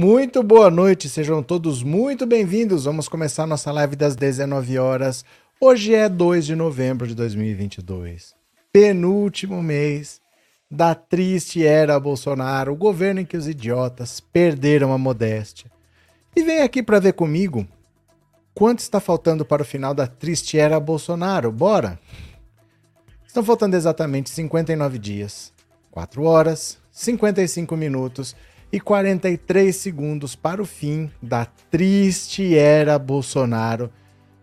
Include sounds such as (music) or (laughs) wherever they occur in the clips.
Muito boa noite, sejam todos muito bem-vindos. Vamos começar nossa live das 19 horas. Hoje é 2 de novembro de 2022, penúltimo mês da triste era Bolsonaro, o governo em que os idiotas perderam a modéstia. E vem aqui para ver comigo quanto está faltando para o final da triste era Bolsonaro. Bora! Estão faltando exatamente 59 dias, 4 horas, 55 minutos e 43 segundos para o fim da triste era Bolsonaro.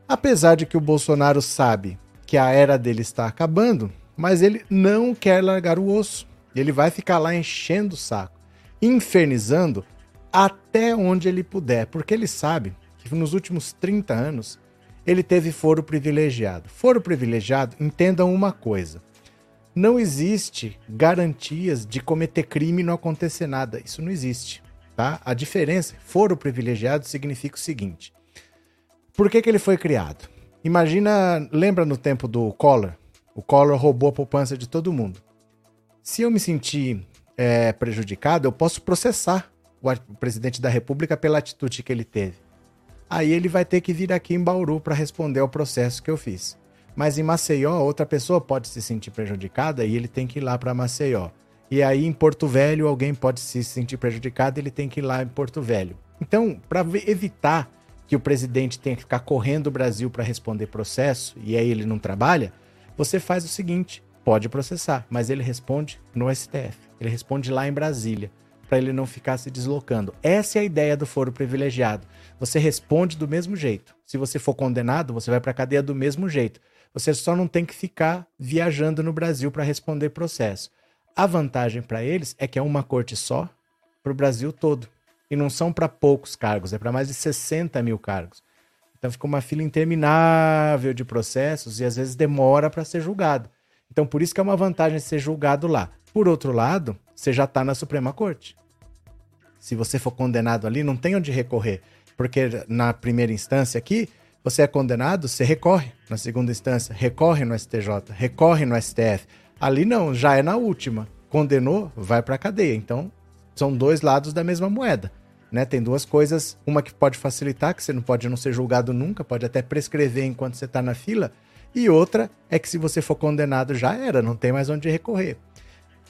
Apesar de que o Bolsonaro sabe que a era dele está acabando, mas ele não quer largar o osso. Ele vai ficar lá enchendo o saco, infernizando até onde ele puder, porque ele sabe que nos últimos 30 anos ele teve foro privilegiado. Foro privilegiado, entendam uma coisa não existe garantias de cometer crime e não acontecer nada. Isso não existe. Tá? A diferença, foro privilegiado, significa o seguinte: por que, que ele foi criado? Imagina, lembra no tempo do Collor? O Collor roubou a poupança de todo mundo. Se eu me sentir é, prejudicado, eu posso processar o, o presidente da República pela atitude que ele teve. Aí ele vai ter que vir aqui em Bauru para responder ao processo que eu fiz. Mas em Maceió, outra pessoa pode se sentir prejudicada e ele tem que ir lá para Maceió. E aí em Porto Velho, alguém pode se sentir prejudicado e ele tem que ir lá em Porto Velho. Então, para evitar que o presidente tenha que ficar correndo o Brasil para responder processo e aí ele não trabalha, você faz o seguinte: pode processar, mas ele responde no STF. Ele responde lá em Brasília, para ele não ficar se deslocando. Essa é a ideia do foro privilegiado. Você responde do mesmo jeito. Se você for condenado, você vai para a cadeia do mesmo jeito. Você só não tem que ficar viajando no Brasil para responder processo. A vantagem para eles é que é uma corte só para o Brasil todo. E não são para poucos cargos, é para mais de 60 mil cargos. Então fica uma fila interminável de processos e às vezes demora para ser julgado. Então por isso que é uma vantagem ser julgado lá. Por outro lado, você já está na Suprema Corte. Se você for condenado ali, não tem onde recorrer. Porque na primeira instância aqui, você é condenado, você recorre na segunda instância, recorre no STJ, recorre no STF. Ali não, já é na última. Condenou, vai para cadeia. Então, são dois lados da mesma moeda. Né? Tem duas coisas, uma que pode facilitar, que você não pode não ser julgado nunca, pode até prescrever enquanto você está na fila, e outra é que se você for condenado já era, não tem mais onde recorrer.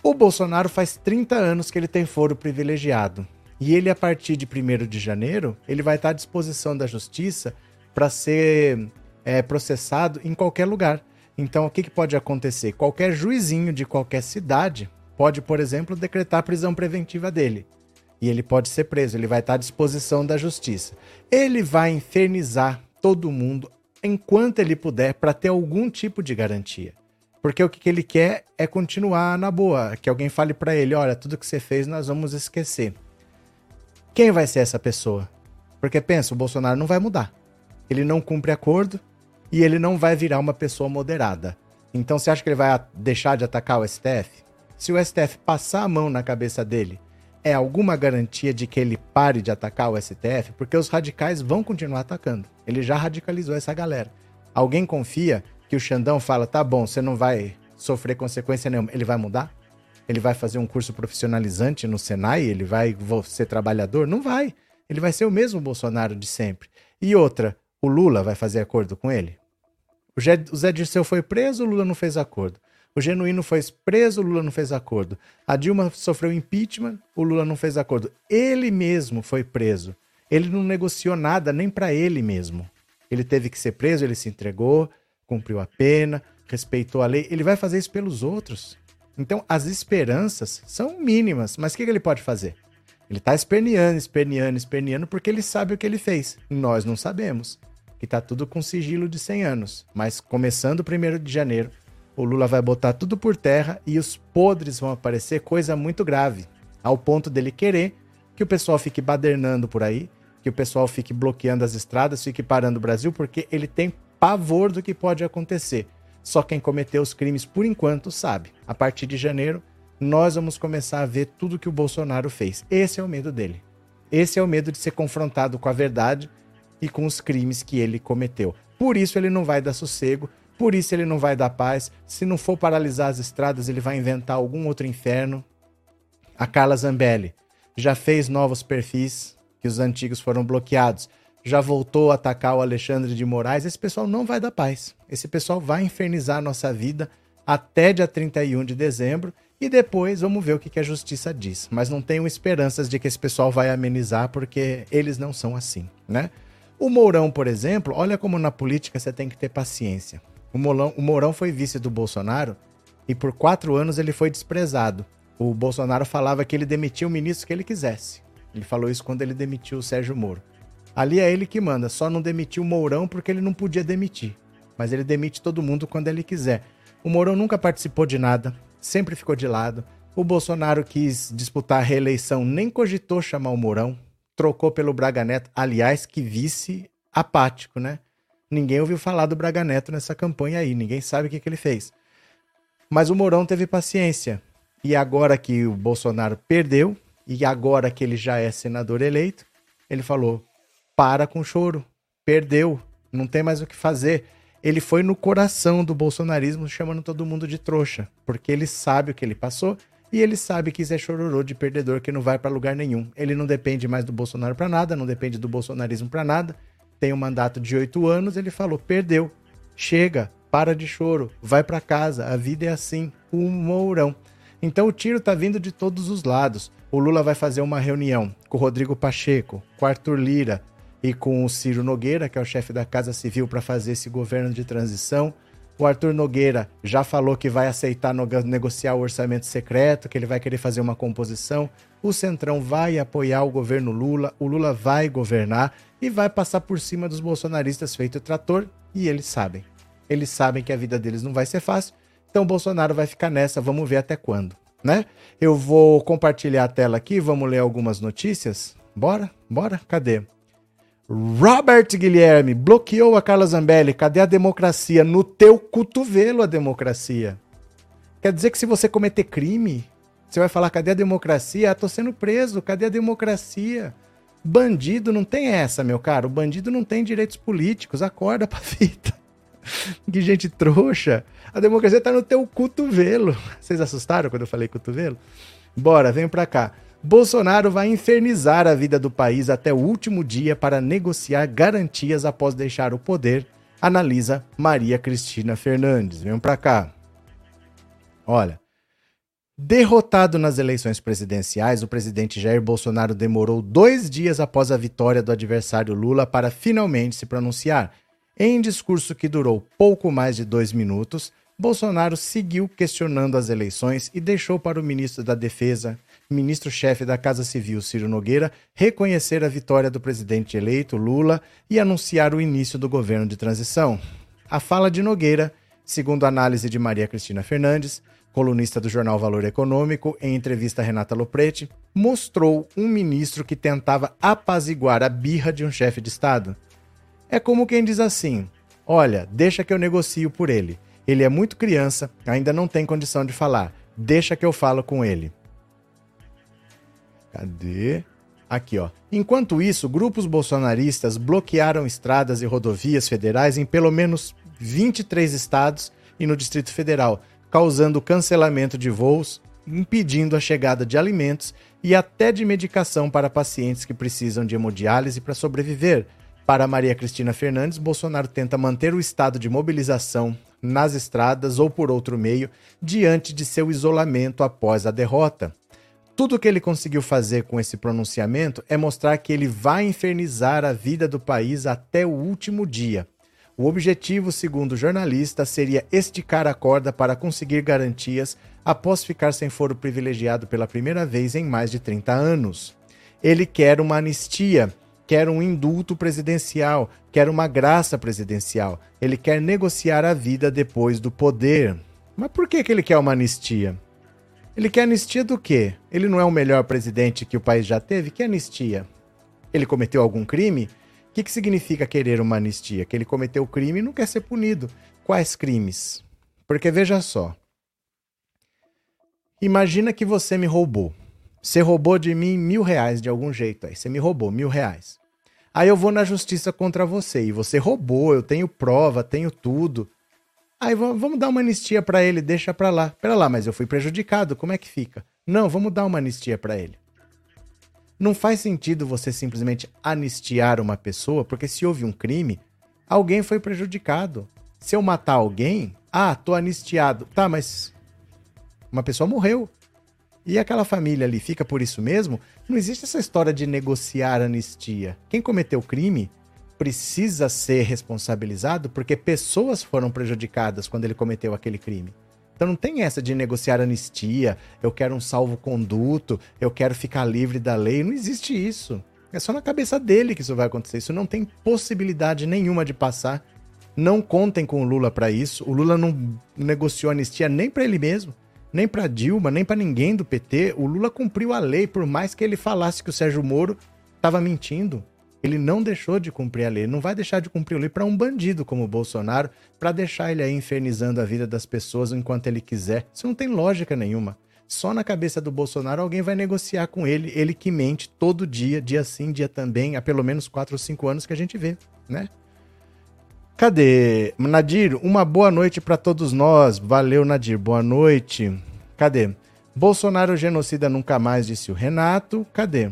O Bolsonaro faz 30 anos que ele tem foro privilegiado. E ele, a partir de 1 de janeiro, ele vai estar à disposição da justiça para ser é, processado em qualquer lugar. Então, o que, que pode acontecer? Qualquer juizinho de qualquer cidade pode, por exemplo, decretar a prisão preventiva dele. E ele pode ser preso, ele vai estar à disposição da justiça. Ele vai infernizar todo mundo enquanto ele puder para ter algum tipo de garantia. Porque o que ele quer é continuar na boa, que alguém fale para ele, olha, tudo que você fez nós vamos esquecer. Quem vai ser essa pessoa? Porque pensa, o Bolsonaro não vai mudar ele não cumpre acordo e ele não vai virar uma pessoa moderada. Então você acha que ele vai deixar de atacar o STF? Se o STF passar a mão na cabeça dele, é alguma garantia de que ele pare de atacar o STF? Porque os radicais vão continuar atacando. Ele já radicalizou essa galera. Alguém confia que o Xandão fala: tá bom, você não vai sofrer consequência nenhuma. Ele vai mudar? Ele vai fazer um curso profissionalizante no Senai? Ele vai ser trabalhador? Não vai. Ele vai ser o mesmo Bolsonaro de sempre. E outra, o Lula vai fazer acordo com ele? O Zé, o Zé Dirceu foi preso, o Lula não fez acordo. O Genuíno foi preso, o Lula não fez acordo. A Dilma sofreu impeachment, o Lula não fez acordo. Ele mesmo foi preso. Ele não negociou nada nem para ele mesmo. Ele teve que ser preso, ele se entregou, cumpriu a pena, respeitou a lei. Ele vai fazer isso pelos outros. Então, as esperanças são mínimas, mas o que ele pode fazer? Ele está esperneando, esperneando, esperneando, porque ele sabe o que ele fez. Nós não sabemos que tá tudo com sigilo de 100 anos. Mas começando o 1 de janeiro, o Lula vai botar tudo por terra e os podres vão aparecer, coisa muito grave, ao ponto dele querer que o pessoal fique badernando por aí, que o pessoal fique bloqueando as estradas, fique parando o Brasil, porque ele tem pavor do que pode acontecer. Só quem cometeu os crimes por enquanto sabe. A partir de janeiro, nós vamos começar a ver tudo que o Bolsonaro fez. Esse é o medo dele. Esse é o medo de ser confrontado com a verdade e com os crimes que ele cometeu. Por isso ele não vai dar sossego, por isso ele não vai dar paz. Se não for paralisar as estradas, ele vai inventar algum outro inferno. A Carla Zambelli já fez novos perfis, que os antigos foram bloqueados, já voltou a atacar o Alexandre de Moraes, esse pessoal não vai dar paz. Esse pessoal vai infernizar a nossa vida até dia 31 de dezembro e depois vamos ver o que, a justiça diz. Mas não tenho esperanças de que esse pessoal vai amenizar, porque eles não são assim, né? O Mourão, por exemplo, olha como na política você tem que ter paciência. O Mourão, o Mourão foi vice do Bolsonaro e por quatro anos ele foi desprezado. O Bolsonaro falava que ele demitia o ministro que ele quisesse. Ele falou isso quando ele demitiu o Sérgio Moro. Ali é ele que manda, só não demitiu o Mourão porque ele não podia demitir. Mas ele demite todo mundo quando ele quiser. O Mourão nunca participou de nada, sempre ficou de lado. O Bolsonaro quis disputar a reeleição, nem cogitou chamar o Mourão, trocou pelo Braga Neto, aliás, que vice apático, né? Ninguém ouviu falar do Braga Neto nessa campanha aí, ninguém sabe o que, que ele fez. Mas o Mourão teve paciência. E agora que o Bolsonaro perdeu, e agora que ele já é senador eleito, ele falou: para com choro, perdeu, não tem mais o que fazer ele foi no coração do bolsonarismo chamando todo mundo de trouxa, porque ele sabe o que ele passou e ele sabe que isso é chororô de perdedor que não vai para lugar nenhum. Ele não depende mais do Bolsonaro para nada, não depende do bolsonarismo para nada. Tem um mandato de oito anos, ele falou: perdeu, chega, para de choro, vai para casa, a vida é assim, um mourão. Então o tiro tá vindo de todos os lados. O Lula vai fazer uma reunião com o Rodrigo Pacheco, com o Arthur Lira, e com o Ciro Nogueira, que é o chefe da Casa Civil, para fazer esse governo de transição. O Arthur Nogueira já falou que vai aceitar negociar o orçamento secreto, que ele vai querer fazer uma composição. O Centrão vai apoiar o governo Lula, o Lula vai governar e vai passar por cima dos bolsonaristas feito trator, e eles sabem. Eles sabem que a vida deles não vai ser fácil, então o Bolsonaro vai ficar nessa, vamos ver até quando, né? Eu vou compartilhar a tela aqui, vamos ler algumas notícias. Bora? Bora? Cadê? Robert Guilherme bloqueou a Carla Zambelli. Cadê a democracia? No teu cotovelo a democracia. Quer dizer que se você cometer crime, você vai falar: cadê a democracia? Ah, tô sendo preso, cadê a democracia? Bandido não tem essa, meu caro. Bandido não tem direitos políticos. Acorda (laughs) pra fita. que gente trouxa. A democracia tá no teu cotovelo. Vocês assustaram quando eu falei cotovelo? Bora, vem pra cá. Bolsonaro vai infernizar a vida do país até o último dia para negociar garantias após deixar o poder, analisa Maria Cristina Fernandes. Vem para cá. Olha, derrotado nas eleições presidenciais, o presidente Jair Bolsonaro demorou dois dias após a vitória do adversário Lula para finalmente se pronunciar. Em discurso que durou pouco mais de dois minutos, Bolsonaro seguiu questionando as eleições e deixou para o ministro da Defesa, ministro-chefe da Casa Civil, Ciro Nogueira, reconhecer a vitória do presidente eleito, Lula, e anunciar o início do governo de transição. A fala de Nogueira, segundo análise de Maria Cristina Fernandes, colunista do jornal Valor Econômico, em entrevista a Renata Loprete, mostrou um ministro que tentava apaziguar a birra de um chefe de Estado. É como quem diz assim: olha, deixa que eu negocio por ele. Ele é muito criança, ainda não tem condição de falar. Deixa que eu falo com ele. Cadê? Aqui, ó. Enquanto isso, grupos bolsonaristas bloquearam estradas e rodovias federais em pelo menos 23 estados e no Distrito Federal, causando cancelamento de voos, impedindo a chegada de alimentos e até de medicação para pacientes que precisam de hemodiálise para sobreviver. Para Maria Cristina Fernandes, Bolsonaro tenta manter o estado de mobilização nas estradas ou por outro meio diante de seu isolamento após a derrota. Tudo que ele conseguiu fazer com esse pronunciamento é mostrar que ele vai infernizar a vida do país até o último dia. O objetivo, segundo o jornalista, seria esticar a corda para conseguir garantias após ficar sem foro privilegiado pela primeira vez em mais de 30 anos. Ele quer uma anistia, quer um indulto presidencial, quer uma graça presidencial. Ele quer negociar a vida depois do poder. Mas por que, que ele quer uma anistia? Ele quer anistia do quê? Ele não é o melhor presidente que o país já teve? Que anistia? Ele cometeu algum crime? O que, que significa querer uma anistia? Que ele cometeu crime e não quer ser punido. Quais crimes? Porque veja só. Imagina que você me roubou. Você roubou de mim mil reais de algum jeito aí. Você me roubou mil reais. Aí eu vou na justiça contra você e você roubou, eu tenho prova, tenho tudo. Aí vamos dar uma anistia para ele, deixa para lá. Pera lá, mas eu fui prejudicado, como é que fica? Não, vamos dar uma anistia para ele. Não faz sentido você simplesmente anistiar uma pessoa, porque se houve um crime, alguém foi prejudicado. Se eu matar alguém, ah, tô anistiado. Tá, mas uma pessoa morreu. E aquela família ali fica por isso mesmo? Não existe essa história de negociar anistia. Quem cometeu crime precisa ser responsabilizado porque pessoas foram prejudicadas quando ele cometeu aquele crime. Então não tem essa de negociar anistia, eu quero um salvo-conduto, eu quero ficar livre da lei. Não existe isso. É só na cabeça dele que isso vai acontecer. Isso não tem possibilidade nenhuma de passar. Não contem com o Lula para isso. O Lula não negociou anistia nem para ele mesmo, nem para Dilma, nem para ninguém do PT. O Lula cumpriu a lei, por mais que ele falasse que o Sérgio Moro estava mentindo. Ele não deixou de cumprir a lei, não vai deixar de cumprir a lei para um bandido como o Bolsonaro, para deixar ele aí infernizando a vida das pessoas enquanto ele quiser. Isso não tem lógica nenhuma. Só na cabeça do Bolsonaro alguém vai negociar com ele, ele que mente todo dia, dia sim, dia também, há pelo menos 4 ou 5 anos que a gente vê, né? Cadê? Nadir, uma boa noite para todos nós. Valeu, Nadir. Boa noite. Cadê? Bolsonaro genocida nunca mais, disse o Renato. Cadê?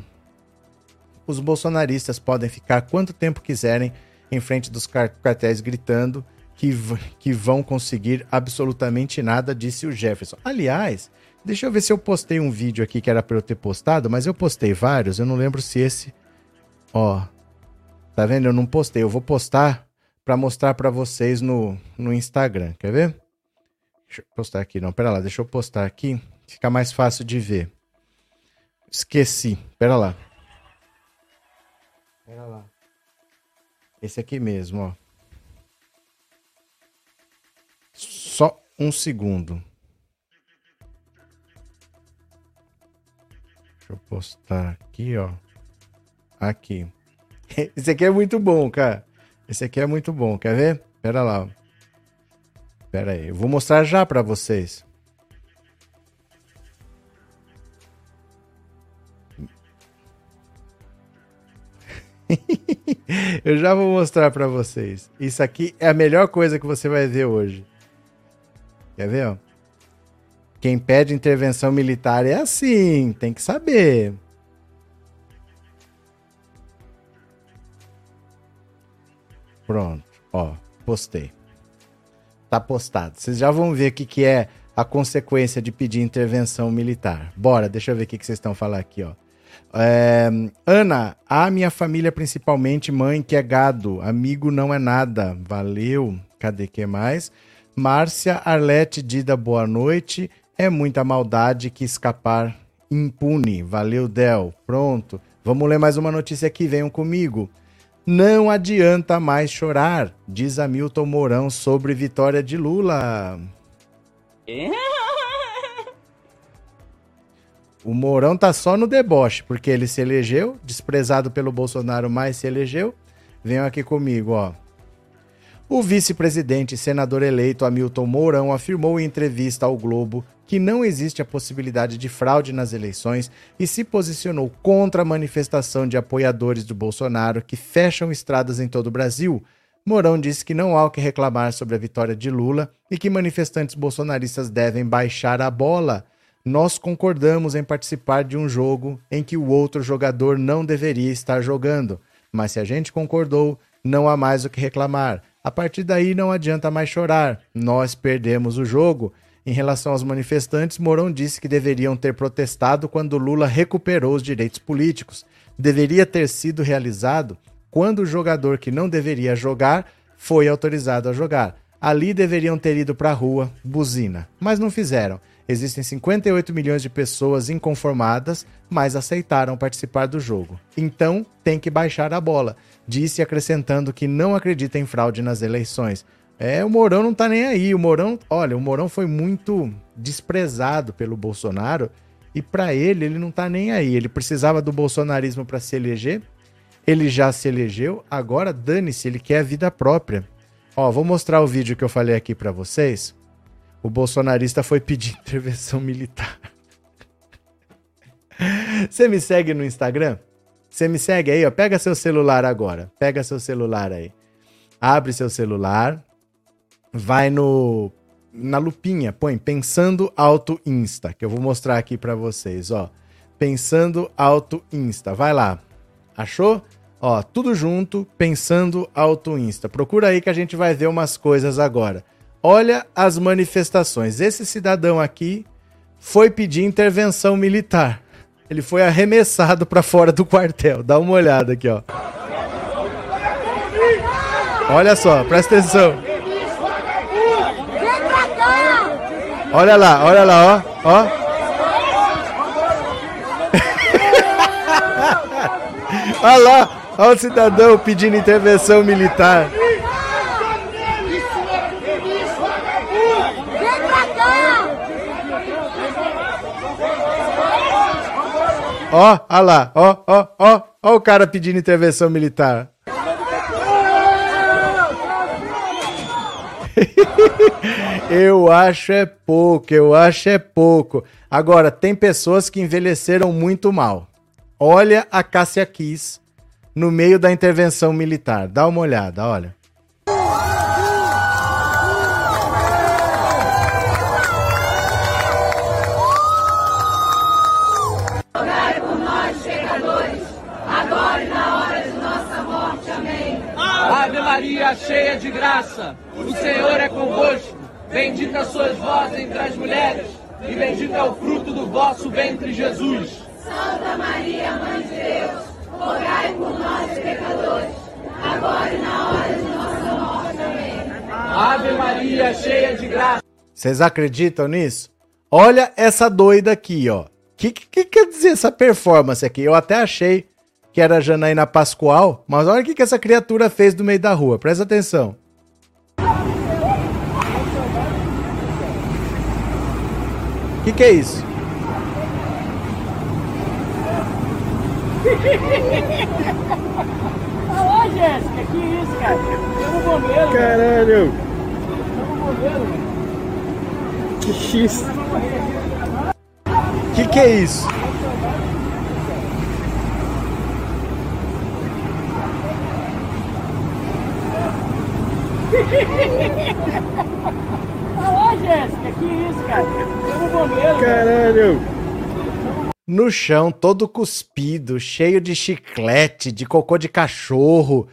Os bolsonaristas podem ficar quanto tempo quiserem em frente dos cartéis gritando que, que vão conseguir absolutamente nada, disse o Jefferson. Aliás, deixa eu ver se eu postei um vídeo aqui que era para eu ter postado, mas eu postei vários, eu não lembro se esse. Ó, tá vendo? Eu não postei, eu vou postar para mostrar para vocês no, no Instagram, quer ver? Deixa eu postar aqui, não, pera lá, deixa eu postar aqui, fica mais fácil de ver. Esqueci, pera lá. Esse aqui mesmo, ó. Só um segundo. Deixa eu postar aqui, ó. Aqui. (laughs) Esse aqui é muito bom, cara. Esse aqui é muito bom. Quer ver? Pera lá. Pera aí. Eu vou mostrar já para vocês. (laughs) Eu já vou mostrar para vocês. Isso aqui é a melhor coisa que você vai ver hoje. Quer ver? Quem pede intervenção militar é assim, tem que saber. Pronto, ó, postei. Tá postado. Vocês já vão ver o que, que é a consequência de pedir intervenção militar. Bora, deixa eu ver o que, que vocês estão falando aqui, ó. É, Ana, a minha família principalmente, mãe que é gado, amigo não é nada. Valeu. Cadê que mais? Márcia Arlete Dida, boa noite. É muita maldade que escapar impune. Valeu, Del. Pronto. Vamos ler mais uma notícia aqui, venham comigo. Não adianta mais chorar, diz Hamilton Mourão sobre vitória de Lula. É? O Mourão tá só no deboche, porque ele se elegeu, desprezado pelo Bolsonaro, mas se elegeu. Venham aqui comigo, ó. O vice-presidente e senador eleito Hamilton Mourão afirmou em entrevista ao Globo que não existe a possibilidade de fraude nas eleições e se posicionou contra a manifestação de apoiadores do Bolsonaro que fecham estradas em todo o Brasil. Mourão disse que não há o que reclamar sobre a vitória de Lula e que manifestantes bolsonaristas devem baixar a bola nós concordamos em participar de um jogo em que o outro jogador não deveria estar jogando. Mas se a gente concordou, não há mais o que reclamar. A partir daí não adianta mais chorar. Nós perdemos o jogo. Em relação aos manifestantes, Mourão disse que deveriam ter protestado quando Lula recuperou os direitos políticos. Deveria ter sido realizado quando o jogador que não deveria jogar foi autorizado a jogar. Ali deveriam ter ido para a rua, buzina, mas não fizeram. Existem 58 milhões de pessoas inconformadas, mas aceitaram participar do jogo. Então, tem que baixar a bola, disse acrescentando que não acredita em fraude nas eleições. É, o Mourão não tá nem aí. O Mourão, olha, o Mourão foi muito desprezado pelo Bolsonaro e para ele ele não tá nem aí. Ele precisava do bolsonarismo para se eleger. Ele já se elegeu, agora dane-se, ele quer a vida própria. Ó, vou mostrar o vídeo que eu falei aqui para vocês o bolsonarista foi pedir (laughs) intervenção militar. Você me segue no Instagram? Você me segue aí, ó. Pega seu celular agora. Pega seu celular aí. Abre seu celular. Vai no na lupinha, põe pensando auto insta, que eu vou mostrar aqui para vocês, ó. Pensando Alto Insta. Vai lá. Achou? Ó, tudo junto, Pensando Alto Insta. Procura aí que a gente vai ver umas coisas agora. Olha as manifestações. Esse cidadão aqui foi pedir intervenção militar. Ele foi arremessado para fora do quartel. Dá uma olhada aqui, ó. Olha só, presta atenção. Olha lá, olha lá, ó, ó. (laughs) olha lá, olha o cidadão pedindo intervenção militar. Ó, olha lá, ó, ó, ó, ó o cara pedindo intervenção militar. (laughs) eu acho é pouco, eu acho é pouco. Agora, tem pessoas que envelheceram muito mal. Olha a Cássia Kiss no meio da intervenção militar. Dá uma olhada, olha. Cheia de graça, o Senhor é convosco. Bendita sois vós entre as mulheres, e bendito é o fruto do vosso ventre, Jesus. Santa Maria, Mãe de Deus, rogai por nós, pecadores, agora e na hora de nossa morte. Amém. Ave Maria, cheia de graça. Vocês acreditam nisso? Olha essa doida aqui, ó. O que, que, que, quer dizer essa performance aqui? Eu até achei que era Janaína Pascoal, mas olha o que, que essa criatura fez do meio da rua, presta atenção. O que, que é isso? Olha, Jéssica, que isso, cara? Chama o bombeiro. Caralho! Chama o bombeiro. Que isso? Que que é isso? Jéssica, que isso, cara? Bombeiro. Caralho! No chão, todo cuspido, cheio de chiclete, de cocô de cachorro.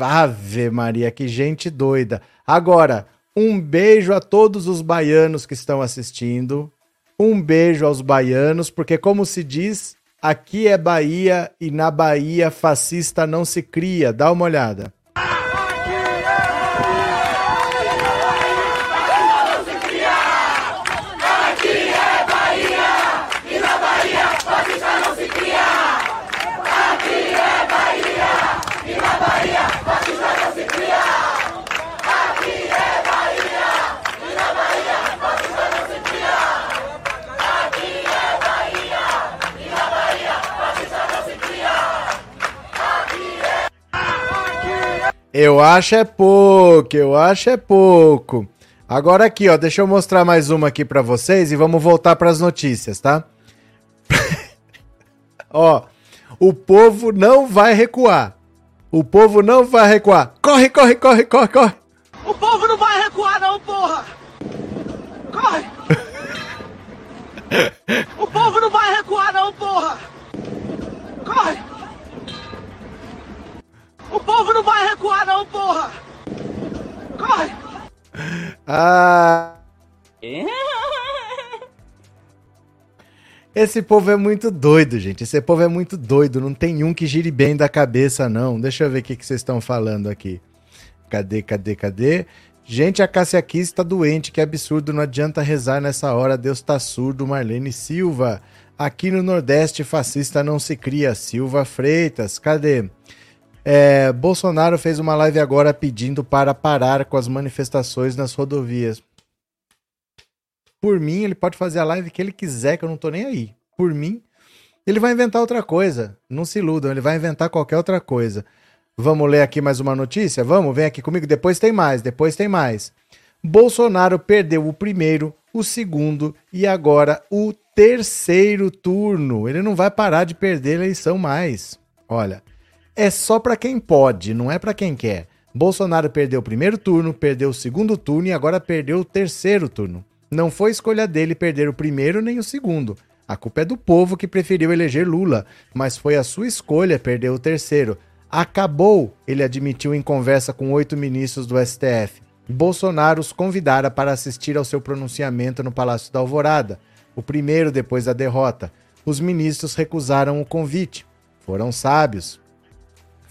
Ave Maria, que gente doida. Agora, um beijo a todos os baianos que estão assistindo. Um beijo aos baianos, porque, como se diz, aqui é Bahia e na Bahia fascista não se cria. Dá uma olhada. Eu acho é pouco, eu acho é pouco. Agora aqui, ó, deixa eu mostrar mais uma aqui pra vocês e vamos voltar pras notícias, tá? (laughs) ó, o povo não vai recuar. O povo não vai recuar. Corre, corre, corre, corre, corre. O povo não vai recuar, não, porra! Corre! (laughs) O povo não vai recuar, não, porra! Corre! O povo não vai recuar, não, porra! Corre! Ah. Esse povo é muito doido, gente. Esse povo é muito doido. Não tem um que gire bem da cabeça, não. Deixa eu ver o que que vocês estão falando aqui. Cadê, cadê, cadê? Gente, a Cássia Kiss está doente. Que absurdo. Não adianta rezar nessa hora. Deus tá surdo. Marlene Silva. Aqui no Nordeste, fascista não se cria. Silva Freitas. Cadê? É, Bolsonaro fez uma live agora pedindo para parar com as manifestações nas rodovias. Por mim, ele pode fazer a live que ele quiser, que eu não tô nem aí. Por mim, ele vai inventar outra coisa. Não se iludam, ele vai inventar qualquer outra coisa. Vamos ler aqui mais uma notícia? Vamos, vem aqui comigo. Depois tem mais, depois tem mais. Bolsonaro perdeu o primeiro, o segundo e agora o terceiro turno. Ele não vai parar de perder a eleição mais. Olha, é só para quem pode, não é para quem quer. Bolsonaro perdeu o primeiro turno, perdeu o segundo turno e agora perdeu o terceiro turno. Não foi escolha dele perder o primeiro nem o segundo, A culpa é do povo que preferiu eleger Lula, mas foi a sua escolha perder o terceiro. Acabou, ele admitiu em conversa com oito ministros do STF. Bolsonaro os convidara para assistir ao seu pronunciamento no Palácio da Alvorada, o primeiro depois da derrota. Os ministros recusaram o convite. Foram sábios.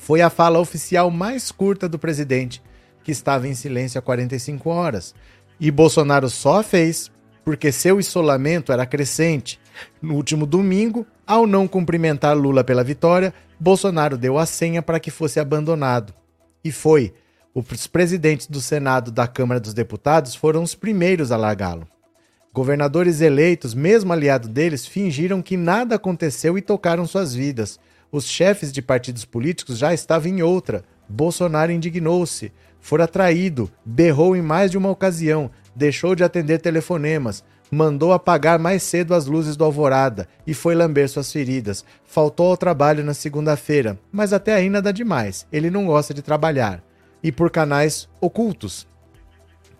Foi a fala oficial mais curta do presidente, que estava em silêncio há 45 horas. E Bolsonaro só a fez porque seu isolamento era crescente. No último domingo, ao não cumprimentar Lula pela vitória, Bolsonaro deu a senha para que fosse abandonado. E foi. Os presidentes do Senado da Câmara dos Deputados foram os primeiros a largá-lo. Governadores eleitos, mesmo aliados deles, fingiram que nada aconteceu e tocaram suas vidas. Os chefes de partidos políticos já estavam em outra. Bolsonaro indignou-se, fora traído, berrou em mais de uma ocasião, deixou de atender telefonemas, mandou apagar mais cedo as luzes do alvorada e foi lamber suas feridas. Faltou ao trabalho na segunda-feira, mas até aí nada demais. Ele não gosta de trabalhar. E por canais ocultos.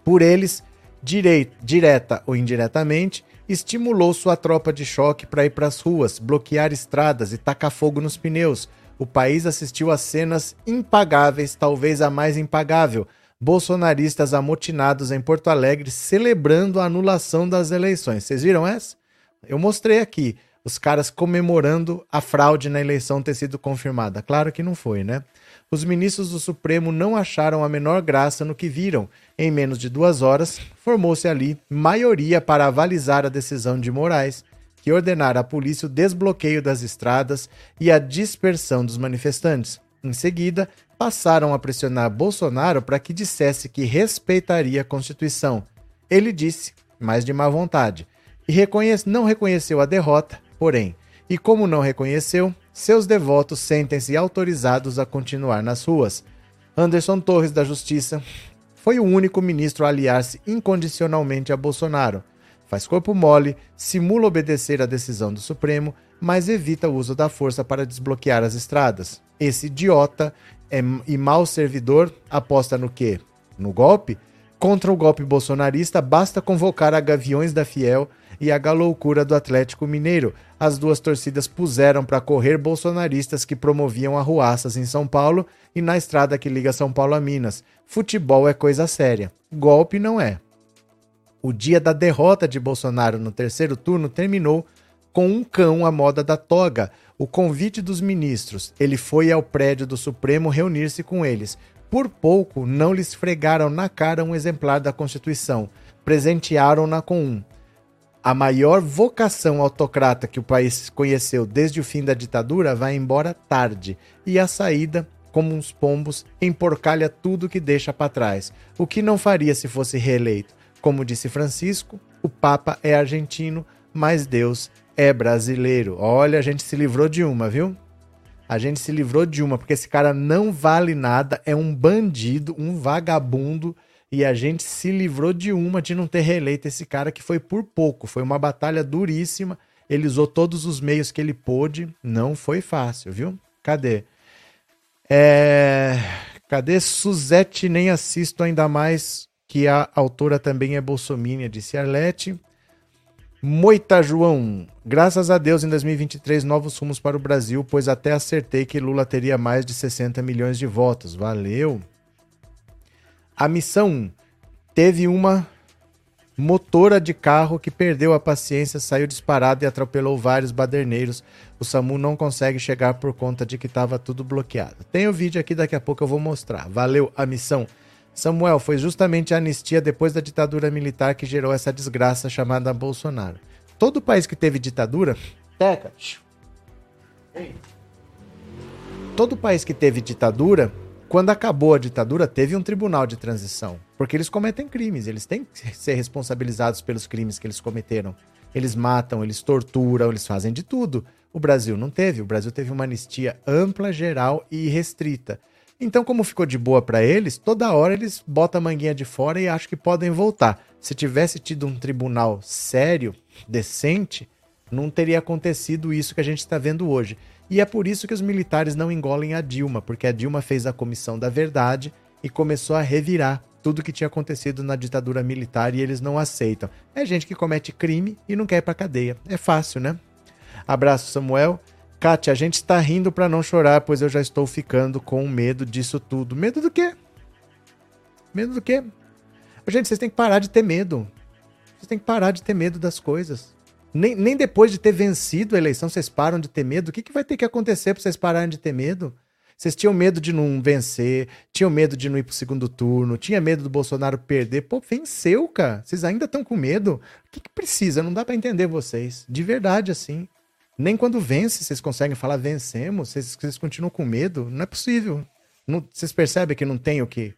Por eles, direta ou indiretamente, estimulou sua tropa de choque para ir para as ruas, bloquear estradas e tacar fogo nos pneus. O país assistiu a cenas impagáveis, talvez a mais impagável, bolsonaristas amotinados em Porto Alegre celebrando a anulação das eleições. Vocês viram essa? Eu mostrei aqui os caras comemorando a fraude na eleição ter sido confirmada. Claro que não foi, né? Os ministros do Supremo não acharam a menor graça no que viram. Em menos de duas horas, formou-se ali maioria para avalizar a decisão de Moraes, que ordenara à polícia o desbloqueio das estradas e a dispersão dos manifestantes. Em seguida, passaram a pressionar Bolsonaro para que dissesse que respeitaria a Constituição. Ele disse, mas de má vontade, e reconhece, não reconheceu a derrota, porém, e como não reconheceu, seus devotos sentem-se autorizados a continuar nas ruas. Anderson Torres, da Justiça, foi o único ministro a aliar-se incondicionalmente a Bolsonaro. Faz corpo mole, simula obedecer à decisão do Supremo, mas evita o uso da força para desbloquear as estradas. Esse idiota é, e mau servidor aposta no quê? No golpe? Contra o golpe bolsonarista, basta convocar a Gaviões da Fiel e a galoucura do Atlético Mineiro. As duas torcidas puseram para correr bolsonaristas que promoviam arruaças em São Paulo e na estrada que liga São Paulo a Minas. Futebol é coisa séria. Golpe não é. O dia da derrota de Bolsonaro no terceiro turno terminou com um cão à moda da toga, o convite dos ministros. Ele foi ao prédio do Supremo reunir-se com eles. Por pouco não lhes fregaram na cara um exemplar da Constituição. Presentearam-na com um. A maior vocação autocrata que o país conheceu desde o fim da ditadura vai embora tarde, e a saída, como uns pombos, emporcalha tudo que deixa para trás, o que não faria se fosse reeleito. Como disse Francisco, o Papa é argentino, mas Deus é brasileiro. Olha, a gente se livrou de uma, viu? A gente se livrou de uma, porque esse cara não vale nada, é um bandido, um vagabundo, e a gente se livrou de uma de não ter reeleito esse cara que foi por pouco. Foi uma batalha duríssima. Ele usou todos os meios que ele pôde. Não foi fácil, viu? Cadê? É... Cadê Suzette? Nem assisto ainda mais que a autora também é bolsomínia, disse Arlete. Moita João, graças a Deus em 2023 novos rumos para o Brasil, pois até acertei que Lula teria mais de 60 milhões de votos. Valeu. A missão teve uma motora de carro que perdeu a paciência, saiu disparado e atropelou vários baderneiros. O SAMU não consegue chegar por conta de que estava tudo bloqueado. Tem o vídeo aqui, daqui a pouco eu vou mostrar. Valeu a missão. Samuel, foi justamente a anistia depois da ditadura militar que gerou essa desgraça chamada Bolsonaro. Todo país que teve ditadura. Teca. Todo país que teve ditadura, quando acabou a ditadura, teve um tribunal de transição. Porque eles cometem crimes, eles têm que ser responsabilizados pelos crimes que eles cometeram. Eles matam, eles torturam, eles fazem de tudo. O Brasil não teve. O Brasil teve uma anistia ampla, geral e restrita. Então, como ficou de boa para eles, toda hora eles botam a manguinha de fora e acham que podem voltar. Se tivesse tido um tribunal sério, decente, não teria acontecido isso que a gente está vendo hoje. E é por isso que os militares não engolem a Dilma, porque a Dilma fez a comissão da verdade e começou a revirar tudo que tinha acontecido na ditadura militar e eles não aceitam. É gente que comete crime e não quer ir pra cadeia. É fácil, né? Abraço, Samuel. Kátia, a gente está rindo para não chorar, pois eu já estou ficando com medo disso tudo. Medo do quê? Medo do quê? Gente, vocês têm que parar de ter medo. Vocês têm que parar de ter medo das coisas. Nem, nem depois de ter vencido a eleição vocês param de ter medo. O que, que vai ter que acontecer para vocês pararem de ter medo? Vocês tinham medo de não vencer, tinham medo de não ir pro segundo turno, tinha medo do Bolsonaro perder. Pô, venceu, cara. Vocês ainda estão com medo? O que, que precisa? Não dá para entender vocês. De verdade, assim. Nem quando vence vocês conseguem falar vencemos. Vocês, vocês continuam com medo. Não é possível. Não, vocês percebem que não tem o que,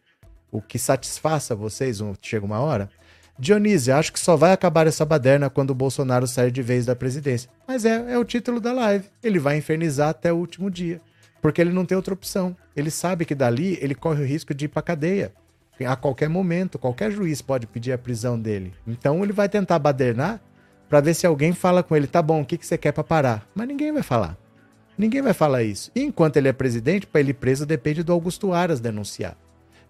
o que satisfaça vocês? Chega uma hora. Dionísio, acho que só vai acabar essa baderna quando o Bolsonaro sair de vez da presidência. Mas é, é o título da live. Ele vai infernizar até o último dia porque ele não tem outra opção. Ele sabe que dali ele corre o risco de ir para cadeia. A qualquer momento, qualquer juiz pode pedir a prisão dele. Então ele vai tentar badernar para ver se alguém fala com ele, tá bom, o que, que você quer para parar? Mas ninguém vai falar. Ninguém vai falar isso. E enquanto ele é presidente, para ele preso depende do Augusto Aras denunciar.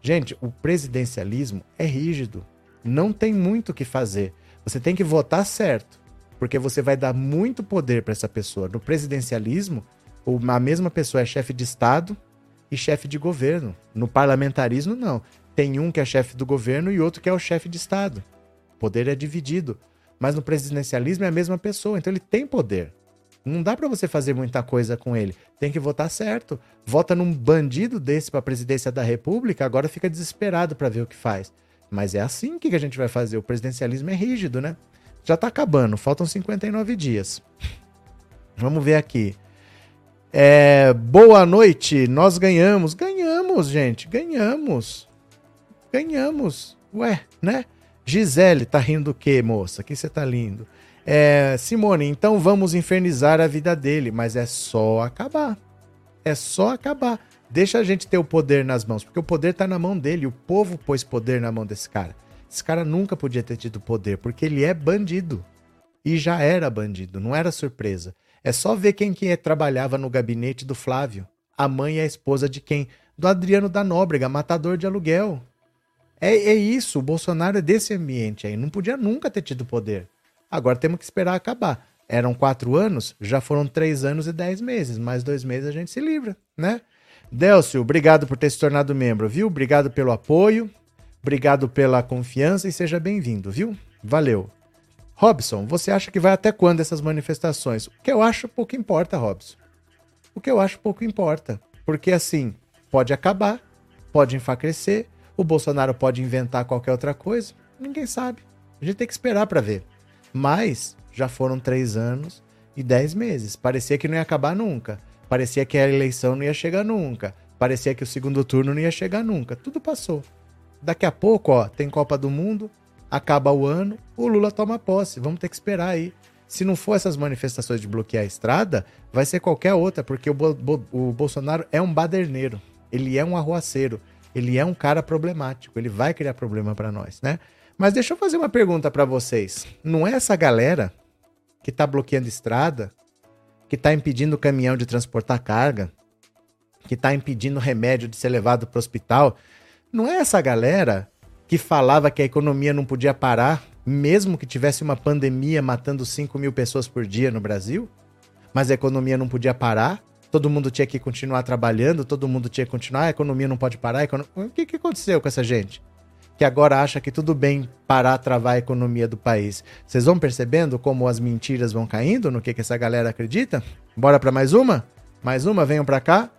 Gente, o presidencialismo é rígido. Não tem muito o que fazer. Você tem que votar certo, porque você vai dar muito poder para essa pessoa. No presidencialismo, a mesma pessoa é chefe de Estado e chefe de governo. No parlamentarismo, não. Tem um que é chefe do governo e outro que é o chefe de Estado. O poder é dividido. Mas no presidencialismo é a mesma pessoa, então ele tem poder. Não dá para você fazer muita coisa com ele. Tem que votar certo. Vota num bandido desse para a presidência da República, agora fica desesperado para ver o que faz. Mas é assim que a gente vai fazer. O presidencialismo é rígido, né? Já está acabando, faltam 59 dias. Vamos ver aqui. É, boa noite, nós ganhamos. Ganhamos, gente, ganhamos. Ganhamos. Ué, né? Gisele, tá rindo do quê, moça? Que você tá lindo? É, Simone, então vamos infernizar a vida dele, mas é só acabar. É só acabar. Deixa a gente ter o poder nas mãos, porque o poder tá na mão dele. O povo pôs poder na mão desse cara. Esse cara nunca podia ter tido poder, porque ele é bandido. E já era bandido, não era surpresa. É só ver quem que trabalhava no gabinete do Flávio. A mãe é a esposa de quem? Do Adriano da Nóbrega, matador de aluguel. É, é isso, o Bolsonaro é desse ambiente aí. Não podia nunca ter tido poder. Agora temos que esperar acabar. Eram quatro anos, já foram três anos e dez meses. Mais dois meses a gente se livra, né? Delcio, obrigado por ter se tornado membro, viu? Obrigado pelo apoio, obrigado pela confiança e seja bem-vindo, viu? Valeu. Robson, você acha que vai até quando essas manifestações? O que eu acho pouco importa, Robson. O que eu acho pouco importa. Porque assim, pode acabar, pode enfraquecer, o Bolsonaro pode inventar qualquer outra coisa, ninguém sabe. A gente tem que esperar para ver. Mas já foram três anos e dez meses. Parecia que não ia acabar nunca. Parecia que a eleição não ia chegar nunca. Parecia que o segundo turno não ia chegar nunca. Tudo passou. Daqui a pouco, ó, tem Copa do Mundo, acaba o ano, o Lula toma posse. Vamos ter que esperar aí. Se não for essas manifestações de bloquear a estrada, vai ser qualquer outra, porque o, Bo o Bolsonaro é um baderneiro, ele é um arruaceiro, ele é um cara problemático, ele vai criar problema para nós, né? Mas deixa eu fazer uma pergunta para vocês. Não é essa galera que tá bloqueando estrada, que tá impedindo o caminhão de transportar carga, que tá impedindo o remédio de ser levado para o hospital, não é essa galera que falava que a economia não podia parar, mesmo que tivesse uma pandemia matando 5 mil pessoas por dia no Brasil, mas a economia não podia parar, todo mundo tinha que continuar trabalhando, todo mundo tinha que continuar, a economia não pode parar. O que, que aconteceu com essa gente? Que agora acha que tudo bem parar, travar a economia do país. Vocês vão percebendo como as mentiras vão caindo no que, que essa galera acredita? Bora para mais uma? Mais uma, venham para cá.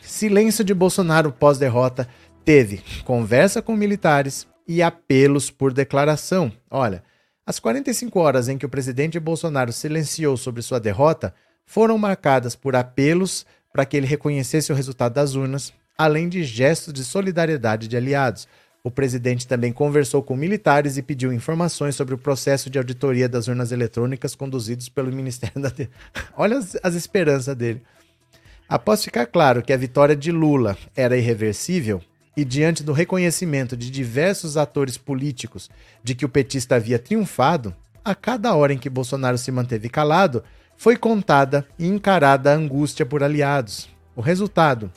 Silêncio de Bolsonaro pós-derrota teve conversa com militares e apelos por declaração. Olha, as 45 horas em que o presidente Bolsonaro silenciou sobre sua derrota foram marcadas por apelos para que ele reconhecesse o resultado das urnas, além de gestos de solidariedade de aliados. O presidente também conversou com militares e pediu informações sobre o processo de auditoria das urnas eletrônicas conduzidos pelo Ministério da. (laughs) Olha as, as esperanças dele. Após ficar claro que a vitória de Lula era irreversível, e diante do reconhecimento de diversos atores políticos de que o petista havia triunfado, a cada hora em que Bolsonaro se manteve calado, foi contada e encarada a angústia por aliados. O resultado: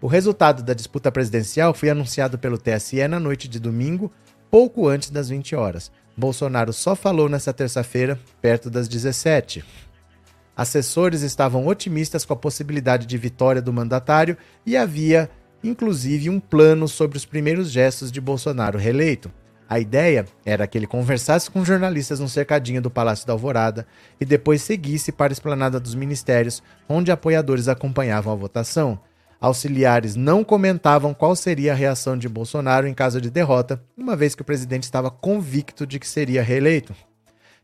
O resultado da disputa presidencial foi anunciado pelo TSE na noite de domingo, pouco antes das 20 horas. Bolsonaro só falou nessa terça-feira, perto das 17. Assessores estavam otimistas com a possibilidade de vitória do mandatário e havia, inclusive, um plano sobre os primeiros gestos de Bolsonaro reeleito. A ideia era que ele conversasse com jornalistas no cercadinho do Palácio da Alvorada e depois seguisse para a esplanada dos ministérios, onde apoiadores acompanhavam a votação. Auxiliares não comentavam qual seria a reação de Bolsonaro em caso de derrota, uma vez que o presidente estava convicto de que seria reeleito.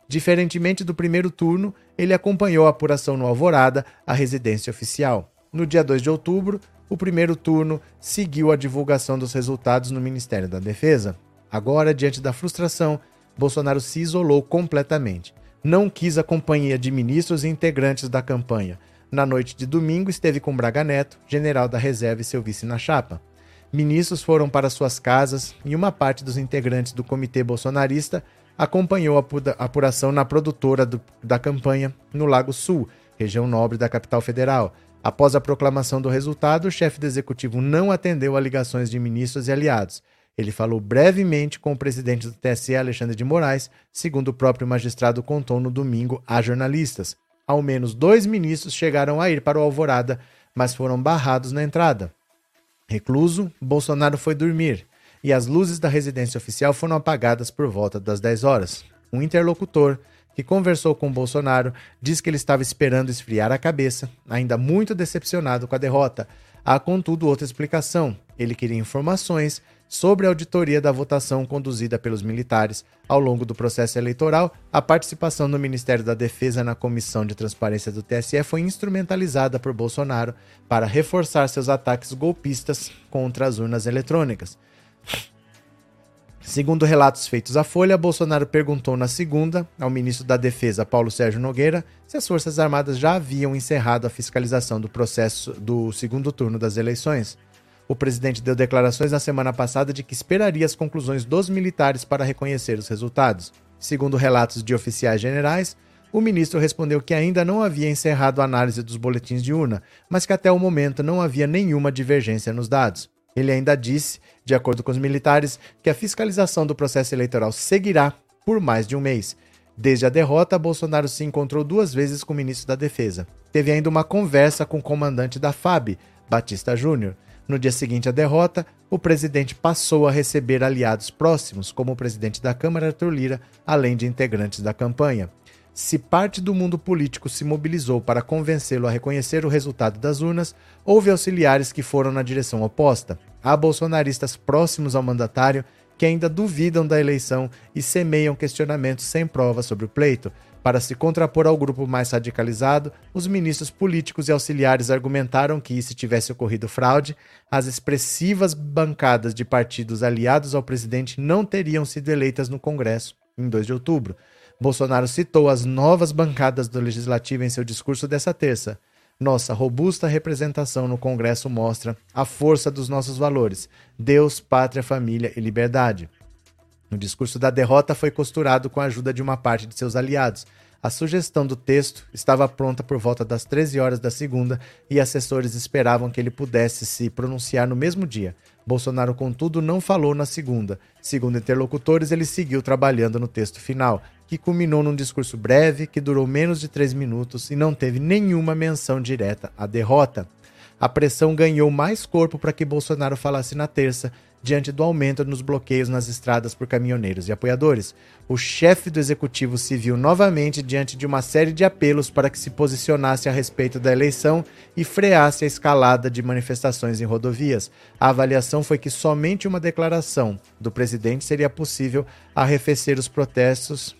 Diferentemente do primeiro turno, ele acompanhou a apuração no Alvorada, a residência oficial. No dia 2 de outubro, o primeiro turno seguiu a divulgação dos resultados no Ministério da Defesa. Agora, diante da frustração, Bolsonaro se isolou completamente. Não quis a companhia de ministros e integrantes da campanha. Na noite de domingo, esteve com Braga Neto, general da reserva e seu vice na chapa. Ministros foram para suas casas e uma parte dos integrantes do comitê bolsonarista acompanhou a apuração na produtora do, da campanha no Lago Sul, região nobre da capital federal. Após a proclamação do resultado, o chefe do executivo não atendeu a ligações de ministros e aliados. Ele falou brevemente com o presidente do TSE, Alexandre de Moraes, segundo o próprio magistrado contou no domingo a jornalistas. Ao menos dois ministros chegaram a ir para o Alvorada, mas foram barrados na entrada. Recluso, Bolsonaro foi dormir e as luzes da residência oficial foram apagadas por volta das 10 horas. Um interlocutor que conversou com Bolsonaro diz que ele estava esperando esfriar a cabeça, ainda muito decepcionado com a derrota. Há, contudo, outra explicação. Ele queria informações sobre a auditoria da votação conduzida pelos militares ao longo do processo eleitoral, a participação do Ministério da Defesa na Comissão de Transparência do TSE foi instrumentalizada por Bolsonaro para reforçar seus ataques golpistas contra as urnas eletrônicas. Segundo relatos feitos à Folha, Bolsonaro perguntou na segunda ao ministro da Defesa, Paulo Sérgio Nogueira, se as Forças Armadas já haviam encerrado a fiscalização do processo do segundo turno das eleições. O presidente deu declarações na semana passada de que esperaria as conclusões dos militares para reconhecer os resultados. Segundo relatos de oficiais generais, o ministro respondeu que ainda não havia encerrado a análise dos boletins de urna, mas que até o momento não havia nenhuma divergência nos dados. Ele ainda disse, de acordo com os militares, que a fiscalização do processo eleitoral seguirá por mais de um mês. Desde a derrota, Bolsonaro se encontrou duas vezes com o ministro da Defesa. Teve ainda uma conversa com o comandante da FAB, Batista Júnior. No dia seguinte à derrota, o presidente passou a receber aliados próximos, como o presidente da Câmara, Arthur Lira, além de integrantes da campanha. Se parte do mundo político se mobilizou para convencê-lo a reconhecer o resultado das urnas, houve auxiliares que foram na direção oposta. Há bolsonaristas próximos ao mandatário que ainda duvidam da eleição e semeiam questionamentos sem provas sobre o pleito, para se contrapor ao grupo mais radicalizado, os ministros políticos e auxiliares argumentaram que, se tivesse ocorrido fraude, as expressivas bancadas de partidos aliados ao presidente não teriam sido eleitas no Congresso em 2 de outubro. Bolsonaro citou as novas bancadas do Legislativo em seu discurso dessa terça. Nossa robusta representação no Congresso mostra a força dos nossos valores: Deus, pátria, família e liberdade. O discurso da derrota foi costurado com a ajuda de uma parte de seus aliados. A sugestão do texto estava pronta por volta das 13 horas da segunda e assessores esperavam que ele pudesse se pronunciar no mesmo dia. Bolsonaro, contudo, não falou na segunda. Segundo interlocutores, ele seguiu trabalhando no texto final, que culminou num discurso breve que durou menos de três minutos e não teve nenhuma menção direta à derrota. A pressão ganhou mais corpo para que Bolsonaro falasse na terça, diante do aumento nos bloqueios nas estradas por caminhoneiros e apoiadores. O chefe do executivo se viu novamente diante de uma série de apelos para que se posicionasse a respeito da eleição e freasse a escalada de manifestações em rodovias. A avaliação foi que somente uma declaração do presidente seria possível arrefecer os protestos.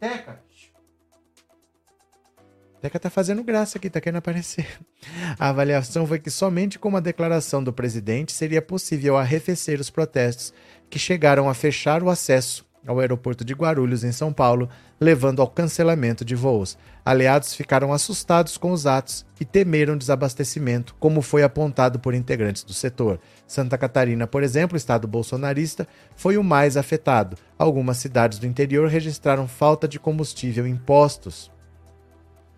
Teca, Teca tá fazendo graça aqui, tá querendo aparecer. A avaliação foi que somente com uma declaração do presidente seria possível arrefecer os protestos que chegaram a fechar o acesso ao aeroporto de Guarulhos, em São Paulo, levando ao cancelamento de voos. Aliados ficaram assustados com os atos e temeram desabastecimento, como foi apontado por integrantes do setor. Santa Catarina, por exemplo, estado bolsonarista, foi o mais afetado. Algumas cidades do interior registraram falta de combustível em postos.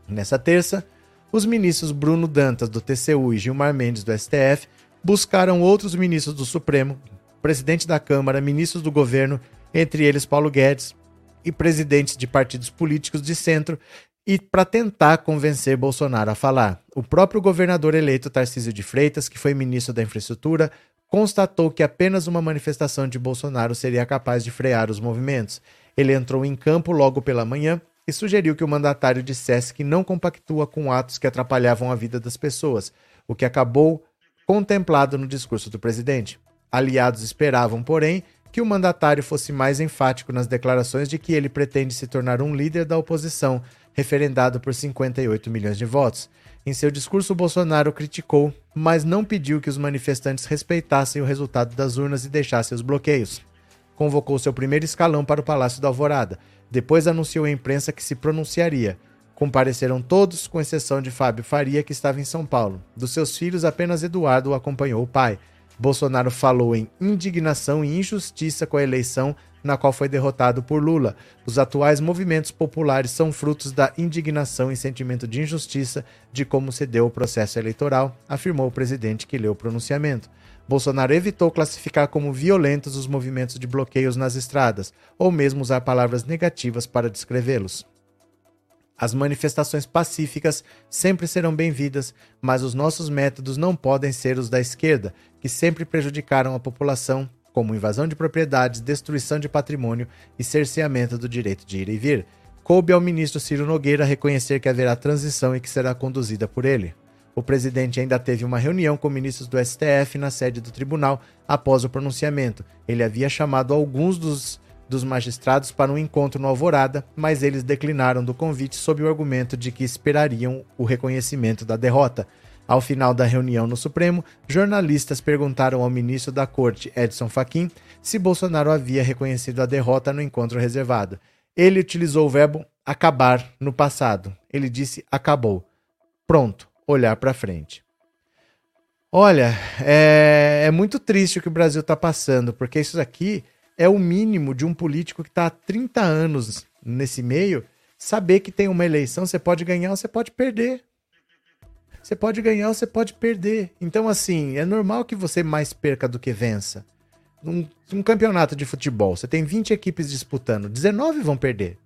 Nessa terça, os ministros Bruno Dantas, do TCU, e Gilmar Mendes, do STF, buscaram outros ministros do Supremo, presidente da Câmara, ministros do governo, entre eles Paulo Guedes, e presidentes de partidos políticos de centro, e para tentar convencer Bolsonaro a falar. O próprio governador eleito Tarcísio de Freitas, que foi ministro da Infraestrutura, constatou que apenas uma manifestação de Bolsonaro seria capaz de frear os movimentos. Ele entrou em campo logo pela manhã e sugeriu que o mandatário dissesse que não compactua com atos que atrapalhavam a vida das pessoas, o que acabou contemplado no discurso do presidente. Aliados esperavam, porém, que o mandatário fosse mais enfático nas declarações de que ele pretende se tornar um líder da oposição, referendado por 58 milhões de votos. Em seu discurso, Bolsonaro criticou, mas não pediu que os manifestantes respeitassem o resultado das urnas e deixassem os bloqueios. Convocou seu primeiro escalão para o Palácio da Alvorada. Depois anunciou à imprensa que se pronunciaria. Compareceram todos, com exceção de Fábio Faria, que estava em São Paulo. Dos seus filhos, apenas Eduardo acompanhou o pai. Bolsonaro falou em indignação e injustiça com a eleição na qual foi derrotado por Lula. Os atuais movimentos populares são frutos da indignação e sentimento de injustiça de como se deu o processo eleitoral, afirmou o presidente que leu o pronunciamento. Bolsonaro evitou classificar como violentos os movimentos de bloqueios nas estradas, ou mesmo usar palavras negativas para descrevê-los. As manifestações pacíficas sempre serão bem-vindas, mas os nossos métodos não podem ser os da esquerda, que sempre prejudicaram a população como invasão de propriedades, destruição de patrimônio e cerceamento do direito de ir e vir. Coube ao ministro Ciro Nogueira reconhecer que haverá transição e que será conduzida por ele. O presidente ainda teve uma reunião com ministros do STF na sede do tribunal após o pronunciamento. Ele havia chamado alguns dos, dos magistrados para um encontro no Alvorada, mas eles declinaram do convite sob o argumento de que esperariam o reconhecimento da derrota. Ao final da reunião no Supremo, jornalistas perguntaram ao ministro da Corte, Edson Fachin, se Bolsonaro havia reconhecido a derrota no encontro reservado. Ele utilizou o verbo acabar no passado. Ele disse acabou. Pronto, olhar para frente. Olha, é, é, muito triste o que o Brasil está passando, porque isso aqui é o mínimo de um político que está há 30 anos nesse meio saber que tem uma eleição, você pode ganhar ou você pode perder. Você pode ganhar ou você pode perder. Então, assim, é normal que você mais perca do que vença. Um, um campeonato de futebol, você tem 20 equipes disputando, 19 vão perder.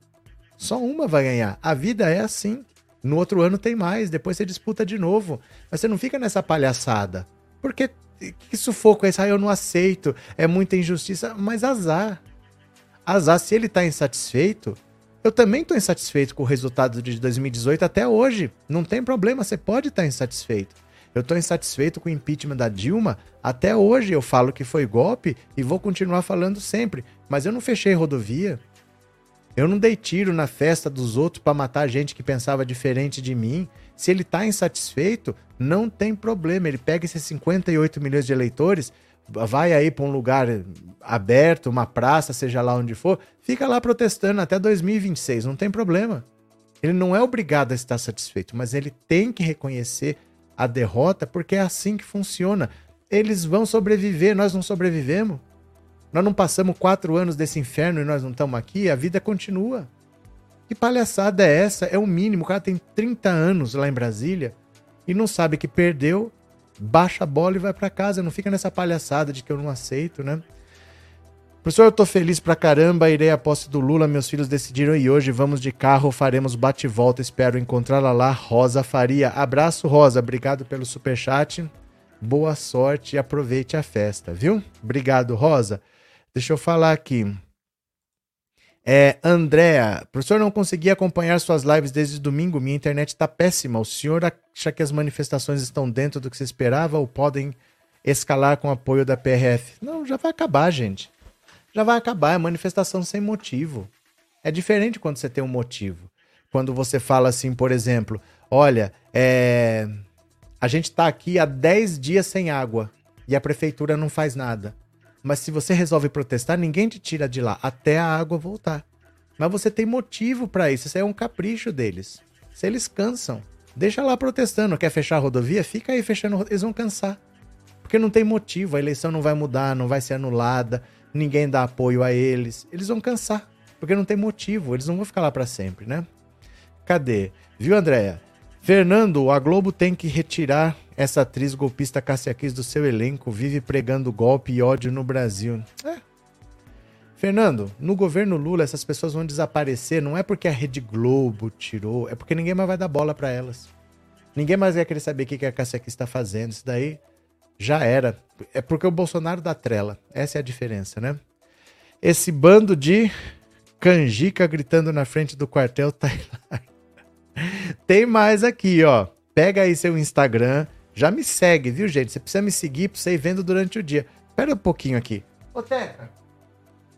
Só uma vai ganhar. A vida é assim. No outro ano tem mais, depois você disputa de novo. Mas você não fica nessa palhaçada. Porque que sufoco é esse? Ah, eu não aceito, é muita injustiça. Mas azar. Azar, se ele tá insatisfeito, eu também estou insatisfeito com o resultado de 2018 até hoje. Não tem problema, você pode estar insatisfeito. Eu estou insatisfeito com o impeachment da Dilma. Até hoje eu falo que foi golpe e vou continuar falando sempre. Mas eu não fechei rodovia. Eu não dei tiro na festa dos outros para matar gente que pensava diferente de mim. Se ele está insatisfeito, não tem problema. Ele pega esses 58 milhões de eleitores, vai aí para um lugar aberto, uma praça, seja lá onde for, fica lá protestando até 2026, não tem problema. Ele não é obrigado a estar satisfeito, mas ele tem que reconhecer a derrota porque é assim que funciona. Eles vão sobreviver, nós não sobrevivemos. Nós não passamos quatro anos desse inferno e nós não estamos aqui, a vida continua. Que palhaçada é essa? É o mínimo. O cara tem 30 anos lá em Brasília e não sabe que perdeu baixa a bola e vai para casa. Não fica nessa palhaçada de que eu não aceito, né? Professor, eu tô feliz pra caramba, irei à posse do Lula, meus filhos decidiram e hoje vamos de carro, faremos bate-volta, espero encontrá-la lá, Rosa Faria. Abraço, Rosa, obrigado pelo superchat, boa sorte e aproveite a festa, viu? Obrigado, Rosa. Deixa eu falar aqui. É, Andréa, professor, não consegui acompanhar suas lives desde domingo, minha internet está péssima. O senhor acha que as manifestações estão dentro do que se esperava ou podem escalar com apoio da PRF? Não, já vai acabar, gente. Já vai acabar, é manifestação sem motivo. É diferente quando você tem um motivo. Quando você fala assim, por exemplo, olha, é... a gente está aqui há 10 dias sem água e a prefeitura não faz nada. Mas se você resolve protestar, ninguém te tira de lá até a água voltar. Mas você tem motivo para isso. Isso é um capricho deles. Se eles cansam, deixa lá protestando. Quer fechar a rodovia? Fica aí fechando. Eles vão cansar. Porque não tem motivo. A eleição não vai mudar, não vai ser anulada. Ninguém dá apoio a eles. Eles vão cansar. Porque não tem motivo. Eles não vão ficar lá para sempre, né? Cadê? Viu, Andréia? Fernando, a Globo tem que retirar essa atriz golpista Cássia Kiss do seu elenco, vive pregando golpe e ódio no Brasil. É. Fernando, no governo Lula essas pessoas vão desaparecer, não é porque a Rede Globo tirou, é porque ninguém mais vai dar bola para elas. Ninguém mais vai querer saber o que a Cássia Kiss está fazendo. Isso daí já era. É porque o Bolsonaro dá trela. Essa é a diferença, né? Esse bando de canjica gritando na frente do quartel tá (laughs) (laughs) Tem mais aqui, ó. Pega aí seu Instagram. Já me segue, viu, gente? Você precisa me seguir pra você ir vendo durante o dia. Espera um pouquinho aqui. Ô, Teca.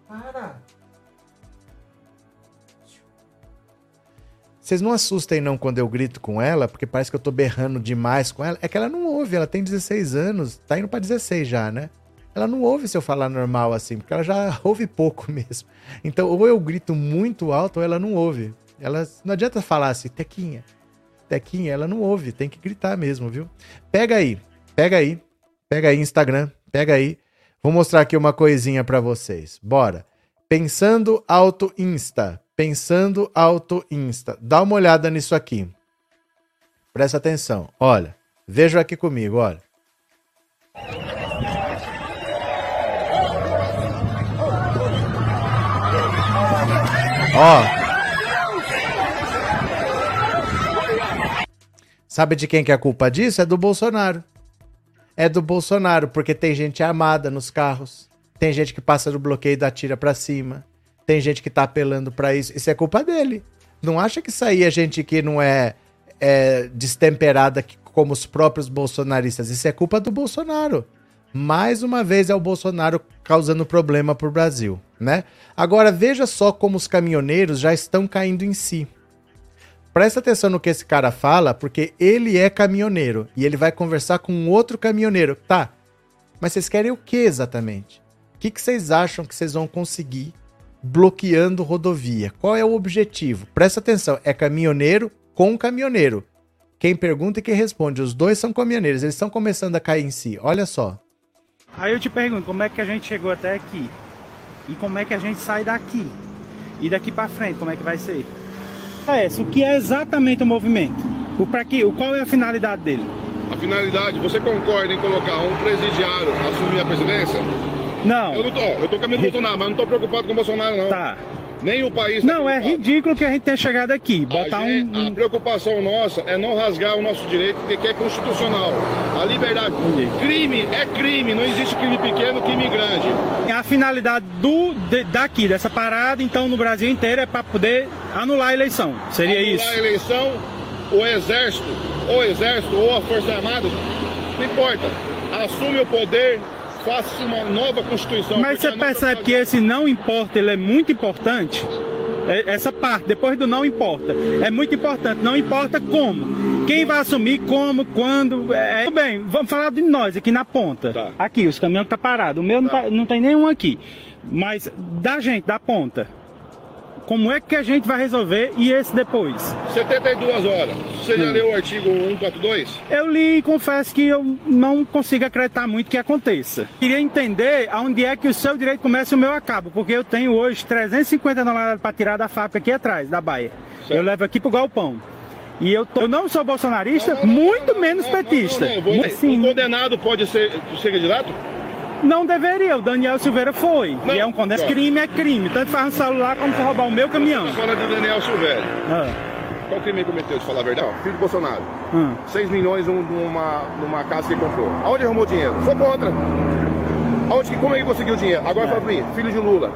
Para. Vocês não assustem não quando eu grito com ela, porque parece que eu tô berrando demais com ela. É que ela não ouve, ela tem 16 anos, tá indo para 16 já, né? Ela não ouve se eu falar normal assim, porque ela já (laughs) ouve pouco mesmo. Então, ou eu grito muito alto ou ela não ouve. Ela não adianta falar assim, Tequinha. Tequinha, ela não ouve, tem que gritar mesmo, viu? Pega aí, pega aí, pega aí Instagram, pega aí. Vou mostrar aqui uma coisinha para vocês. Bora. Pensando Auto Insta. Pensando Auto Insta. Dá uma olhada nisso aqui. Presta atenção. Olha, veja aqui comigo, olha. Ó. Sabe de quem que é a culpa disso? É do Bolsonaro. É do Bolsonaro, porque tem gente armada nos carros. Tem gente que passa do bloqueio e dá tira pra cima. Tem gente que tá apelando para isso. Isso é culpa dele. Não acha que isso aí é gente que não é, é destemperada como os próprios bolsonaristas. Isso é culpa do Bolsonaro. Mais uma vez é o Bolsonaro causando problema pro Brasil, né? Agora veja só como os caminhoneiros já estão caindo em si. Presta atenção no que esse cara fala, porque ele é caminhoneiro e ele vai conversar com outro caminhoneiro. Tá, mas vocês querem o que exatamente? O que, que vocês acham que vocês vão conseguir bloqueando rodovia. Qual é o objetivo? Presta atenção, é caminhoneiro com caminhoneiro. Quem pergunta e quem responde, os dois são caminhoneiros, eles estão começando a cair em si. Olha só. Aí eu te pergunto, como é que a gente chegou até aqui? E como é que a gente sai daqui? E daqui para frente, como é que vai ser? É, o que é exatamente o movimento? O para quê? O qual é a finalidade dele? A finalidade, você concorda em colocar um presidiário assumir a presidência? Não. Eu não tô, eu tô caminhando Bolsonaro, mas não tô preocupado com o Bolsonaro, não. Tá. Nem o país. Tá não, é ridículo que a gente tenha chegado aqui. Botar a, gente, um. A preocupação nossa é não rasgar o nosso direito, que é constitucional. A liberdade. Crime é crime, não existe crime pequeno, crime grande. A finalidade do, de, daqui, dessa parada, então, no Brasil inteiro, é para poder anular a eleição. Seria anular isso? Anular a eleição, o exército, o exército, ou a Força Armada, não importa. Assume o poder faça uma nova Constituição. Mas você percebe que esse não importa, ele é muito importante? É, essa parte, depois do não importa, é muito importante. Não importa como. Quem vai assumir, como, quando. É... Tudo bem, vamos falar de nós aqui na ponta. Tá. Aqui, os caminhões estão tá parados. O meu tá. não, tá, não tem nenhum aqui. Mas da gente, da ponta. Como é que a gente vai resolver e esse depois? 72 horas. Você já hum. leu o artigo 142? Eu li e confesso que eu não consigo acreditar muito que aconteça. Queria entender aonde é que o seu direito começa e o meu acaba, porque eu tenho hoje 350 toneladas para tirar da fábrica aqui atrás, da Baia. Certo. Eu levo aqui pro galpão. E eu, tô, eu não sou bolsonarista, não, não, não, muito menos petista. Sim. O condenado pode ser, ser candidato? Não deveria, o Daniel Silveira foi. Não, e é um quando é crime, é crime. Tanto faz um celular como roubar o meu caminhão. Você fala do Daniel Silveira. Ah. Qual crime ele cometeu, de falar a verdade? Filho do Bolsonaro. Ah. 6 milhões numa, numa casa que ele comprou. Aonde arrumou dinheiro? Foi contra. Aonde, como ele conseguiu dinheiro? Agora é. fala pra mim, filho de Lula.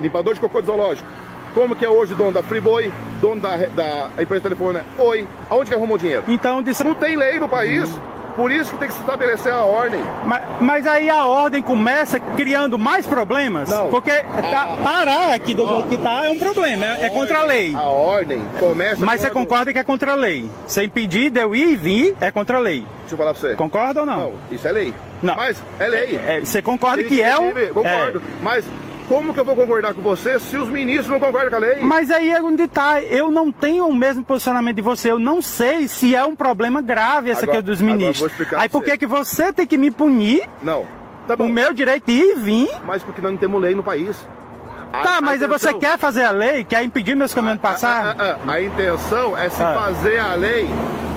Limpador de cocô de zoológico. Como que é hoje dono da Friboi, dono da, da empresa telefone? Oi. Aonde que arrumou dinheiro? Então, Não tem lei no país. Por isso que tem que se estabelecer a ordem. Mas, mas aí a ordem começa criando mais problemas? Não. Porque tá, parar aqui do jeito que tá é um problema, é, é contra a lei. A ordem começa. Mas você concorda que é contra a lei? Sem pedir, deu ir e vir, é contra a lei. Deixa eu falar pra você. Concorda ou não? Não, isso é lei. Não. Mas é lei. É, você concorda que é um. Concordo. É. Mas como que eu vou concordar com você se os ministros não concordam com a lei? Mas aí é onde está. Eu não tenho o mesmo posicionamento de você. Eu não sei se é um problema grave essa agora, aqui dos ministros. Aí por que, que você tem que me punir? Não. Tá o meu direito de ir e vir. Mas porque nós não temos lei no país. Tá, mas intenção... você quer fazer a lei? Quer impedir meus caminhões de passar? A, a, a, a, intenção é se ah. fazer a lei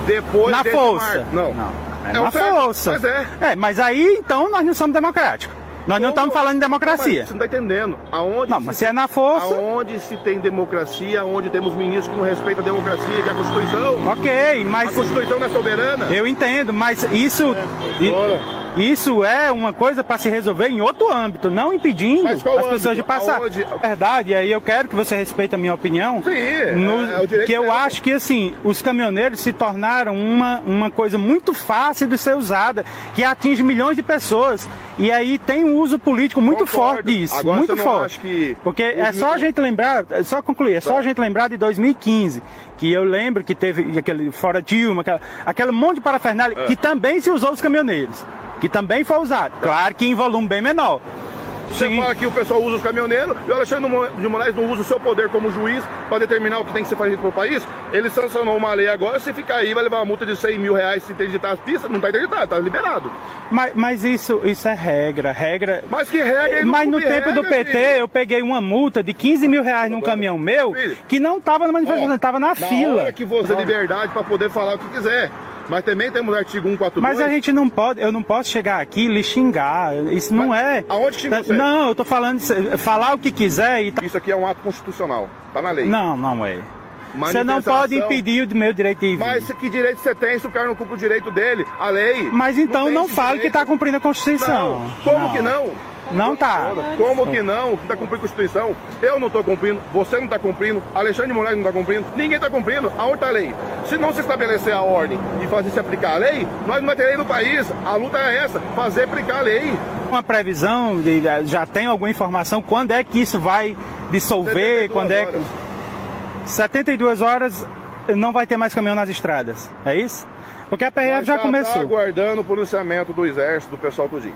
depois Na força. Mar... Não. não. É, é na força. Mas é. é. Mas aí, então, nós não somos democráticos. Nós não estamos falando em democracia. Mas você não está entendendo. Aonde não, mas se é na força. Aonde se tem democracia, onde temos ministros que não respeitam a democracia, que é a Constituição. Ok, mas. A Constituição não é soberana. Eu entendo, mas isso. É. Isso é uma coisa para se resolver em outro âmbito, não impedindo as pessoas âmbito? de passar. Aonde... Verdade, e aí eu quero que você respeite a minha opinião. Sim, é, no, é, é que eu acho que assim, os caminhoneiros se tornaram uma, uma coisa muito fácil de ser usada, que atinge milhões de pessoas. E aí tem um uso político muito Concordo. forte disso, Agora, muito forte. Que... Porque é só a gente lembrar, é só concluir, é só tá. a gente lembrar de 2015, que eu lembro que teve aquele fora Dilma, aquela, aquele monte de parafernália, é. que também se usou os caminhoneiros que também foi usado. Claro que em volume bem menor. Você Sim. fala que o pessoal usa os caminhoneiros e o Alexandre de Moraes não usa o seu poder como juiz para determinar o que tem que ser feito para o país. Ele sancionou uma lei agora, se ficar aí vai levar uma multa de 100 mil reais se interditar as pistas. Não está interditado, está liberado. Mas, mas, isso, isso é regra, regra... Mas que regra? Mas no tempo regra, do PT filho. eu peguei uma multa de 15 mil reais num caminhão meu filho. que não estava na manifestação, estava na, na fila. Hora que você tem liberdade para poder falar o que quiser. Mas também temos o artigo 142. Mas a gente não pode, eu não posso chegar aqui e lhe xingar. Isso não Mas é. Aonde xinga você? Não, eu tô falando, falar o que quiser e. Isso aqui é um ato constitucional. Tá na lei. Não, não é. Você não pode impedir o meu direito de vir. Mas que direito você tem se o cara não cumpre o direito dele? A lei. Mas então não, não fale direito. que está cumprindo a Constituição. Não. Como não. que não? Não tá. Como que não? Que tá cumprindo a Constituição? Eu não tô cumprindo, você não tá cumprindo, Alexandre de Moraes não tá cumprindo, ninguém tá cumprindo. Aonde tá a lei? Se não se estabelecer a ordem e fazer se aplicar a lei, nós não vamos ter lei no país. A luta é essa, fazer aplicar a lei. Uma previsão, de, já tem alguma informação, quando é que isso vai dissolver? Quando é que... 72 horas não vai ter mais caminhão nas estradas, é isso? Porque a PRF já, já tá começou. Tá aguardando o policiamento do exército, do pessoal tudinho.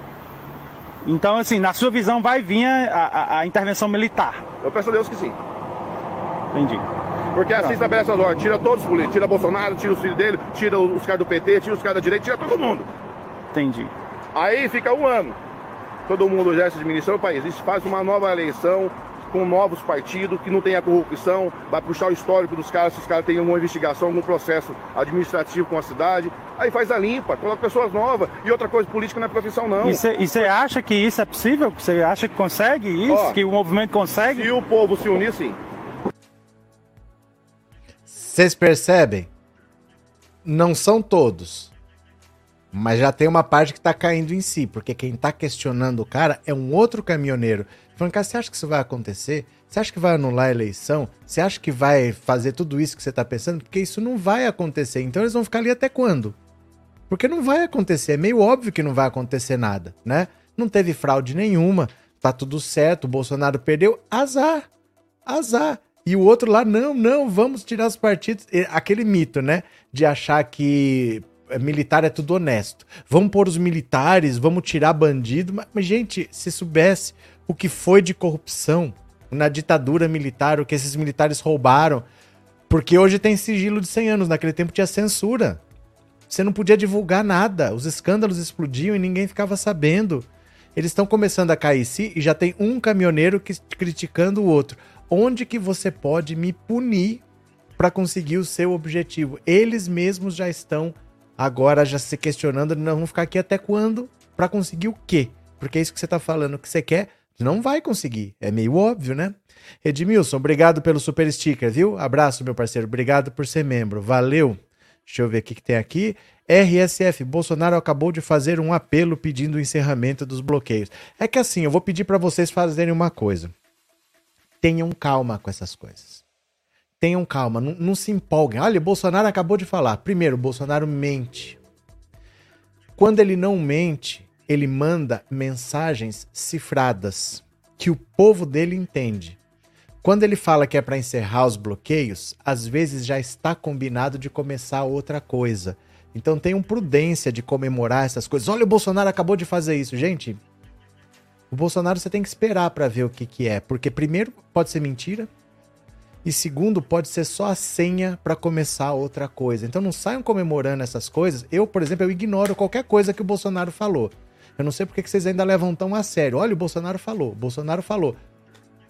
Então, assim, na sua visão vai vir a, a, a intervenção militar? Eu peço a Deus que sim. Entendi. Porque assim estabelece as ordens, tira todos os políticos, tira Bolsonaro, tira os filhos dele, tira os caras do PT, tira os caras da direita, tira todo mundo. Entendi. Aí fica um ano. Todo mundo exerce administração do país. Isso faz uma nova eleição, com novos partidos, que não tem a corrupção, vai puxar o histórico dos caras, se os caras têm uma investigação, algum processo administrativo com a cidade. Aí faz a limpa, coloca pessoas novas. E outra coisa, política não é profissão, não. E você acha que isso é possível? Você acha que consegue isso? Ó, que o movimento consegue? Se o povo se unir, sim. Vocês percebem? Não são todos. Mas já tem uma parte que tá caindo em si, porque quem tá questionando o cara é um outro caminhoneiro Falando, cara, você acha que isso vai acontecer? Você acha que vai anular a eleição? Você acha que vai fazer tudo isso que você está pensando? Porque isso não vai acontecer. Então eles vão ficar ali até quando? Porque não vai acontecer. É meio óbvio que não vai acontecer nada, né? Não teve fraude nenhuma. Tá tudo certo. O Bolsonaro perdeu. Azar. Azar. E o outro lá, não, não, vamos tirar os partidos. Aquele mito, né? De achar que militar é tudo honesto. Vamos pôr os militares, vamos tirar bandido. Mas, mas, gente, se soubesse o que foi de corrupção na ditadura militar, o que esses militares roubaram. Porque hoje tem sigilo de 100 anos, naquele tempo tinha censura. Você não podia divulgar nada, os escândalos explodiam e ninguém ficava sabendo. Eles estão começando a cair si e já tem um caminhoneiro que, criticando o outro. Onde que você pode me punir para conseguir o seu objetivo? Eles mesmos já estão agora já se questionando, não vão ficar aqui até quando para conseguir o quê? Porque é isso que você está falando, que você quer não vai conseguir. É meio óbvio, né? Edmilson, obrigado pelo super sticker, viu? Abraço, meu parceiro. Obrigado por ser membro. Valeu. Deixa eu ver o que, que tem aqui. RSF, Bolsonaro acabou de fazer um apelo pedindo o encerramento dos bloqueios. É que assim, eu vou pedir para vocês fazerem uma coisa. Tenham calma com essas coisas. Tenham calma, não, não se empolguem. Olha, Bolsonaro acabou de falar. Primeiro, Bolsonaro mente. Quando ele não mente, ele manda mensagens cifradas que o povo dele entende. Quando ele fala que é para encerrar os bloqueios, às vezes já está combinado de começar outra coisa. Então tenham prudência de comemorar essas coisas. Olha, o Bolsonaro acabou de fazer isso. Gente, o Bolsonaro você tem que esperar para ver o que, que é. Porque, primeiro, pode ser mentira. E segundo, pode ser só a senha para começar outra coisa. Então não saiam comemorando essas coisas. Eu, por exemplo, eu ignoro qualquer coisa que o Bolsonaro falou. Eu não sei porque que vocês ainda levam tão a sério. Olha, o Bolsonaro falou, o Bolsonaro falou.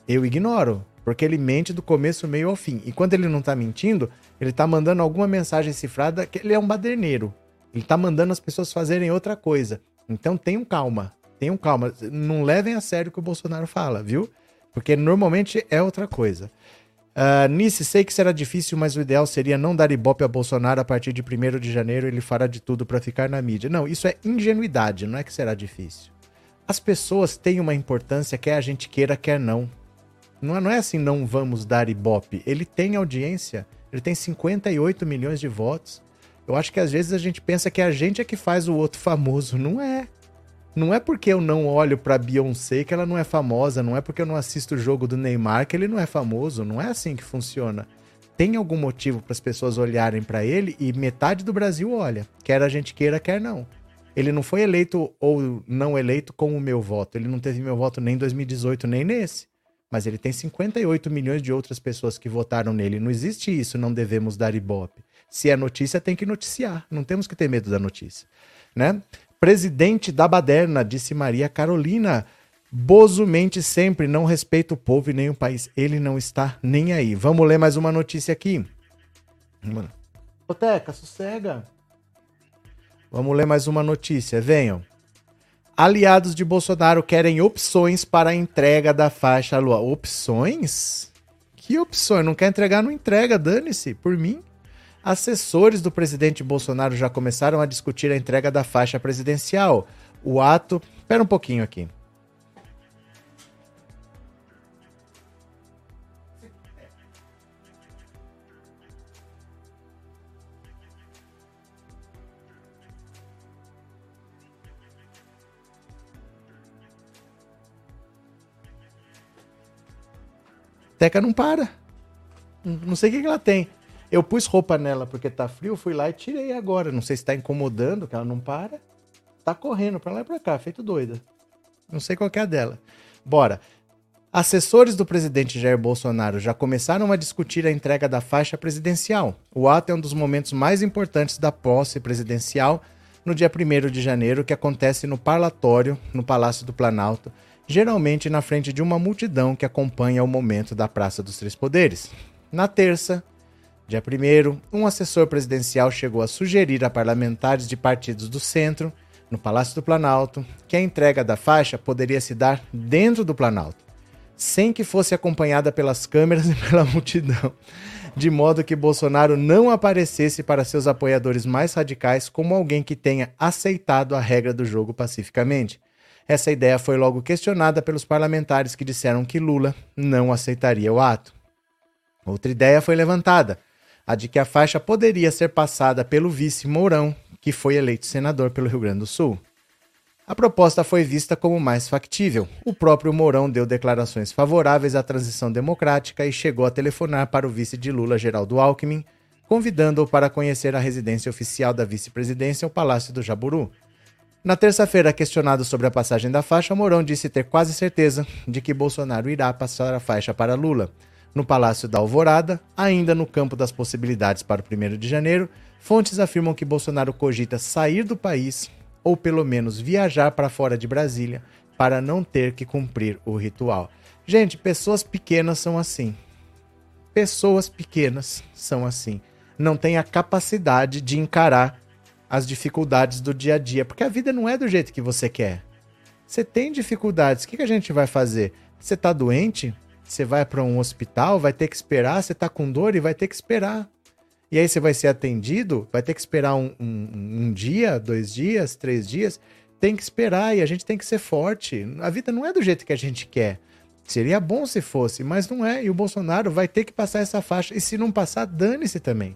Eu ignoro, porque ele mente do começo, meio ao fim. E quando ele não tá mentindo, ele tá mandando alguma mensagem cifrada que ele é um baderneiro. Ele tá mandando as pessoas fazerem outra coisa. Então tenham calma, tenham calma. Não levem a sério o que o Bolsonaro fala, viu? Porque normalmente é outra coisa. Uh, Nice, sei que será difícil, mas o ideal seria não dar ibope a Bolsonaro a partir de 1 de janeiro. Ele fará de tudo para ficar na mídia. Não, isso é ingenuidade, não é que será difícil. As pessoas têm uma importância, quer a gente queira, quer não. Não é, não é assim, não vamos dar ibope. Ele tem audiência, ele tem 58 milhões de votos. Eu acho que às vezes a gente pensa que a gente é que faz o outro famoso. Não é. Não é porque eu não olho pra Beyoncé que ela não é famosa, não é porque eu não assisto o jogo do Neymar que ele não é famoso, não é assim que funciona. Tem algum motivo para as pessoas olharem para ele e metade do Brasil olha, quer a gente queira, quer não. Ele não foi eleito ou não eleito com o meu voto, ele não teve meu voto nem em 2018 nem nesse. Mas ele tem 58 milhões de outras pessoas que votaram nele. Não existe isso, não devemos dar ibope. Se é notícia, tem que noticiar. Não temos que ter medo da notícia, né? Presidente da Baderna, disse Maria Carolina. Bozo mente sempre, não respeita o povo e nem o país. Ele não está nem aí. Vamos ler mais uma notícia aqui. Ô, Teca, sossega. Vamos ler mais uma notícia. Venham. Aliados de Bolsonaro querem opções para a entrega da faixa Lua. Opções? Que opções? Não quer entregar, não entrega, dane-se, por mim. Assessores do presidente Bolsonaro já começaram a discutir a entrega da faixa presidencial. O ato. Espera um pouquinho aqui. Teca não para. Não sei o que ela tem. Eu pus roupa nela porque tá frio, fui lá e tirei agora. Não sei se tá incomodando, que ela não para. Tá correndo pra lá e pra cá, feito doida. Não sei qual é a dela. Bora. Assessores do presidente Jair Bolsonaro já começaram a discutir a entrega da faixa presidencial. O ato é um dos momentos mais importantes da posse presidencial no dia 1 de janeiro, que acontece no parlatório, no Palácio do Planalto, geralmente na frente de uma multidão que acompanha o momento da Praça dos Três Poderes. Na terça, Dia 1, um assessor presidencial chegou a sugerir a parlamentares de partidos do centro, no Palácio do Planalto, que a entrega da faixa poderia se dar dentro do Planalto, sem que fosse acompanhada pelas câmeras (laughs) e pela multidão, de modo que Bolsonaro não aparecesse para seus apoiadores mais radicais como alguém que tenha aceitado a regra do jogo pacificamente. Essa ideia foi logo questionada pelos parlamentares que disseram que Lula não aceitaria o ato. Outra ideia foi levantada a de que a faixa poderia ser passada pelo vice Mourão, que foi eleito senador pelo Rio Grande do Sul. A proposta foi vista como mais factível. O próprio Mourão deu declarações favoráveis à transição democrática e chegou a telefonar para o vice de Lula, Geraldo Alckmin, convidando-o para conhecer a residência oficial da vice-presidência, o Palácio do Jaburu. Na terça-feira, questionado sobre a passagem da faixa, Mourão disse ter quase certeza de que Bolsonaro irá passar a faixa para Lula. No Palácio da Alvorada, ainda no campo das possibilidades para o 1 de janeiro, fontes afirmam que Bolsonaro cogita sair do país ou pelo menos viajar para fora de Brasília para não ter que cumprir o ritual. Gente, pessoas pequenas são assim. Pessoas pequenas são assim. Não têm a capacidade de encarar as dificuldades do dia a dia, porque a vida não é do jeito que você quer. Você tem dificuldades, o que, a gente vai fazer? Você está doente? Você vai para um hospital, vai ter que esperar, você está com dor e vai ter que esperar. E aí você vai ser atendido, vai ter que esperar um, um, um, dia, dois dias, três dias. Tem que esperar e a gente tem que ser forte. A vida não é do jeito que a gente quer. Seria bom se fosse, mas não é. E o Bolsonaro vai ter que passar essa faixa. E se não passar, dane-se também.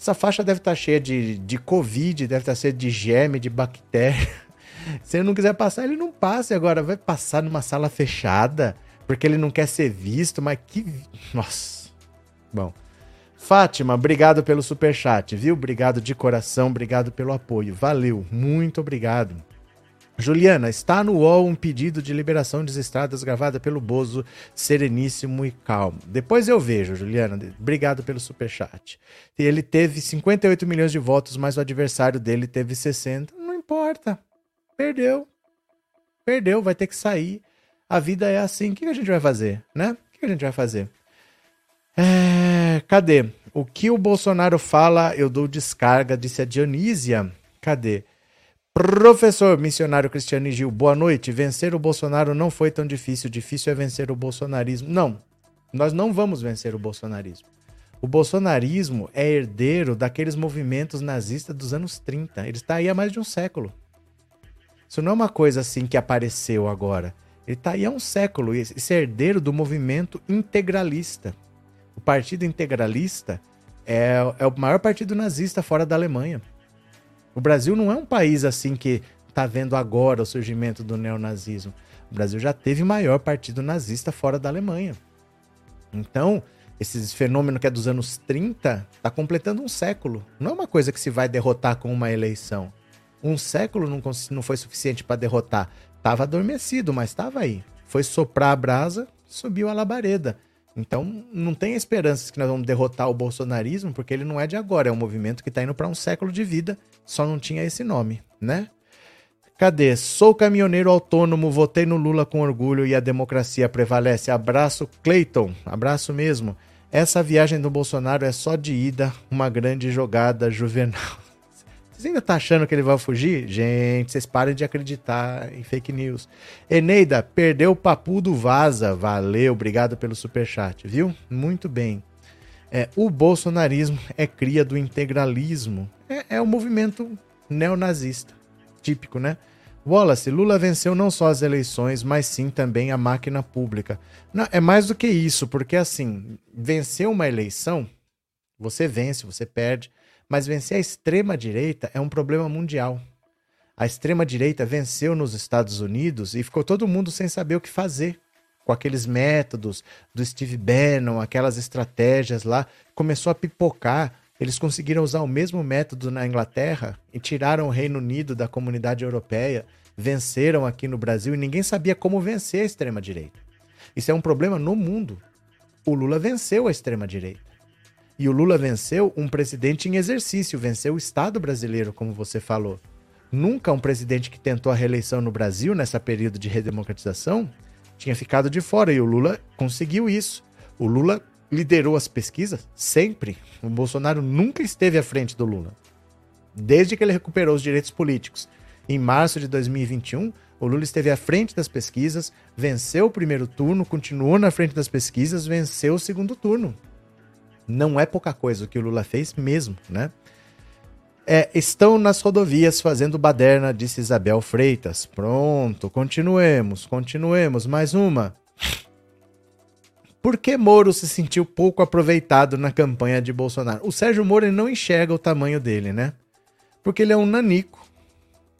Essa faixa deve estar tá cheia de, de Covid, deve estar tá cheia de germe, de bactéria. (laughs) Se ele não quiser passar, ele não passa. Agora vai passar numa sala fechada porque ele não quer ser visto, mas que. Nossa. Bom. Fátima, obrigado pelo super chat, viu? Obrigado de coração, obrigado pelo apoio. Valeu, muito obrigado. Juliana, está no UOL um pedido de liberação de estradas gravada pelo Bozo, sereníssimo e calmo. Depois eu vejo, Juliana. Obrigado pelo superchat. Ele teve 58 milhões de votos, mas o adversário dele teve 60. Não importa. Perdeu. Perdeu, vai ter que sair. A vida é assim. O que a gente vai fazer, né? O que a gente vai fazer? É, cadê? O que o Bolsonaro fala, eu dou descarga, disse a Dionísia. Cadê? Professor missionário Cristiano Gil, boa noite. Vencer o Bolsonaro não foi tão difícil. Difícil é vencer o bolsonarismo. Não, nós não vamos vencer o bolsonarismo. O bolsonarismo é herdeiro daqueles movimentos nazistas dos anos 30. Ele está aí há mais de um século. Isso não é uma coisa assim que apareceu agora. Ele está aí há um século. Esse é herdeiro do movimento integralista. O Partido Integralista é, é o maior partido nazista fora da Alemanha. O Brasil não é um país assim que está vendo agora o surgimento do neonazismo. O Brasil já teve maior partido nazista fora da Alemanha. Então, esse fenômeno que é dos anos 30 está completando um século. Não é uma coisa que se vai derrotar com uma eleição. Um século não, não foi suficiente para derrotar. Estava adormecido, mas estava aí. Foi soprar a brasa, subiu a labareda. Então, não tem esperanças que nós vamos derrotar o bolsonarismo, porque ele não é de agora, é um movimento que está indo para um século de vida, só não tinha esse nome, né? Cadê? Sou caminhoneiro autônomo, votei no Lula com orgulho e a democracia prevalece. Abraço, Clayton. Abraço mesmo. Essa viagem do Bolsonaro é só de ida, uma grande jogada juvenal. Vocês ainda tá achando que ele vai fugir? Gente, vocês parem de acreditar em fake news. Eneida, perdeu o papu do Vaza. Valeu, obrigado pelo superchat, viu? Muito bem. É, o bolsonarismo é cria do integralismo. É, é um movimento neonazista. Típico, né? Wallace, Lula venceu não só as eleições, mas sim também a máquina pública. Não, é mais do que isso, porque assim, vencer uma eleição, você vence, você perde, mas vencer a extrema-direita é um problema mundial. A extrema-direita venceu nos Estados Unidos e ficou todo mundo sem saber o que fazer. Com aqueles métodos do Steve Bannon, aquelas estratégias lá, começou a pipocar eles conseguiram usar o mesmo método na Inglaterra e tiraram o Reino Unido da comunidade europeia, venceram aqui no Brasil e ninguém sabia como vencer a extrema-direita. Isso é um problema no mundo. O Lula venceu a extrema-direita. E o Lula venceu um presidente em exercício, venceu o Estado brasileiro, como você falou. Nunca um presidente que tentou a reeleição no Brasil, nessa período de redemocratização, tinha ficado de fora. E o Lula conseguiu isso. O Lula liderou as pesquisas sempre. O Bolsonaro nunca esteve à frente do Lula. Desde que ele recuperou os direitos políticos. Em março de 2021, o Lula esteve à frente das pesquisas, venceu o primeiro turno, continuou na frente das pesquisas, venceu o segundo turno. Não é pouca coisa o que o Lula fez mesmo, né? É, estão nas rodovias fazendo baderna, disse Isabel Freitas. Pronto, continuemos, continuemos. Mais uma. Por que Moro se sentiu pouco aproveitado na campanha de Bolsonaro? O Sérgio Moro não enxerga o tamanho dele, né? Porque ele é um nanico.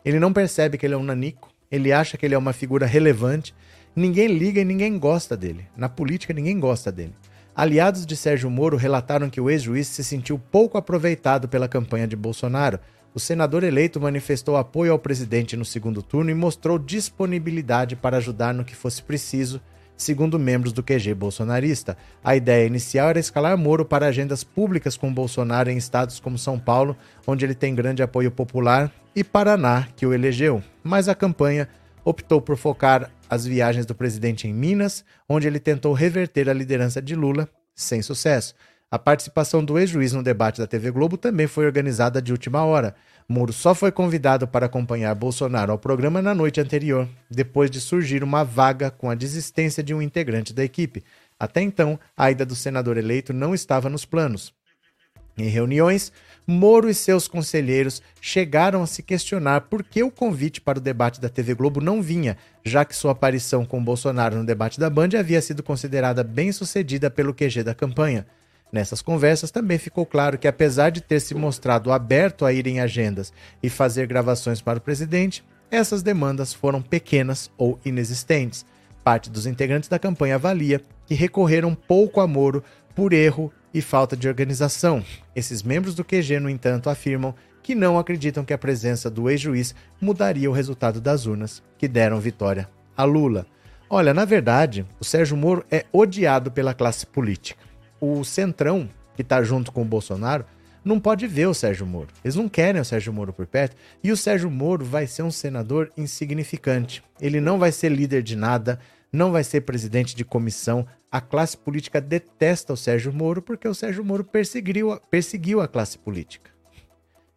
Ele não percebe que ele é um nanico. Ele acha que ele é uma figura relevante. Ninguém liga e ninguém gosta dele. Na política, ninguém gosta dele. Aliados de Sérgio Moro relataram que o ex-juiz se sentiu pouco aproveitado pela campanha de Bolsonaro. O senador eleito manifestou apoio ao presidente no segundo turno e mostrou disponibilidade para ajudar no que fosse preciso Segundo membros do QG bolsonarista, a ideia inicial era escalar Moro para agendas públicas com Bolsonaro em estados como São Paulo, onde ele tem grande apoio popular, e Paraná, que o elegeu. Mas a campanha optou por focar as viagens do presidente em Minas, onde ele tentou reverter a liderança de Lula, sem sucesso. A participação do ex-juiz no debate da TV Globo também foi organizada de última hora. Moro só foi convidado para acompanhar Bolsonaro ao programa na noite anterior, depois de surgir uma vaga com a desistência de um integrante da equipe. Até então, a ida do senador eleito não estava nos planos. Em reuniões, Moro e seus conselheiros chegaram a se questionar por que o convite para o debate da TV Globo não vinha, já que sua aparição com Bolsonaro no debate da Band havia sido considerada bem sucedida pelo QG da campanha. Nessas conversas também ficou claro que, apesar de ter se mostrado aberto a ir em agendas e fazer gravações para o presidente, essas demandas foram pequenas ou inexistentes. Parte dos integrantes da campanha avalia que recorreram pouco a Moro por erro e falta de organização. Esses membros do QG, no entanto, afirmam que não acreditam que a presença do ex-juiz mudaria o resultado das urnas, que deram vitória a Lula. Olha, na verdade, o Sérgio Moro é odiado pela classe política o Centrão, que está junto com o Bolsonaro, não pode ver o Sérgio Moro. Eles não querem o Sérgio Moro por perto. E o Sérgio Moro vai ser um senador insignificante. Ele não vai ser líder de nada, não vai ser presidente de comissão. A classe política detesta o Sérgio Moro porque o Sérgio Moro perseguiu, perseguiu a classe política.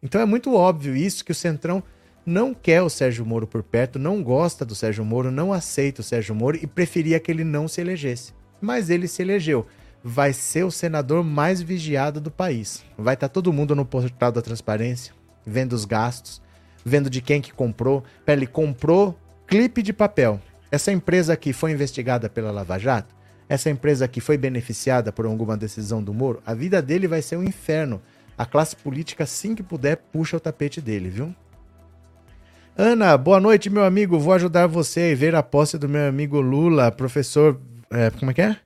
Então é muito óbvio isso que o Centrão não quer o Sérgio Moro por perto, não gosta do Sérgio Moro, não aceita o Sérgio Moro e preferia que ele não se elegesse. Mas ele se elegeu. Vai ser o senador mais vigiado do país. Vai estar tá todo mundo no portal da transparência, vendo os gastos, vendo de quem que comprou. Ele comprou clipe de papel. Essa empresa aqui foi investigada pela Lava Jato? Essa empresa aqui foi beneficiada por alguma decisão do Moro? A vida dele vai ser um inferno. A classe política, assim que puder, puxa o tapete dele, viu? Ana, boa noite, meu amigo. Vou ajudar você a ver a posse do meu amigo Lula, professor. É, como é que é?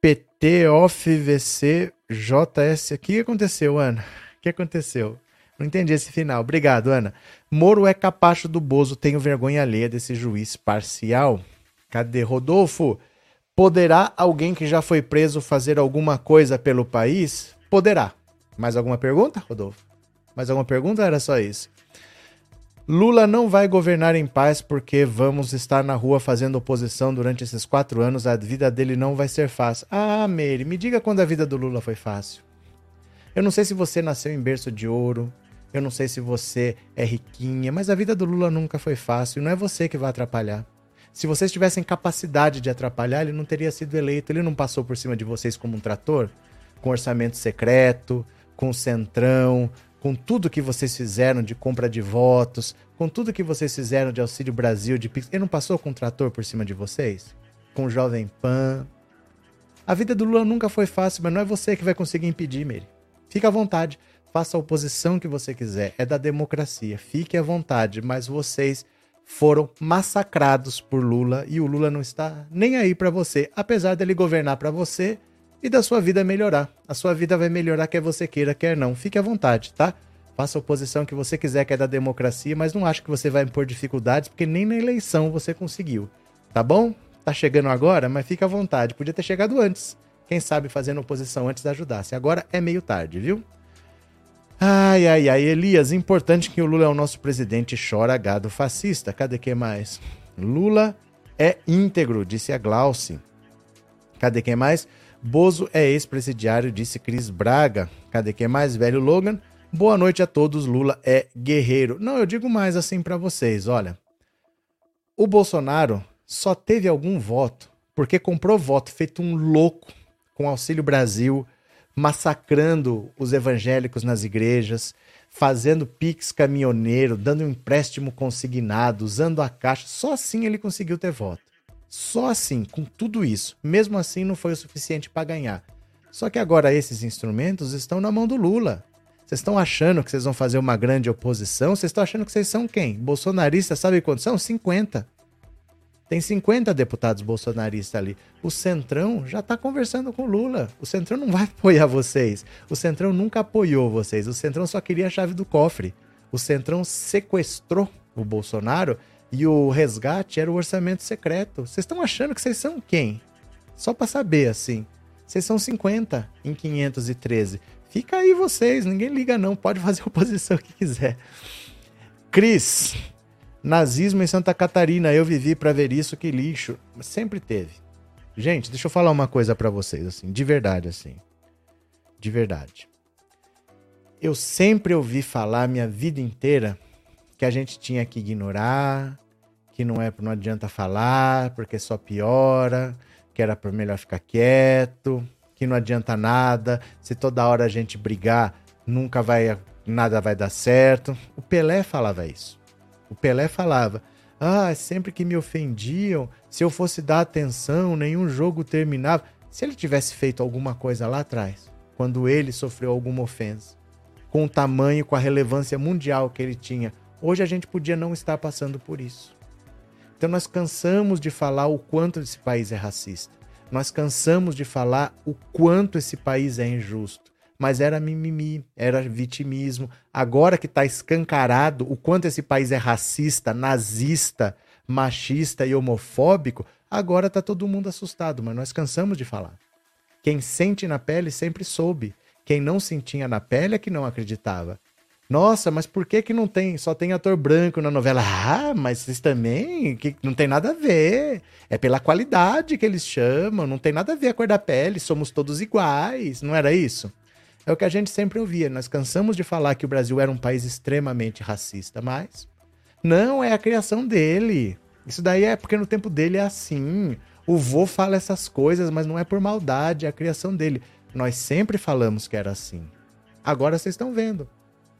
PT, OFVC, VC, JS. O que aconteceu, Ana? O que aconteceu? Não entendi esse final. Obrigado, Ana. Moro é capacho do Bozo, tenho vergonha alheia desse juiz parcial. Cadê Rodolfo? Poderá alguém que já foi preso fazer alguma coisa pelo país? Poderá. Mais alguma pergunta, Rodolfo? Mais alguma pergunta? Era só isso. Lula não vai governar em paz porque vamos estar na rua fazendo oposição durante esses quatro anos. A vida dele não vai ser fácil. Ah, Meire, me diga quando a vida do Lula foi fácil. Eu não sei se você nasceu em berço de ouro, eu não sei se você é riquinha, mas a vida do Lula nunca foi fácil. Não é você que vai atrapalhar. Se vocês tivessem capacidade de atrapalhar, ele não teria sido eleito. Ele não passou por cima de vocês como um trator, com orçamento secreto, com centrão, com tudo que vocês fizeram de compra de votos, com tudo que vocês fizeram de Auxílio Brasil, de Pix. Ele não passou com um trator por cima de vocês? Com o Jovem Pan. A vida do Lula nunca foi fácil, mas não é você que vai conseguir impedir, Meire. Fica à vontade faça a oposição que você quiser, é da democracia, fique à vontade, mas vocês foram massacrados por Lula e o Lula não está nem aí para você, apesar dele governar para você e da sua vida melhorar. A sua vida vai melhorar quer você queira, quer não. Fique à vontade, tá? Faça a oposição que você quiser, que é da democracia, mas não acho que você vai impor dificuldades, porque nem na eleição você conseguiu. Tá bom? Tá chegando agora, mas fique à vontade. Podia ter chegado antes. Quem sabe fazendo oposição antes ajudasse. Agora é meio tarde, viu? Ai, ai, ai, Elias, importante que o Lula é o nosso presidente, chora gado fascista. Cadê que mais? Lula é íntegro, disse a Glauce. Cadê quem mais? Bozo é ex-presidiário, disse Cris Braga. Cadê quem mais? Velho Logan. Boa noite a todos, Lula é guerreiro. Não, eu digo mais assim para vocês, olha. O Bolsonaro só teve algum voto porque comprou voto feito um louco com Auxílio Brasil, massacrando os evangélicos nas igrejas, fazendo pix caminhoneiro, dando um empréstimo consignado, usando a caixa. Só assim ele conseguiu ter voto. Só assim, com tudo isso. Mesmo assim, não foi o suficiente para ganhar. Só que agora esses instrumentos estão na mão do Lula. Vocês estão achando que vocês vão fazer uma grande oposição? Vocês estão achando que vocês são quem? Bolsonaristas, sabe quantos são? 50. Tem 50 deputados bolsonaristas ali. O Centrão já está conversando com o Lula. O Centrão não vai apoiar vocês. O Centrão nunca apoiou vocês. O Centrão só queria a chave do cofre. O Centrão sequestrou o Bolsonaro e o resgate era o orçamento secreto. Vocês estão achando que vocês são quem? Só para saber, assim. Vocês são 50 em 513. Fica aí vocês, ninguém liga não. Pode fazer (laughs) oposição que quiser. Cris, Nazismo em Santa Catarina, eu vivi para ver isso, que lixo. Sempre teve. Gente, deixa eu falar uma coisa para vocês, assim, de verdade, assim. De verdade. Eu sempre ouvi falar minha vida inteira que a gente tinha que ignorar, que não é, não adianta falar, porque só piora, que era melhor ficar quieto, que não adianta nada, se toda hora a gente brigar, nunca vai nada vai dar certo. O Pelé falava isso. O Pelé falava: Ah, sempre que me ofendiam, se eu fosse dar atenção, nenhum jogo terminava. Se ele tivesse feito alguma coisa lá atrás, quando ele sofreu alguma ofensa, com o tamanho, com a relevância mundial que ele tinha, hoje a gente podia não estar passando por isso. Então nós cansamos de falar o quanto esse país é racista. Nós cansamos de falar o quanto esse país é injusto mas era mimimi, era vitimismo. Agora que está escancarado o quanto esse país é racista, nazista, machista e homofóbico, agora está todo mundo assustado, mas nós cansamos de falar. Quem sente na pele sempre soube. Quem não sentia na pele é que não acreditava. Nossa, mas por que que não tem, só tem ator branco na novela? Ah, mas vocês também, que não tem nada a ver. É pela qualidade que eles chamam, não tem nada a ver a cor da pele, somos todos iguais, não era isso? É o que a gente sempre ouvia. Nós cansamos de falar que o Brasil era um país extremamente racista, mas não é a criação dele. Isso daí é porque no tempo dele é assim. O vô fala essas coisas, mas não é por maldade, é a criação dele. Nós sempre falamos que era assim. Agora vocês estão vendo.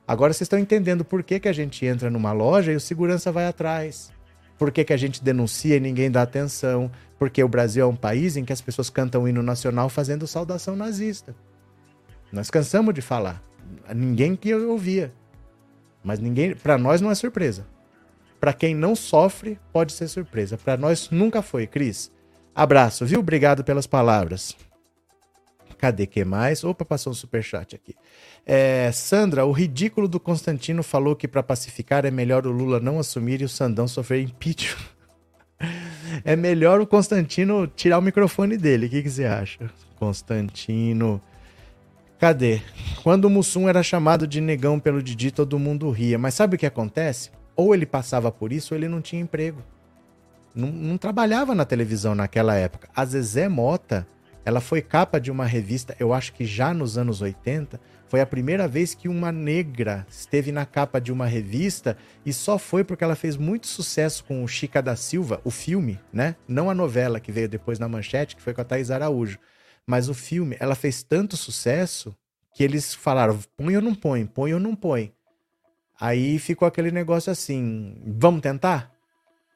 Agora vocês estão entendendo por que, que a gente entra numa loja e o segurança vai atrás. Por que, que a gente denuncia e ninguém dá atenção. Porque o Brasil é um país em que as pessoas cantam o hino nacional fazendo saudação nazista. Nós cansamos de falar. Ninguém que ouvia. Mas ninguém, para nós não é surpresa. Para quem não sofre, pode ser surpresa. Para nós nunca foi, Cris. Abraço, viu? Obrigado pelas palavras. Cadê que mais? Opa, passou um superchat aqui. É, Sandra, o ridículo do Constantino falou que para pacificar é melhor o Lula não assumir e o Sandão sofrer impeachment. (laughs) é melhor o Constantino tirar o microfone dele. O que, que você acha? Constantino. Cadê? Quando o Mussum era chamado de negão pelo Didi, todo mundo ria. Mas sabe o que acontece? Ou ele passava por isso ou ele não tinha emprego. Não, não trabalhava na televisão naquela época. A Zezé Mota ela foi capa de uma revista, eu acho que já nos anos 80, foi a primeira vez que uma negra esteve na capa de uma revista e só foi porque ela fez muito sucesso com o Chica da Silva, o filme, né? Não a novela que veio depois na manchete, que foi com a Thais Araújo. Mas o filme, ela fez tanto sucesso que eles falaram: põe ou não põe, põe ou não põe. Aí ficou aquele negócio assim: vamos tentar?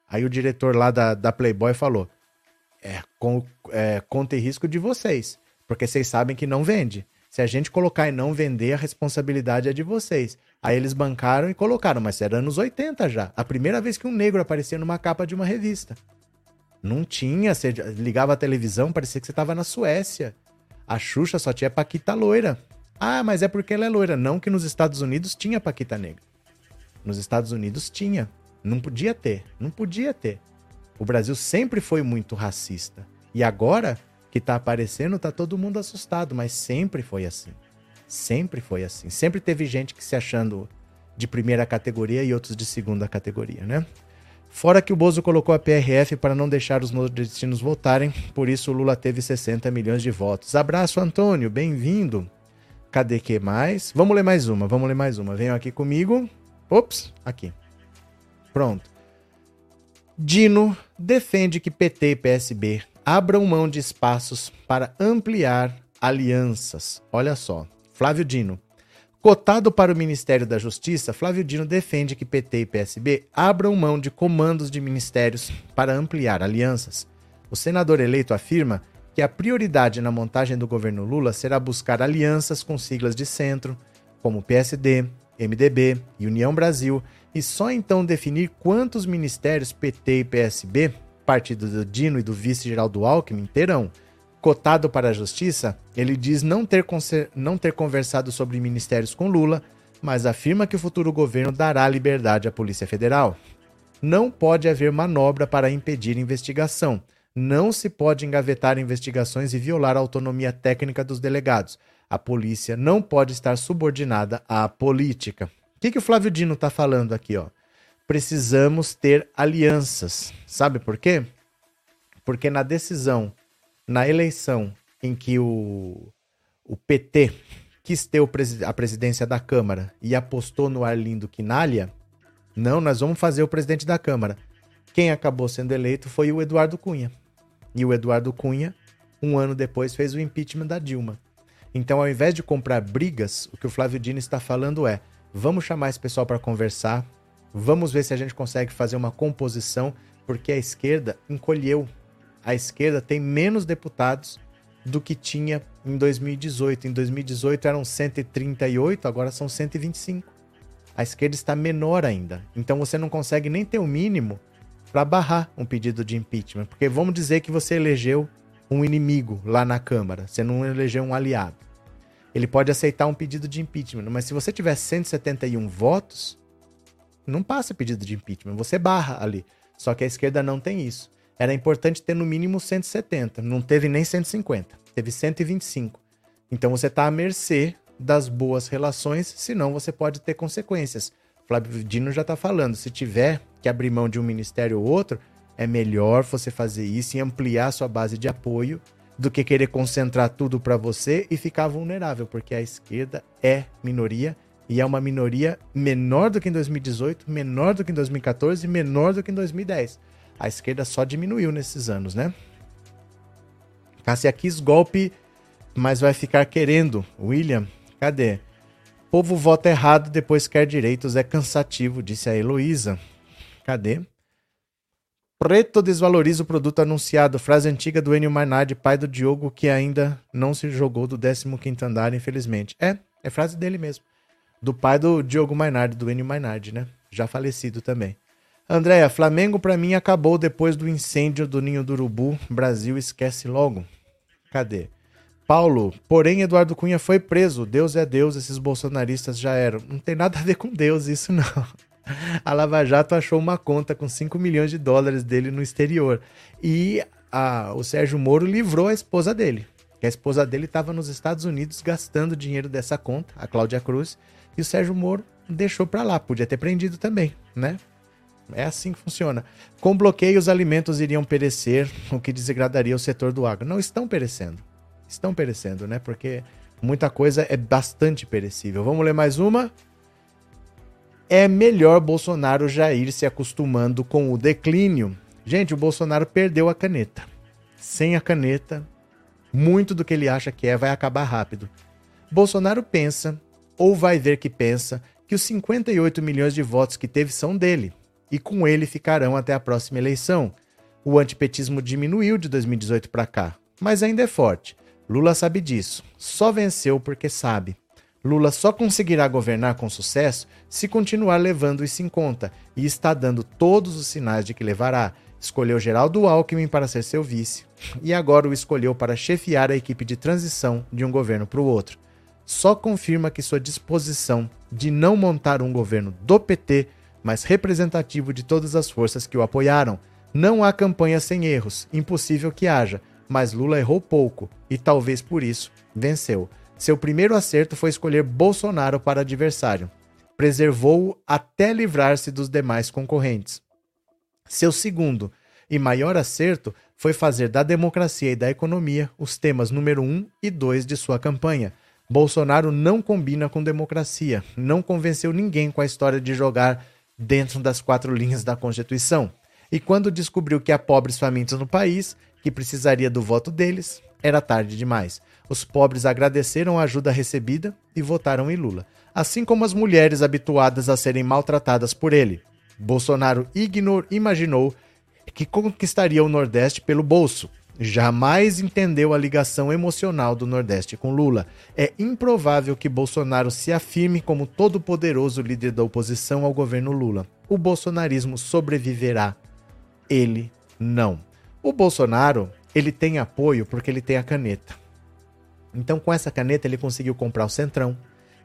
Aí o diretor lá da, da Playboy falou: é, com, é, conta e risco de vocês, porque vocês sabem que não vende. Se a gente colocar e não vender, a responsabilidade é de vocês. Aí eles bancaram e colocaram, mas era anos 80 já. A primeira vez que um negro aparecia numa capa de uma revista. Não tinha, você ligava a televisão, parecia que você estava na Suécia. A Xuxa só tinha Paquita loira. Ah, mas é porque ela é loira. Não que nos Estados Unidos tinha Paquita negra. Nos Estados Unidos tinha. Não podia ter. Não podia ter. O Brasil sempre foi muito racista. E agora que tá aparecendo, tá todo mundo assustado, mas sempre foi assim. Sempre foi assim. Sempre teve gente que se achando de primeira categoria e outros de segunda categoria, né? Fora que o Bozo colocou a PRF para não deixar os nordestinos votarem, por isso o Lula teve 60 milhões de votos. Abraço, Antônio, bem-vindo. Cadê que mais? Vamos ler mais uma, vamos ler mais uma. Venham aqui comigo. Ops, aqui. Pronto. Dino defende que PT e PSB abram mão de espaços para ampliar alianças. Olha só, Flávio Dino. Cotado para o Ministério da Justiça, Flávio Dino defende que PT e PSB abram mão de comandos de ministérios para ampliar alianças. O senador eleito afirma que a prioridade na montagem do governo Lula será buscar alianças com siglas de centro, como PSD, MDB e União Brasil, e só então definir quantos ministérios PT e PSB, partido do Dino e do vice-geraldo Alckmin, terão. Cotado para a justiça, ele diz não ter, não ter conversado sobre ministérios com Lula, mas afirma que o futuro governo dará liberdade à Polícia Federal. Não pode haver manobra para impedir investigação. Não se pode engavetar investigações e violar a autonomia técnica dos delegados. A polícia não pode estar subordinada à política que, que o Flávio Dino está falando aqui? Ó? Precisamos ter alianças. Sabe por quê? Porque na decisão, na eleição em que o, o PT quis ter a presidência da Câmara e apostou no Arlindo Quinalha, não, nós vamos fazer o presidente da Câmara. Quem acabou sendo eleito foi o Eduardo Cunha. E o Eduardo Cunha, um ano depois, fez o impeachment da Dilma. Então, ao invés de comprar brigas, o que o Flávio Dino está falando é: Vamos chamar esse pessoal para conversar. Vamos ver se a gente consegue fazer uma composição, porque a esquerda encolheu. A esquerda tem menos deputados do que tinha em 2018. Em 2018 eram 138, agora são 125. A esquerda está menor ainda. Então você não consegue nem ter o mínimo para barrar um pedido de impeachment. Porque vamos dizer que você elegeu um inimigo lá na Câmara, você não elegeu um aliado ele pode aceitar um pedido de impeachment. Mas se você tiver 171 votos, não passa pedido de impeachment, você barra ali. Só que a esquerda não tem isso. Era importante ter no mínimo 170, não teve nem 150, teve 125. Então você está à mercê das boas relações, senão você pode ter consequências. Flávio Dino já está falando, se tiver que abrir mão de um ministério ou outro, é melhor você fazer isso e ampliar sua base de apoio do que querer concentrar tudo para você e ficar vulnerável, porque a esquerda é minoria e é uma minoria menor do que em 2018, menor do que em 2014 e menor do que em 2010. A esquerda só diminuiu nesses anos, né? Cássia quis golpe, mas vai ficar querendo. William, cadê? Povo vota errado, depois quer direitos, é cansativo, disse a Heloísa. Cadê? Preto desvaloriza o produto anunciado. Frase antiga do Enio Mainardi, pai do Diogo, que ainda não se jogou do 15º andar, infelizmente. É, é frase dele mesmo. Do pai do Diogo Mainardi, do Enio Mainardi, né? Já falecido também. Andréia, Flamengo para mim acabou depois do incêndio do Ninho do Urubu. Brasil esquece logo. Cadê? Paulo, porém Eduardo Cunha foi preso. Deus é Deus, esses bolsonaristas já eram. Não tem nada a ver com Deus isso não. (laughs) A Lava Jato achou uma conta com 5 milhões de dólares dele no exterior. E a, o Sérgio Moro livrou a esposa dele. Que a esposa dele estava nos Estados Unidos gastando dinheiro dessa conta, a Cláudia Cruz, e o Sérgio Moro deixou para lá. Podia ter prendido também, né? É assim que funciona. Com bloqueio, os alimentos iriam perecer, o que desagradaria o setor do agro. Não estão perecendo. Estão perecendo, né? Porque muita coisa é bastante perecível. Vamos ler mais uma? É melhor Bolsonaro já ir se acostumando com o declínio. Gente, o Bolsonaro perdeu a caneta. Sem a caneta, muito do que ele acha que é vai acabar rápido. Bolsonaro pensa, ou vai ver que pensa, que os 58 milhões de votos que teve são dele e com ele ficarão até a próxima eleição. O antipetismo diminuiu de 2018 para cá, mas ainda é forte. Lula sabe disso. Só venceu porque sabe. Lula só conseguirá governar com sucesso se continuar levando isso em conta e está dando todos os sinais de que levará. Escolheu Geraldo Alckmin para ser seu vice e agora o escolheu para chefiar a equipe de transição de um governo para o outro. Só confirma que sua disposição de não montar um governo do PT mas representativo de todas as forças que o apoiaram. Não há campanha sem erros, impossível que haja, mas Lula errou pouco e talvez por isso venceu. Seu primeiro acerto foi escolher Bolsonaro para adversário. Preservou-o até livrar-se dos demais concorrentes. Seu segundo e maior acerto foi fazer da democracia e da economia os temas número um e dois de sua campanha. Bolsonaro não combina com democracia, não convenceu ninguém com a história de jogar dentro das quatro linhas da Constituição. E quando descobriu que há pobres famintos no país, que precisaria do voto deles, era tarde demais. Os pobres agradeceram a ajuda recebida e votaram em Lula, assim como as mulheres habituadas a serem maltratadas por ele. Bolsonaro ignor imaginou que conquistaria o Nordeste pelo bolso, jamais entendeu a ligação emocional do Nordeste com Lula. É improvável que Bolsonaro se afirme como todo-poderoso líder da oposição ao governo Lula. O bolsonarismo sobreviverá. Ele não. O Bolsonaro, ele tem apoio porque ele tem a caneta. Então, com essa caneta, ele conseguiu comprar o Centrão,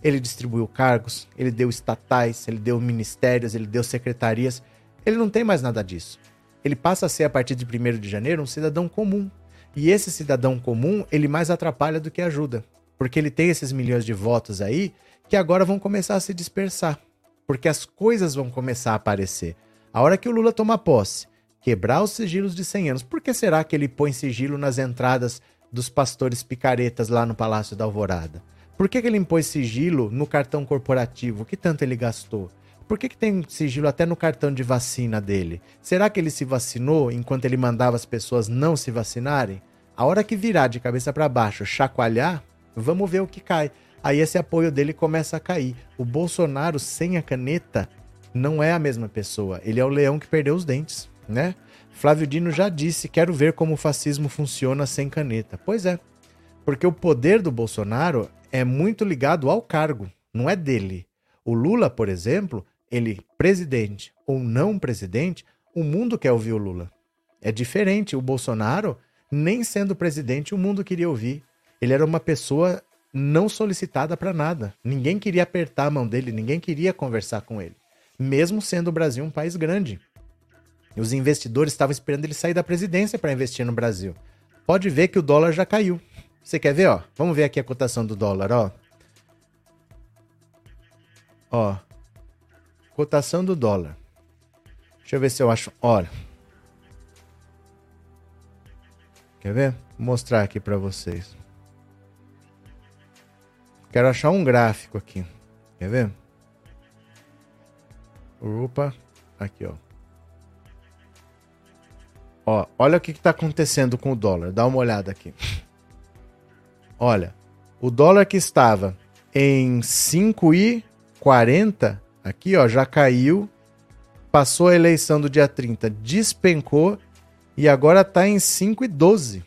ele distribuiu cargos, ele deu estatais, ele deu ministérios, ele deu secretarias. Ele não tem mais nada disso ele passa a ser, a partir de 1 de janeiro, um cidadão comum. E esse cidadão comum, ele mais atrapalha do que ajuda. Porque ele tem esses milhões de votos aí que agora vão começar a se dispersar. Porque as coisas vão começar a aparecer. A hora que o Lula toma posse, quebrar os sigilos de 100 anos, por que será que ele põe sigilo nas entradas dos pastores picaretas lá no Palácio da Alvorada? Por que, que ele impôs sigilo no cartão corporativo? Que tanto ele gastou? Por que, que tem sigilo até no cartão de vacina dele? Será que ele se vacinou enquanto ele mandava as pessoas não se vacinarem? A hora que virar de cabeça para baixo, chacoalhar, vamos ver o que cai. Aí esse apoio dele começa a cair. O Bolsonaro sem a caneta não é a mesma pessoa. Ele é o leão que perdeu os dentes, né? Flávio Dino já disse: quero ver como o fascismo funciona sem caneta. Pois é, porque o poder do Bolsonaro é muito ligado ao cargo, não é dele. O Lula, por exemplo, ele presidente ou não presidente, o mundo quer ouvir o Lula. É diferente. O Bolsonaro, nem sendo presidente, o mundo queria ouvir. Ele era uma pessoa não solicitada para nada. Ninguém queria apertar a mão dele, ninguém queria conversar com ele. Mesmo sendo o Brasil um país grande. Os investidores estavam esperando ele sair da presidência para investir no Brasil. Pode ver que o dólar já caiu. Você quer ver, ó? Vamos ver aqui a cotação do dólar, ó. Ó. Cotação do dólar. Deixa eu ver se eu acho. Olha. Quer ver? Vou mostrar aqui para vocês. Quero achar um gráfico aqui. Quer ver? Opa, aqui ó. Ó, olha o que está acontecendo com o dólar. Dá uma olhada aqui. Olha, o dólar que estava em 5,40 aqui, ó, já caiu. Passou a eleição do dia 30, despencou e agora está em 5,12.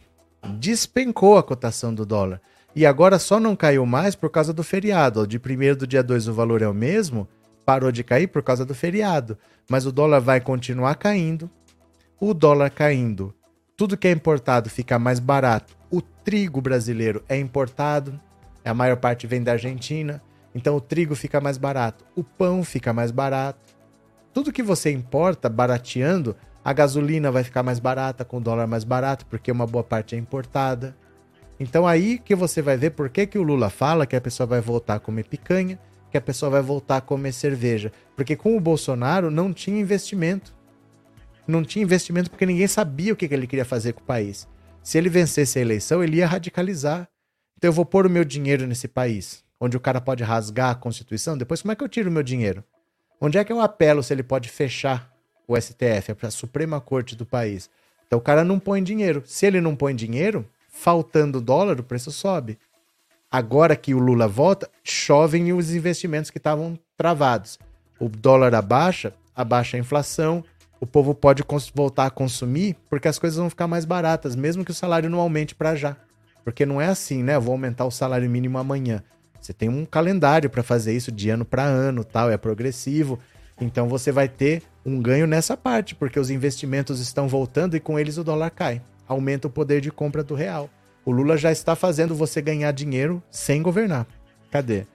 Despencou a cotação do dólar. E agora só não caiu mais por causa do feriado. De primeiro do dia 2 o valor é o mesmo, parou de cair por causa do feriado. Mas o dólar vai continuar caindo. O dólar caindo, tudo que é importado fica mais barato. O trigo brasileiro é importado, a maior parte vem da Argentina, então o trigo fica mais barato, o pão fica mais barato. Tudo que você importa barateando, a gasolina vai ficar mais barata com o dólar mais barato, porque uma boa parte é importada. Então aí que você vai ver por que, que o Lula fala que a pessoa vai voltar a comer picanha, que a pessoa vai voltar a comer cerveja. Porque com o Bolsonaro não tinha investimento. Não tinha investimento porque ninguém sabia o que, que ele queria fazer com o país. Se ele vencesse a eleição, ele ia radicalizar. Então eu vou pôr o meu dinheiro nesse país, onde o cara pode rasgar a Constituição. Depois, como é que eu tiro o meu dinheiro? Onde é que eu apelo se ele pode fechar o STF, a Suprema Corte do país? Então o cara não põe dinheiro. Se ele não põe dinheiro, faltando dólar, o preço sobe. Agora que o Lula volta, chovem os investimentos que estavam travados. O dólar abaixa, abaixa a inflação, o povo pode voltar a consumir porque as coisas vão ficar mais baratas, mesmo que o salário não aumente para já. Porque não é assim, né? Eu vou aumentar o salário mínimo amanhã. Você tem um calendário para fazer isso de ano para ano, tal, é progressivo. Então você vai ter um ganho nessa parte, porque os investimentos estão voltando e com eles o dólar cai aumenta o poder de compra do real. O Lula já está fazendo você ganhar dinheiro sem governar. Cadê?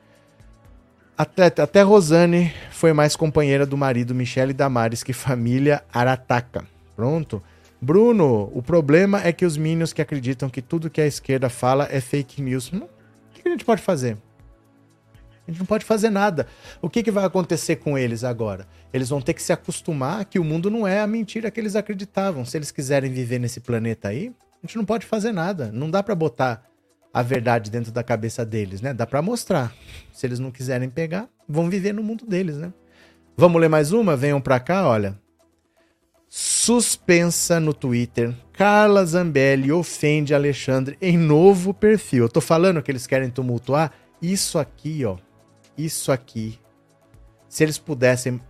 Até, até Rosane foi mais companheira do marido Michele Damares que família Arataca. Pronto. Bruno, o problema é que os minions que acreditam que tudo que a esquerda fala é fake news. Hum, o que a gente pode fazer? A gente não pode fazer nada. O que, que vai acontecer com eles agora? Eles vão ter que se acostumar que o mundo não é a mentira que eles acreditavam. Se eles quiserem viver nesse planeta aí, a gente não pode fazer nada. Não dá para botar a verdade dentro da cabeça deles, né? Dá para mostrar. Se eles não quiserem pegar, vão viver no mundo deles, né? Vamos ler mais uma? Venham para cá, olha. Suspensa no Twitter. Carla Zambelli ofende Alexandre em novo perfil. Eu tô falando que eles querem tumultuar. Isso aqui, ó, isso aqui, se eles pudessem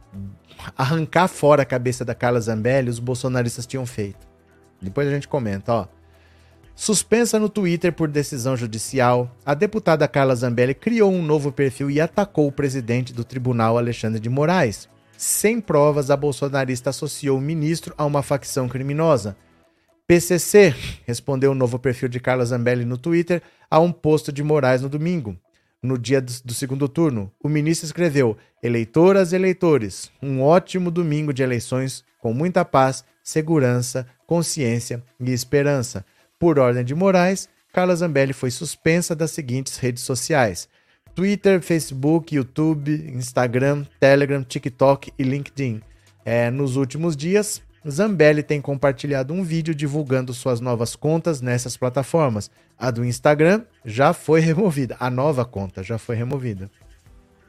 arrancar fora a cabeça da Carla Zambelli, os bolsonaristas tinham feito. Depois a gente comenta, ó. Suspensa no Twitter por decisão judicial, a deputada Carla Zambelli criou um novo perfil e atacou o presidente do tribunal, Alexandre de Moraes. Sem provas, a bolsonarista associou o ministro a uma facção criminosa. PCC respondeu o novo perfil de Carla Zambelli no Twitter a um posto de Moraes no domingo no dia do segundo turno, o ministro escreveu: Eleitoras e eleitores, um ótimo domingo de eleições com muita paz, segurança, consciência e esperança. Por ordem de Moraes, Carla Zambelli foi suspensa das seguintes redes sociais: Twitter, Facebook, YouTube, Instagram, Telegram, TikTok e LinkedIn. É, nos últimos dias, Zambelli tem compartilhado um vídeo divulgando suas novas contas nessas plataformas. A do Instagram já foi (laughs) removida. A nova conta já foi removida.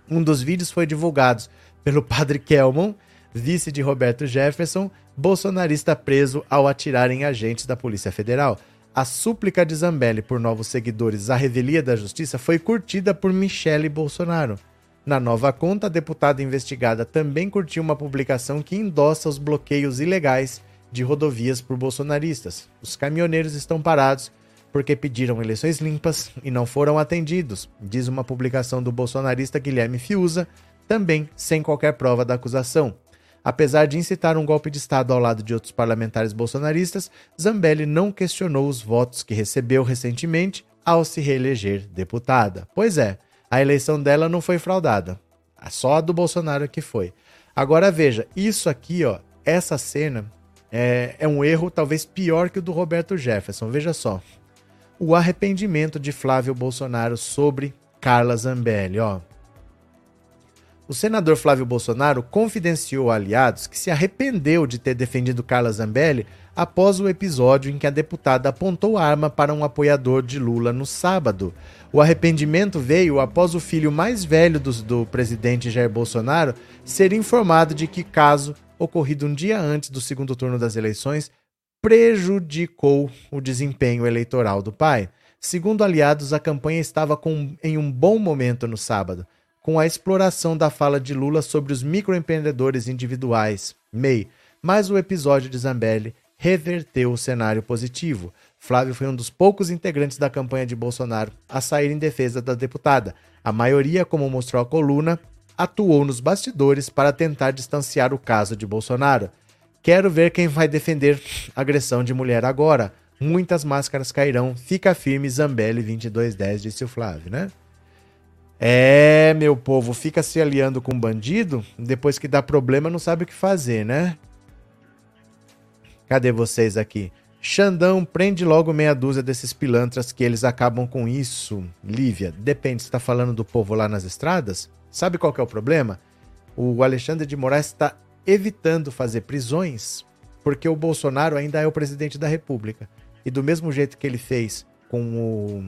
Um dos vídeos foi divulgado pelo padre Kelmon, vice de Roberto Jefferson, bolsonarista preso ao atirar em agentes da Polícia Federal. A súplica de Zambelli por novos seguidores à revelia da justiça foi curtida por Michele Bolsonaro. Na nova conta, a deputada investigada também curtiu uma publicação que endossa os bloqueios ilegais de rodovias por bolsonaristas. Os caminhoneiros estão parados porque pediram eleições limpas e não foram atendidos, diz uma publicação do bolsonarista Guilherme Fiuza, também sem qualquer prova da acusação. Apesar de incitar um golpe de Estado ao lado de outros parlamentares bolsonaristas, Zambelli não questionou os votos que recebeu recentemente ao se reeleger deputada. Pois é, a eleição dela não foi fraudada. Só a do Bolsonaro que foi. Agora veja, isso aqui, ó, essa cena é, é um erro talvez pior que o do Roberto Jefferson. Veja só. O arrependimento de Flávio Bolsonaro sobre Carla Zambelli, ó. O senador Flávio Bolsonaro confidenciou a aliados que se arrependeu de ter defendido Carla Zambelli após o episódio em que a deputada apontou arma para um apoiador de Lula no sábado. O arrependimento veio após o filho mais velho do, do presidente Jair Bolsonaro ser informado de que caso ocorrido um dia antes do segundo turno das eleições prejudicou o desempenho eleitoral do pai. Segundo aliados, a campanha estava com, em um bom momento no sábado, com a exploração da fala de Lula sobre os microempreendedores individuais, MEI, mas o episódio de Zambelli reverteu o cenário positivo. Flávio foi um dos poucos integrantes da campanha de Bolsonaro a sair em defesa da deputada. A maioria, como mostrou a coluna, atuou nos bastidores para tentar distanciar o caso de Bolsonaro. Quero ver quem vai defender agressão de mulher agora. Muitas máscaras cairão. Fica firme, Zambelli 2210, disse o Flávio, né? É, meu povo, fica se aliando com bandido, depois que dá problema não sabe o que fazer, né? Cadê vocês aqui? Xandão, prende logo meia dúzia desses pilantras que eles acabam com isso. Lívia, depende, você tá falando do povo lá nas estradas? Sabe qual é o problema? O Alexandre de Moraes está evitando fazer prisões porque o Bolsonaro ainda é o presidente da República. E do mesmo jeito que ele fez com o,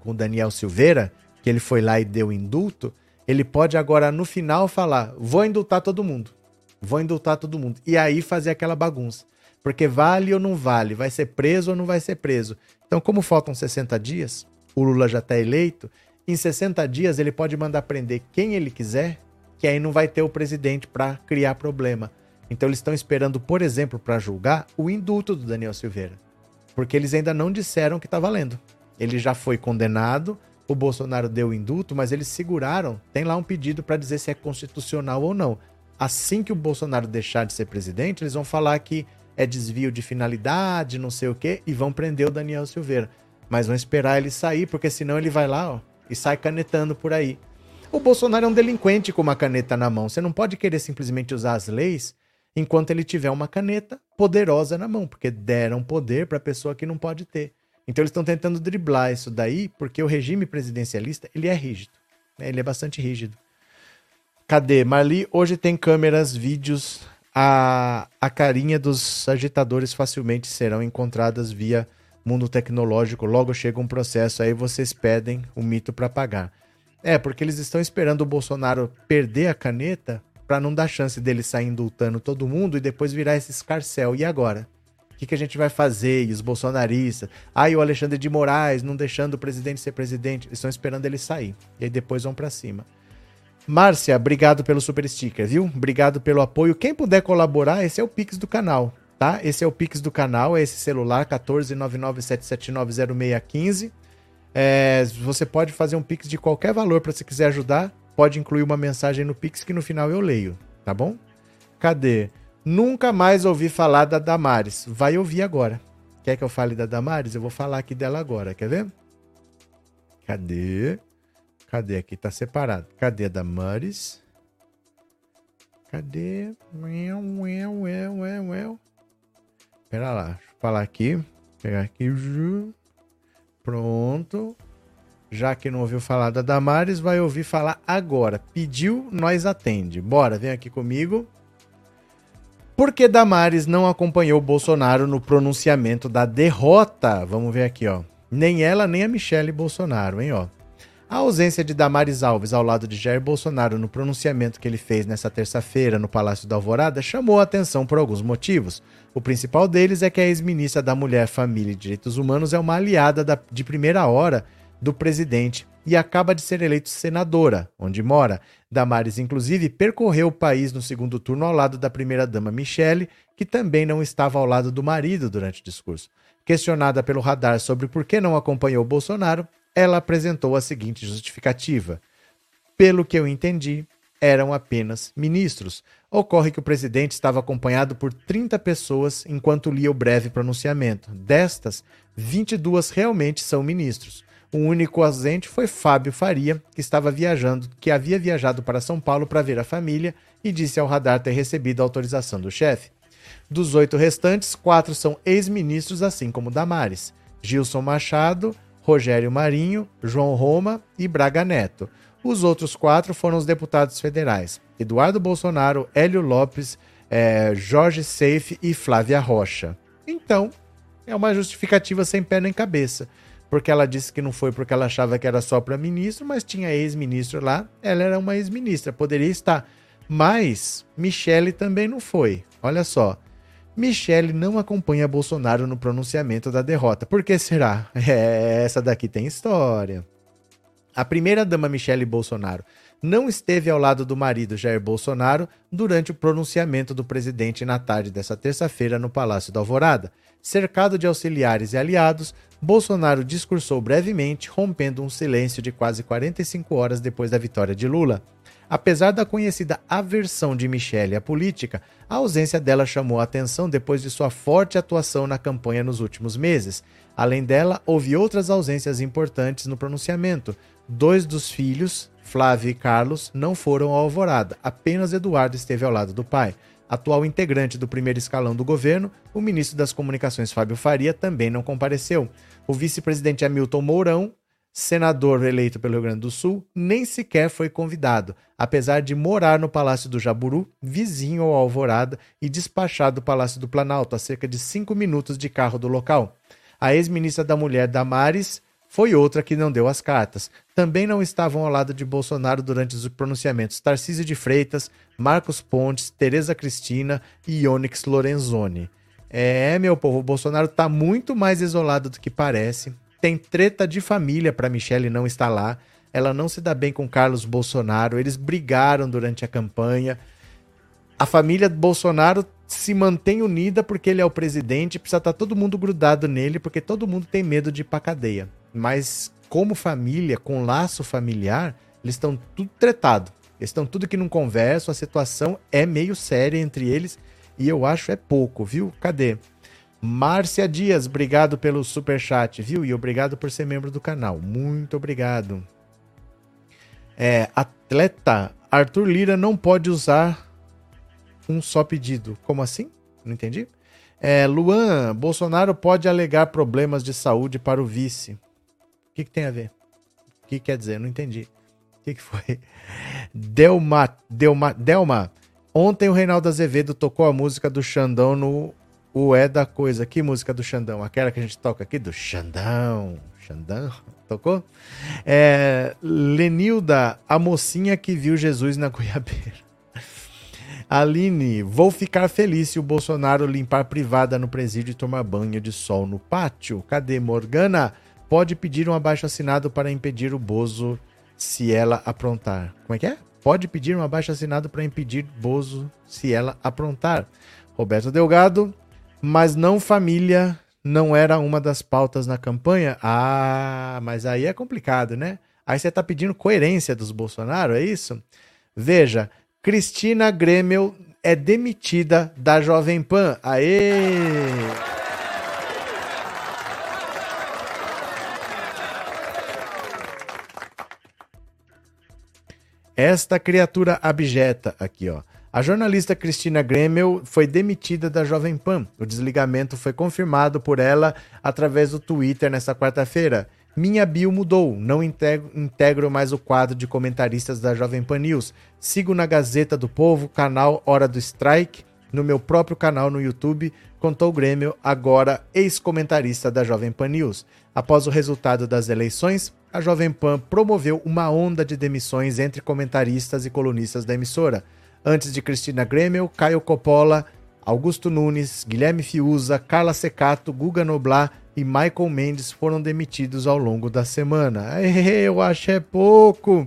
com o Daniel Silveira, que ele foi lá e deu indulto, ele pode agora no final falar: vou indultar todo mundo. Vou indultar todo mundo. E aí fazer aquela bagunça. Porque vale ou não vale? Vai ser preso ou não vai ser preso? Então, como faltam 60 dias, o Lula já está eleito, em 60 dias ele pode mandar prender quem ele quiser, que aí não vai ter o presidente para criar problema. Então eles estão esperando, por exemplo, para julgar o indulto do Daniel Silveira. Porque eles ainda não disseram que está valendo. Ele já foi condenado, o Bolsonaro deu o indulto, mas eles seguraram. Tem lá um pedido para dizer se é constitucional ou não. Assim que o Bolsonaro deixar de ser presidente, eles vão falar que é desvio de finalidade, não sei o quê, e vão prender o Daniel Silveira. Mas vão esperar ele sair, porque senão ele vai lá ó, e sai canetando por aí. O Bolsonaro é um delinquente com uma caneta na mão. Você não pode querer simplesmente usar as leis enquanto ele tiver uma caneta poderosa na mão, porque deram poder para pessoa que não pode ter. Então eles estão tentando driblar isso daí, porque o regime presidencialista ele é rígido, né? ele é bastante rígido. Cadê? Marli, hoje tem câmeras, vídeos, a, a carinha dos agitadores facilmente serão encontradas via mundo tecnológico. Logo chega um processo, aí vocês pedem o mito para pagar. É, porque eles estão esperando o Bolsonaro perder a caneta para não dar chance dele sair indultando todo mundo e depois virar esse escarcel. E agora? O que, que a gente vai fazer? E os bolsonaristas? Ah, e o Alexandre de Moraes não deixando o presidente ser presidente. Eles estão esperando ele sair. E aí depois vão para cima. Márcia, obrigado pelo super sticker, viu? Obrigado pelo apoio. Quem puder colaborar, esse é o Pix do canal, tá? Esse é o Pix do canal, é esse celular 14997790615. É, você pode fazer um Pix de qualquer valor para se quiser ajudar. Pode incluir uma mensagem no Pix que no final eu leio, tá bom? Cadê? Nunca mais ouvi falar da Damares. Vai ouvir agora. Quer que eu fale da Damares? Eu vou falar aqui dela agora, quer ver? Cadê? Cadê? Aqui tá separado. Cadê a Damares? Cadê? Ué, ué, ué, ué, ué. Pera lá, deixa eu falar aqui. Pegar aqui. Pronto. Já que não ouviu falar da Damares, vai ouvir falar agora. Pediu, nós atende. Bora, vem aqui comigo. Por que Damares não acompanhou Bolsonaro no pronunciamento da derrota? Vamos ver aqui, ó. Nem ela, nem a Michelle Bolsonaro, hein, ó. A ausência de Damares Alves ao lado de Jair Bolsonaro no pronunciamento que ele fez nesta terça-feira no Palácio da Alvorada chamou a atenção por alguns motivos. O principal deles é que a ex-ministra da Mulher, Família e Direitos Humanos é uma aliada da, de primeira hora do presidente e acaba de ser eleita senadora, onde mora. Damares, inclusive, percorreu o país no segundo turno ao lado da primeira-dama Michele, que também não estava ao lado do marido durante o discurso. Questionada pelo radar sobre por que não acompanhou Bolsonaro, ela apresentou a seguinte justificativa: Pelo que eu entendi, eram apenas ministros. Ocorre que o presidente estava acompanhado por 30 pessoas enquanto lia o breve pronunciamento. Destas, 22 realmente são ministros. O único ausente foi Fábio Faria, que estava viajando, que havia viajado para São Paulo para ver a família e disse ao radar ter recebido a autorização do chefe. Dos oito restantes, quatro são ex-ministros, assim como Damares. Gilson Machado, Rogério Marinho, João Roma e Braga Neto. Os outros quatro foram os deputados federais: Eduardo Bolsonaro, Hélio Lopes, é, Jorge Seife e Flávia Rocha. Então, é uma justificativa sem pé nem cabeça. Porque ela disse que não foi porque ela achava que era só para ministro, mas tinha ex-ministro lá. Ela era uma ex-ministra, poderia estar. Mas Michele também não foi. Olha só. Michele não acompanha Bolsonaro no pronunciamento da derrota. Por que será? (laughs) É, essa daqui tem história. A primeira-dama Michele Bolsonaro não esteve ao lado do marido Jair Bolsonaro durante o pronunciamento do presidente na tarde dessa terça-feira no Palácio da Alvorada. Cercado de auxiliares e aliados, Bolsonaro discursou brevemente, rompendo um silêncio de quase 45 horas depois da vitória de Lula. Apesar da conhecida aversão de Michele à política, a ausência dela chamou a atenção depois de sua forte atuação na campanha nos últimos meses. Além dela, houve outras ausências importantes no pronunciamento. Dois dos filhos, Flávio e Carlos, não foram ao Alvorada, apenas Eduardo esteve ao lado do pai. Atual integrante do primeiro escalão do governo, o ministro das Comunicações Fábio Faria também não compareceu. O vice-presidente Hamilton Mourão, senador eleito pelo Rio Grande do Sul, nem sequer foi convidado, apesar de morar no Palácio do Jaburu, vizinho ao Alvorada, e despachado do Palácio do Planalto, a cerca de cinco minutos de carro do local. A ex-ministra da Mulher, Damares, foi outra que não deu as cartas. Também não estavam ao lado de Bolsonaro durante os pronunciamentos Tarcísio de Freitas, Marcos Pontes, Tereza Cristina e Onyx Lorenzoni. É, meu povo, o Bolsonaro está muito mais isolado do que parece. Tem treta de família para Michelle não estar lá. Ela não se dá bem com Carlos Bolsonaro. Eles brigaram durante a campanha. A família Bolsonaro se mantém unida porque ele é o presidente. Precisa estar tá todo mundo grudado nele porque todo mundo tem medo de ir pra cadeia. Mas como família, com laço familiar, eles estão tudo tretado. Eles estão tudo que não conversam, a situação é meio séria entre eles e eu acho é pouco, viu? Cadê? Márcia Dias, obrigado pelo super chat, viu? E obrigado por ser membro do canal. Muito obrigado. É, atleta Arthur Lira não pode usar um só pedido. Como assim? Não entendi. É, Luan, Bolsonaro pode alegar problemas de saúde para o vice que, que tem a ver? O que quer dizer? Não entendi. O que, que foi? (laughs) Delma, Delma, Delma. Ontem o Reinaldo Azevedo tocou a música do Xandão no O É da Coisa. Que música do Xandão? Aquela que a gente toca aqui do Xandão. Xandão? Tocou? É, Lenilda, a mocinha que viu Jesus na Goiabeira. (laughs) Aline, vou ficar feliz se o Bolsonaro limpar privada no presídio e tomar banho de sol no pátio. Cadê Morgana? pode pedir um abaixo assinado para impedir o Bozo se ela aprontar. Como é que é? Pode pedir um abaixo assinado para impedir Bozo se ela aprontar. Roberto Delgado, mas não família não era uma das pautas na campanha? Ah, mas aí é complicado, né? Aí você está pedindo coerência dos Bolsonaro, é isso? Veja, Cristina Grêmio é demitida da Jovem Pan. Aê! Esta criatura abjeta, aqui ó. A jornalista Cristina Gremel foi demitida da Jovem Pan. O desligamento foi confirmado por ela através do Twitter nesta quarta-feira. Minha bio mudou, não integro, mais o quadro de comentaristas da Jovem Pan News. Sigo na Gazeta do Povo, canal Hora do Strike, no meu próprio canal no YouTube, contou Grêmio, agora ex-comentarista da Jovem Pan News. Após o resultado das eleições, a Jovem Pan promoveu uma onda de demissões entre comentaristas e colunistas da emissora. Antes de Cristina Grêmio, Caio Coppola, Augusto Nunes, Guilherme Fiuza, Carla Secato, Guga Noblar e Michael Mendes foram demitidos ao longo da semana. (laughs) Eu acho é pouco.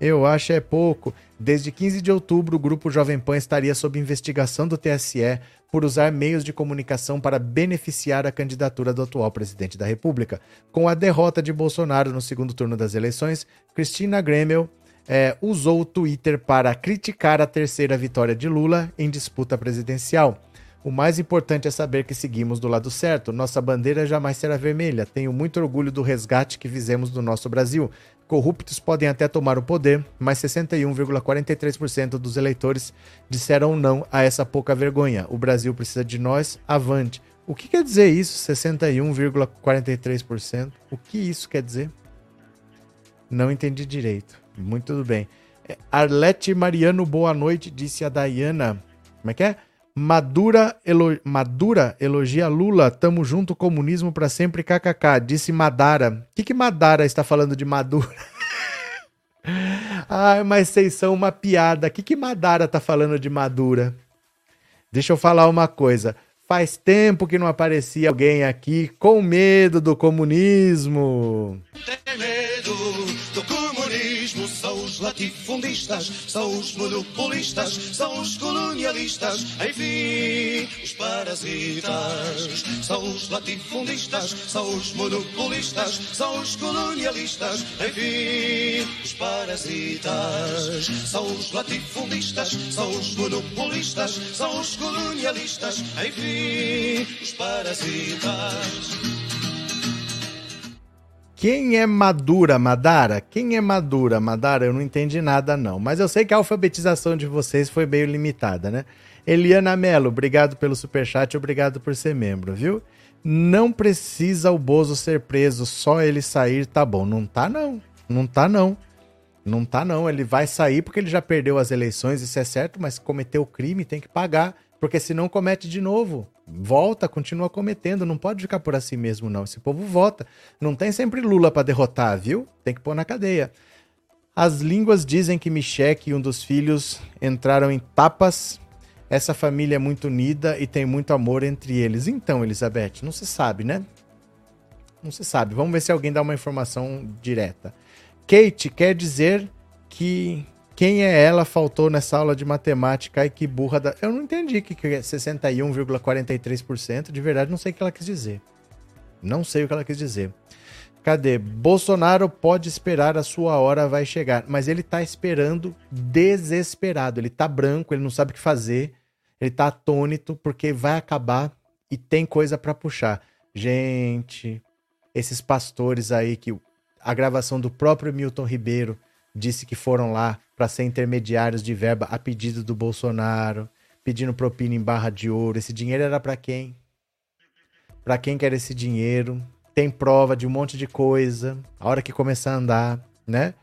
Eu acho é pouco. Desde 15 de outubro, o grupo Jovem Pan estaria sob investigação do TSE por usar meios de comunicação para beneficiar a candidatura do atual presidente da República. Com a derrota de Bolsonaro no segundo turno das eleições, Cristina Gremel é, usou o Twitter para criticar a terceira vitória de Lula em disputa presidencial. O mais importante é saber que seguimos do lado certo. Nossa bandeira jamais será vermelha. Tenho muito orgulho do resgate que fizemos do nosso Brasil. Corruptos podem até tomar o poder, mas 61,43% dos eleitores disseram não a essa pouca vergonha. O Brasil precisa de nós, avante. O que quer dizer isso, 61,43%? O que isso quer dizer? Não entendi direito. Muito bem. É, Arlete Mariano, boa noite, disse a Dayana. Como é que é? Madura, elo... Madura elogia Lula. Tamo junto, comunismo para sempre, kkk. Disse Madara. O que, que Madara está falando de Madura? (laughs) Ai, mas vocês são uma piada. O que, que Madara tá falando de Madura? Deixa eu falar uma coisa. Faz tempo que não aparecia alguém aqui com medo do comunismo. Tem medo do comunismo, são os latifundistas, são os monopolistas, são os colonialistas, enfim, os parasitas. São os latifundistas, são os monopolistas, são os colonialistas, enfim, os parasitas. São os latifundistas, são os monopolistas, são os colonialistas, enfim os parasitas. Quem é Madura, Madara? Quem é Madura, Madara? Eu não entendi nada, não. Mas eu sei que a alfabetização de vocês foi meio limitada, né? Eliana Mello, obrigado pelo superchat, obrigado por ser membro, viu? Não precisa o Bozo ser preso, só ele sair tá bom. Não tá, não. Não tá, não. Não tá, não. Ele vai sair porque ele já perdeu as eleições, isso é certo, mas cometeu crime, tem que pagar. Porque senão comete de novo. Volta, continua cometendo. Não pode ficar por assim mesmo, não. Esse povo vota. Não tem sempre Lula para derrotar, viu? Tem que pôr na cadeia. As línguas dizem que Michek e um dos filhos entraram em tapas. Essa família é muito unida e tem muito amor entre eles. Então, Elizabeth, não se sabe, né? Não se sabe. Vamos ver se alguém dá uma informação direta. Kate quer dizer que quem é ela faltou nessa aula de matemática e que burra da. Eu não entendi o que é 61,43%. De verdade, não sei o que ela quis dizer. Não sei o que ela quis dizer. Cadê? Bolsonaro pode esperar, a sua hora vai chegar. Mas ele tá esperando desesperado. Ele tá branco, ele não sabe o que fazer. Ele tá atônito porque vai acabar e tem coisa para puxar. Gente, esses pastores aí que a gravação do próprio Milton Ribeiro disse que foram lá para ser intermediários de verba a pedido do Bolsonaro, pedindo propina em barra de ouro. Esse dinheiro era para quem? Para quem quer esse dinheiro? Tem prova de um monte de coisa. A hora que começar a andar, né?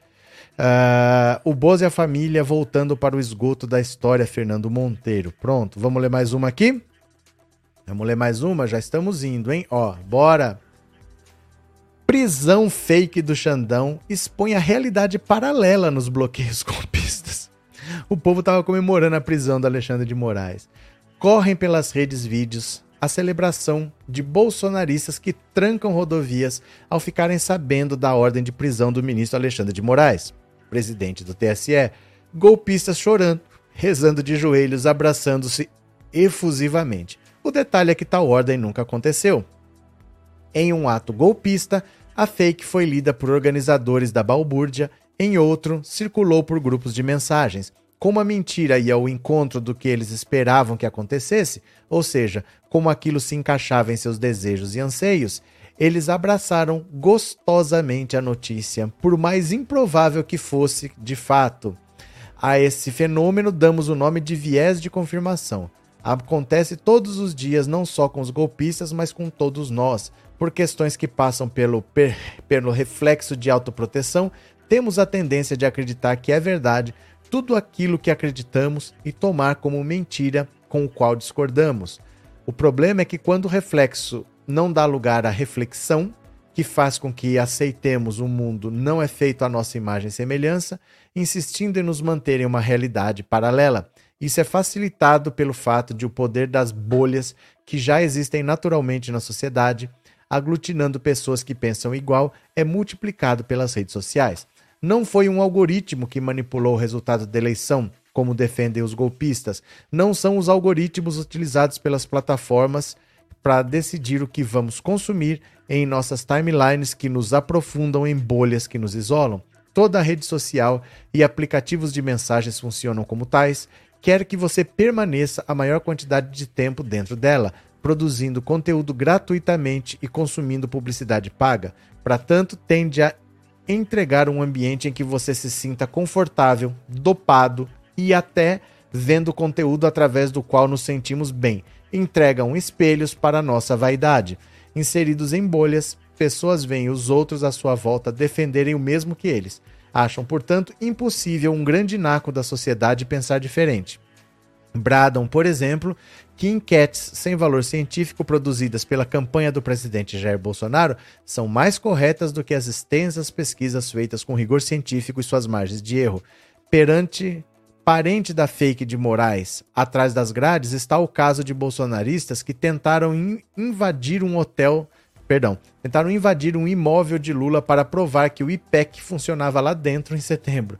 Uh, o Bozo e a família voltando para o esgoto da história, Fernando Monteiro. Pronto, vamos ler mais uma aqui? Vamos ler mais uma? Já estamos indo, hein? Ó, bora! Prisão fake do Xandão expõe a realidade paralela nos bloqueios (laughs) golpistas. O povo estava comemorando a prisão do Alexandre de Moraes. Correm pelas redes vídeos a celebração de bolsonaristas que trancam rodovias ao ficarem sabendo da ordem de prisão do ministro Alexandre de Moraes, presidente do TSE. Golpistas chorando, rezando de joelhos, abraçando-se efusivamente. O detalhe é que tal ordem nunca aconteceu. Em um ato golpista, a fake foi lida por organizadores da balbúrdia, em outro, circulou por grupos de mensagens. Como a mentira ia ao encontro do que eles esperavam que acontecesse, ou seja, como aquilo se encaixava em seus desejos e anseios, eles abraçaram gostosamente a notícia, por mais improvável que fosse de fato. A esse fenômeno damos o nome de viés de confirmação. Acontece todos os dias, não só com os golpistas, mas com todos nós por questões que passam pelo, per, pelo reflexo de autoproteção, temos a tendência de acreditar que é verdade tudo aquilo que acreditamos e tomar como mentira com o qual discordamos. O problema é que quando o reflexo não dá lugar à reflexão, que faz com que aceitemos um mundo não é feito à nossa imagem e semelhança, insistindo em nos manter em uma realidade paralela. Isso é facilitado pelo fato de o poder das bolhas que já existem naturalmente na sociedade aglutinando pessoas que pensam igual, é multiplicado pelas redes sociais. Não foi um algoritmo que manipulou o resultado da eleição, como defendem os golpistas. Não são os algoritmos utilizados pelas plataformas para decidir o que vamos consumir em nossas timelines que nos aprofundam em bolhas que nos isolam. Toda a rede social e aplicativos de mensagens funcionam como tais, quer que você permaneça a maior quantidade de tempo dentro dela, produzindo conteúdo gratuitamente e consumindo publicidade paga, para tanto tende a entregar um ambiente em que você se sinta confortável, dopado e até vendo conteúdo através do qual nos sentimos bem. Entregam espelhos para nossa vaidade. Inseridos em bolhas, pessoas veem os outros à sua volta defenderem o mesmo que eles. Acham, portanto, impossível um grande naco da sociedade pensar diferente. Bradam, por exemplo, que enquetes sem valor científico produzidas pela campanha do presidente Jair Bolsonaro são mais corretas do que as extensas pesquisas feitas com rigor científico e suas margens de erro. Perante parente da fake de Moraes, atrás das grades está o caso de bolsonaristas que tentaram in invadir um hotel, perdão, tentaram invadir um imóvel de Lula para provar que o IPEC funcionava lá dentro em setembro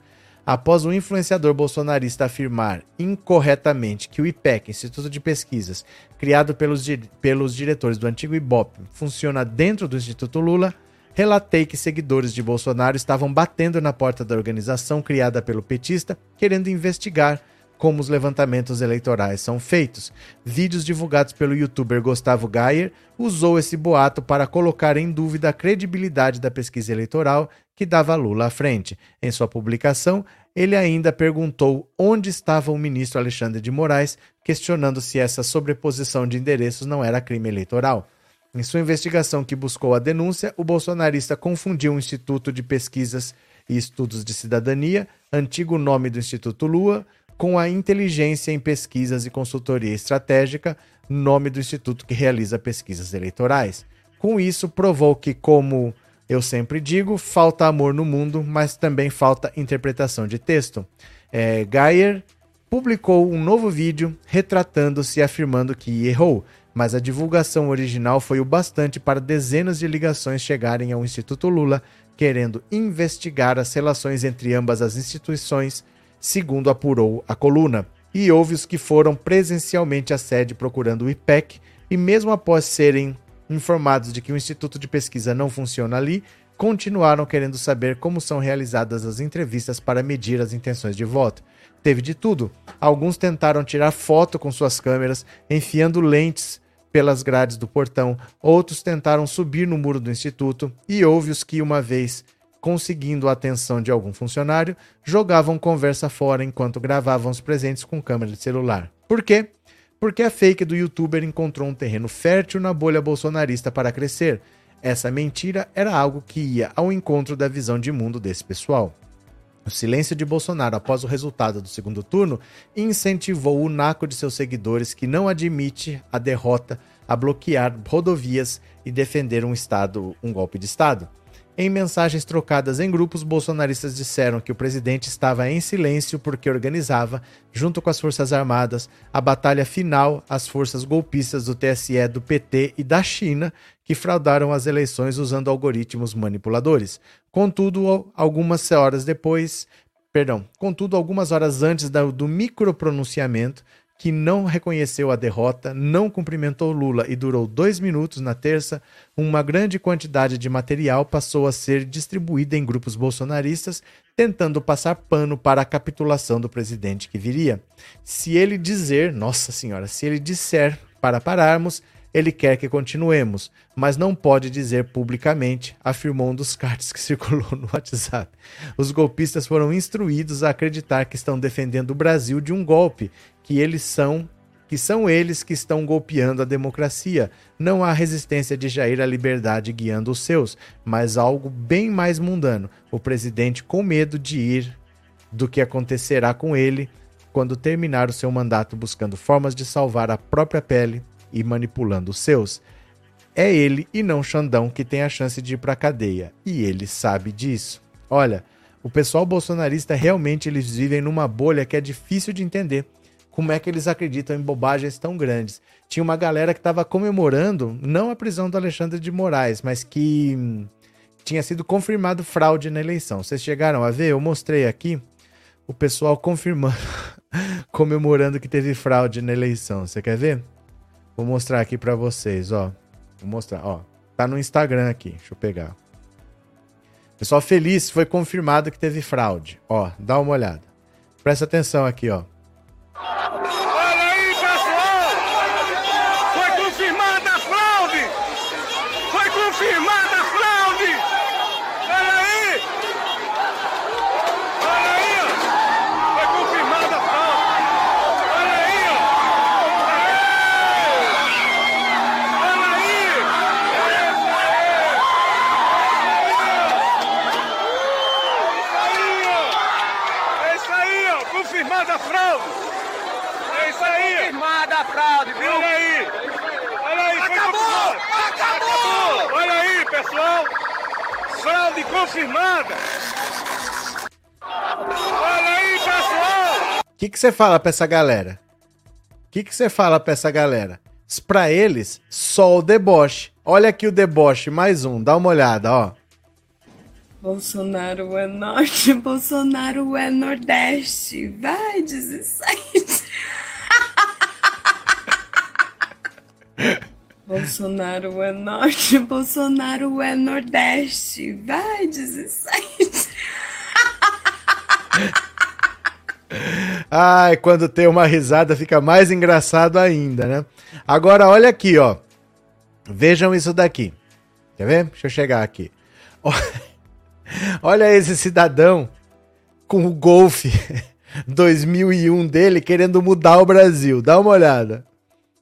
após um influenciador bolsonarista afirmar incorretamente que o IPEC, Instituto de Pesquisas, criado pelos, di pelos diretores do antigo IBOP, funciona dentro do Instituto Lula, relatei que seguidores de Bolsonaro estavam batendo na porta da organização criada pelo petista, querendo investigar como os levantamentos eleitorais são feitos. Vídeos divulgados pelo youtuber Gustavo Gayer usou esse boato para colocar em dúvida a credibilidade da pesquisa eleitoral que dava Lula à frente. Em sua publicação, ele ainda perguntou onde estava o ministro Alexandre de Moraes, questionando se essa sobreposição de endereços não era crime eleitoral. Em sua investigação que buscou a denúncia, o bolsonarista confundiu o Instituto de Pesquisas e Estudos de Cidadania, antigo nome do Instituto Lua, com a Inteligência em Pesquisas e Consultoria Estratégica, nome do instituto que realiza pesquisas eleitorais. Com isso, provou que, como eu sempre digo, falta amor no mundo, mas também falta interpretação de texto. É, Geyer publicou um novo vídeo retratando-se e afirmando que errou, mas a divulgação original foi o bastante para dezenas de ligações chegarem ao Instituto Lula querendo investigar as relações entre ambas as instituições, segundo apurou a coluna. E houve os que foram presencialmente à sede procurando o IPEC e, mesmo após serem informados de que o Instituto de Pesquisa não funciona ali, continuaram querendo saber como são realizadas as entrevistas para medir as intenções de voto. Teve de tudo. Alguns tentaram tirar foto com suas câmeras, enfiando lentes pelas grades do portão, outros tentaram subir no muro do instituto, e houve os que, uma vez conseguindo a atenção de algum funcionário, jogavam conversa fora enquanto gravavam os presentes com câmera de celular. Por quê? Porque a fake do youtuber encontrou um terreno fértil na bolha bolsonarista para crescer. Essa mentira era algo que ia ao encontro da visão de mundo desse pessoal. O silêncio de Bolsonaro após o resultado do segundo turno incentivou o naco de seus seguidores que não admite a derrota a bloquear rodovias e defender um estado, um golpe de estado. Em mensagens trocadas em grupos, bolsonaristas disseram que o presidente estava em silêncio porque organizava, junto com as Forças Armadas, a batalha final às forças golpistas do TSE, do PT e da China, que fraudaram as eleições usando algoritmos manipuladores. Contudo, algumas horas depois, perdão, contudo, algumas horas antes do micropronunciamento, que não reconheceu a derrota, não cumprimentou Lula e durou dois minutos na terça, uma grande quantidade de material passou a ser distribuída em grupos bolsonaristas, tentando passar pano para a capitulação do presidente que viria. Se ele dizer, nossa senhora, se ele disser para pararmos, ele quer que continuemos, mas não pode dizer publicamente, afirmou um dos cards que (laughs) circulou no WhatsApp. Os golpistas foram instruídos a acreditar que estão defendendo o Brasil de um golpe, que eles são que são eles que estão golpeando a democracia. Não há resistência de Jair à liberdade guiando os seus, mas algo bem mais mundano. O presidente com medo de ir do que acontecerá com ele quando terminar o seu mandato buscando formas de salvar a própria pele e manipulando os seus. É ele e não Xandão que tem a chance de ir para a cadeia, e ele sabe disso. Olha, o pessoal bolsonarista realmente eles vivem numa bolha que é difícil de entender. Como é que eles acreditam em bobagens tão grandes? Tinha uma galera que estava comemorando não a prisão do Alexandre de Moraes, mas que hum, tinha sido confirmado fraude na eleição. Vocês chegaram a ver? Eu mostrei aqui o pessoal confirmando, (laughs) comemorando que teve fraude na eleição. Você quer ver? Vou mostrar aqui para vocês, ó. Vou mostrar, ó. Tá no Instagram aqui. Deixa eu pegar. Pessoal feliz, foi confirmado que teve fraude. Ó, dá uma olhada. Presta atenção aqui, ó. Pessoal. Fraude confirmada. Olha aí, pessoal. O que você fala pra essa galera? O que você fala pra essa galera? Pra eles, só o deboche. Olha aqui o deboche, mais um, dá uma olhada, ó. Bolsonaro é norte, (laughs) Bolsonaro é nordeste. Vai, 16. (laughs) Bolsonaro é norte, (laughs) Bolsonaro é nordeste. Vai, 16. Ai, quando tem uma risada fica mais engraçado ainda, né? Agora olha aqui, ó. Vejam isso daqui. Quer ver? Deixa eu chegar aqui. (laughs) Olha esse cidadão com o Golf (laughs) 2001 dele querendo mudar o Brasil. Dá uma olhada.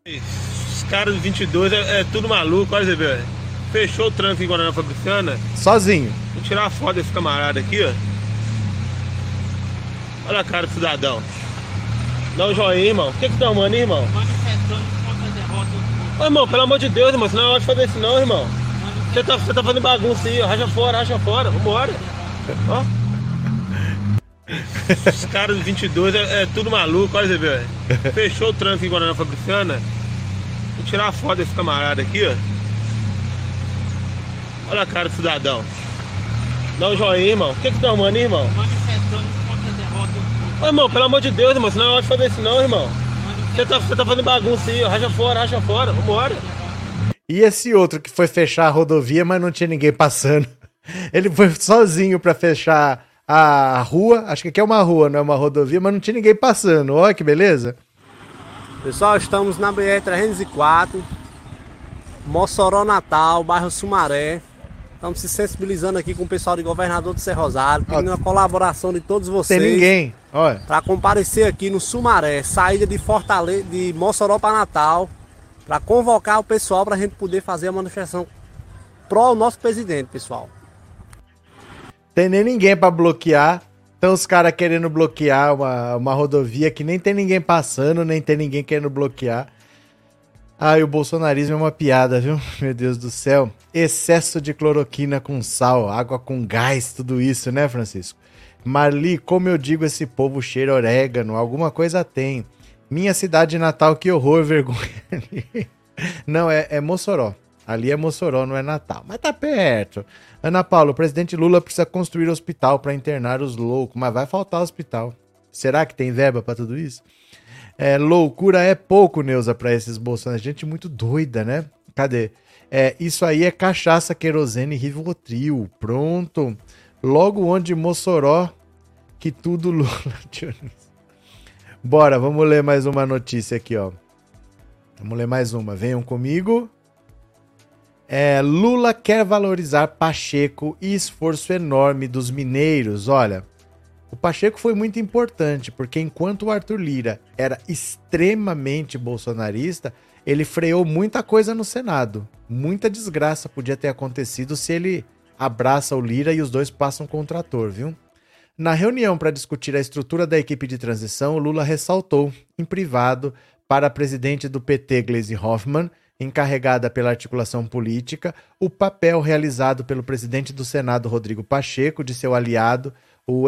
Os caras do 22 é, é tudo maluco, olha ver. Fechou o trânsito em Guaraná Fabriciana. Sozinho. Vou tirar uma foto desse camarada aqui, ó. Olha a cara do cidadão. Dá um joinha, irmão. O que que tá arrumando, irmão? Manifestando contra a derrota. Ô, irmão, pelo amor de Deus, irmão. Você não é hora de fazer isso não, irmão. Você tá, você tá fazendo bagunça aí, ó. Racha fora, racha fora. Vambora. Ó. Os caras do 22 é, é tudo maluco, olha ver. Fechou o trânsito em Guaraná Fabriciana. Vou tirar uma foto desse camarada aqui, ó. Olha a cara do cidadão. Dá um joinha, irmão. O que que tá arrumando, irmão? Manifestando contra a derrota. Ô, irmão, pelo amor de Deus, irmão. Você não é hora de fazer isso não, irmão. Você tá, você tá fazendo bagunça aí, ó. Racha fora, racha fora. Vambora. E esse outro que foi fechar a rodovia, mas não tinha ninguém passando. (laughs) Ele foi sozinho para fechar a rua. Acho que aqui é uma rua, não é uma rodovia, mas não tinha ninguém passando. Olha que beleza. Pessoal, estamos na BR-304, Mossoró Natal, bairro Sumaré. Estamos se sensibilizando aqui com o pessoal de Governador do Ser Rosário, pedindo a colaboração de todos vocês. Tem ninguém, olha. Para comparecer aqui no Sumaré, saída de Fortaleza, de Mossoró para Natal, para convocar o pessoal para a gente poder fazer a manifestação pró nosso presidente, pessoal. Tem nem ninguém para bloquear. Então os caras querendo bloquear uma, uma rodovia que nem tem ninguém passando, nem tem ninguém querendo bloquear. Ai, o bolsonarismo é uma piada, viu? (laughs) Meu Deus do céu. Excesso de cloroquina com sal, água com gás, tudo isso, né, Francisco? Marli, como eu digo, esse povo cheira orégano, alguma coisa tem. Minha cidade natal, que horror, (laughs) vergonha. Não, é, é Mossoró. Ali é Mossoró, não é Natal. Mas tá perto. Ana Paula, o presidente Lula precisa construir hospital para internar os loucos, mas vai faltar hospital. Será que tem verba para tudo isso? É, loucura é pouco, Neuza, para esses bolsonaristas. Gente muito doida, né? Cadê? É, isso aí é cachaça, querosene e Rivotril. Pronto. Logo onde Mossoró, que tudo Lula. (laughs) Bora, vamos ler mais uma notícia aqui, ó. Vamos ler mais uma. Venham comigo. É, Lula quer valorizar Pacheco e esforço enorme dos mineiros. Olha, o Pacheco foi muito importante, porque enquanto o Arthur Lira era extremamente bolsonarista, ele freou muita coisa no Senado. Muita desgraça podia ter acontecido se ele abraça o Lira e os dois passam com o trator, viu? Na reunião para discutir a estrutura da equipe de transição, Lula ressaltou, em privado, para a presidente do PT, Gleisi Hoffmann, encarregada pela articulação política, o papel realizado pelo presidente do Senado, Rodrigo Pacheco, de seu aliado, o,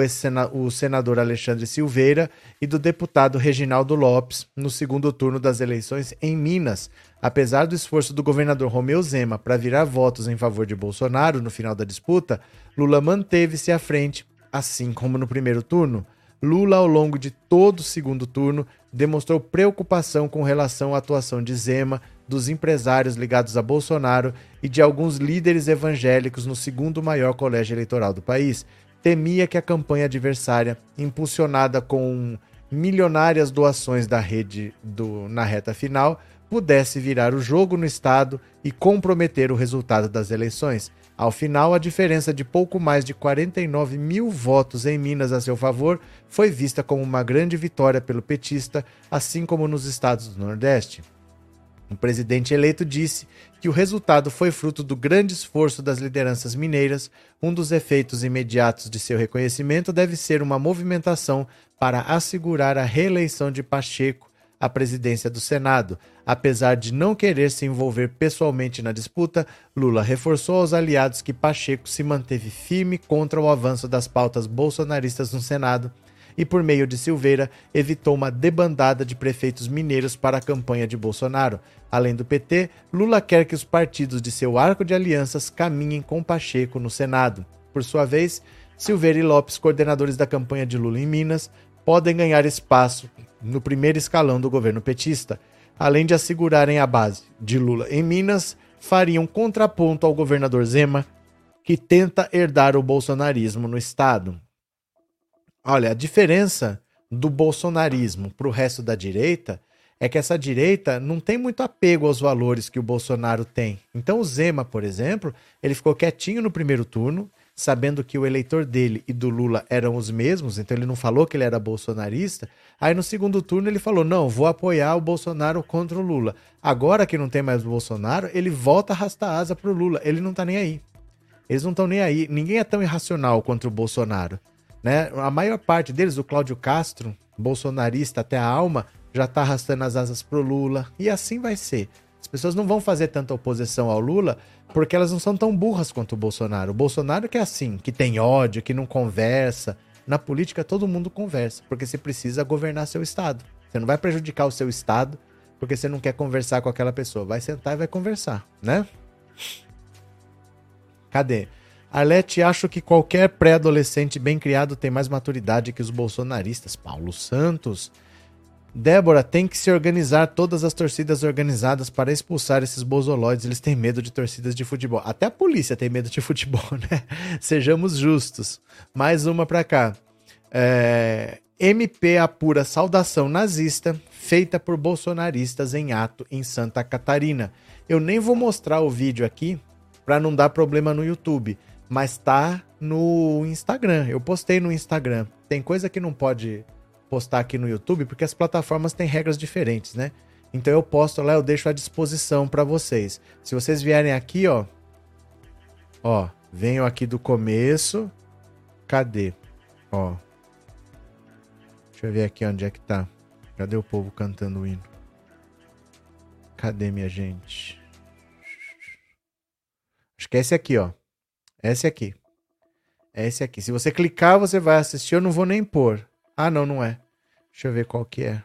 o senador Alexandre Silveira, e do deputado Reginaldo Lopes, no segundo turno das eleições em Minas. Apesar do esforço do governador Romeu Zema para virar votos em favor de Bolsonaro no final da disputa, Lula manteve-se à frente, assim como no primeiro turno. Lula, ao longo de todo o segundo turno, demonstrou preocupação com relação à atuação de Zema, dos empresários ligados a Bolsonaro e de alguns líderes evangélicos no segundo maior colégio eleitoral do país. Temia que a campanha adversária, impulsionada com milionárias doações da rede do, na reta final, pudesse virar o jogo no Estado e comprometer o resultado das eleições. Ao final, a diferença de pouco mais de 49 mil votos em Minas a seu favor foi vista como uma grande vitória pelo petista, assim como nos estados do Nordeste. O presidente eleito disse que o resultado foi fruto do grande esforço das lideranças mineiras. Um dos efeitos imediatos de seu reconhecimento deve ser uma movimentação para assegurar a reeleição de Pacheco à presidência do Senado. Apesar de não querer se envolver pessoalmente na disputa, Lula reforçou aos aliados que Pacheco se manteve firme contra o avanço das pautas bolsonaristas no Senado e, por meio de Silveira, evitou uma debandada de prefeitos mineiros para a campanha de Bolsonaro. Além do PT, Lula quer que os partidos de seu arco de alianças caminhem com Pacheco no Senado. Por sua vez, Silveira e Lopes, coordenadores da campanha de Lula em Minas, podem ganhar espaço no primeiro escalão do governo petista. Além de assegurarem a base de Lula em Minas, fariam contraponto ao governador Zema, que tenta herdar o bolsonarismo no estado. Olha, a diferença do bolsonarismo para o resto da direita é que essa direita não tem muito apego aos valores que o Bolsonaro tem. Então o Zema, por exemplo, ele ficou quietinho no primeiro turno, sabendo que o eleitor dele e do Lula eram os mesmos, então ele não falou que ele era bolsonarista. Aí no segundo turno ele falou: "Não, vou apoiar o Bolsonaro contra o Lula". Agora que não tem mais o Bolsonaro, ele volta a arrastar asa pro Lula. Ele não tá nem aí. Eles não estão nem aí. Ninguém é tão irracional contra o Bolsonaro. Né? A maior parte deles, o Cláudio Castro, bolsonarista até a alma, já está arrastando as asas pro Lula. E assim vai ser. As pessoas não vão fazer tanta oposição ao Lula porque elas não são tão burras quanto o Bolsonaro. O Bolsonaro que é assim, que tem ódio, que não conversa. Na política todo mundo conversa, porque você precisa governar seu estado. Você não vai prejudicar o seu estado porque você não quer conversar com aquela pessoa. Vai sentar e vai conversar, né? Cadê? Arlete, acho que qualquer pré-adolescente bem criado tem mais maturidade que os bolsonaristas. Paulo Santos. Débora, tem que se organizar todas as torcidas organizadas para expulsar esses bozoloides. Eles têm medo de torcidas de futebol. Até a polícia tem medo de (laughs) futebol, né? Sejamos justos. Mais uma para cá. É... MP apura saudação nazista feita por bolsonaristas em ato em Santa Catarina. Eu nem vou mostrar o vídeo aqui para não dar problema no YouTube mas tá no Instagram. Eu postei no Instagram. Tem coisa que não pode postar aqui no YouTube porque as plataformas têm regras diferentes, né? Então eu posto lá, eu deixo à disposição para vocês. Se vocês vierem aqui, ó, ó, venho aqui do começo. Cadê? Ó. Deixa eu ver aqui onde é que tá. Cadê o povo cantando o hino? Cadê minha gente? Acho que é esse aqui, ó. Esse aqui. Esse aqui. Se você clicar, você vai assistir. Eu não vou nem pôr. Ah, não, não é. Deixa eu ver qual que é.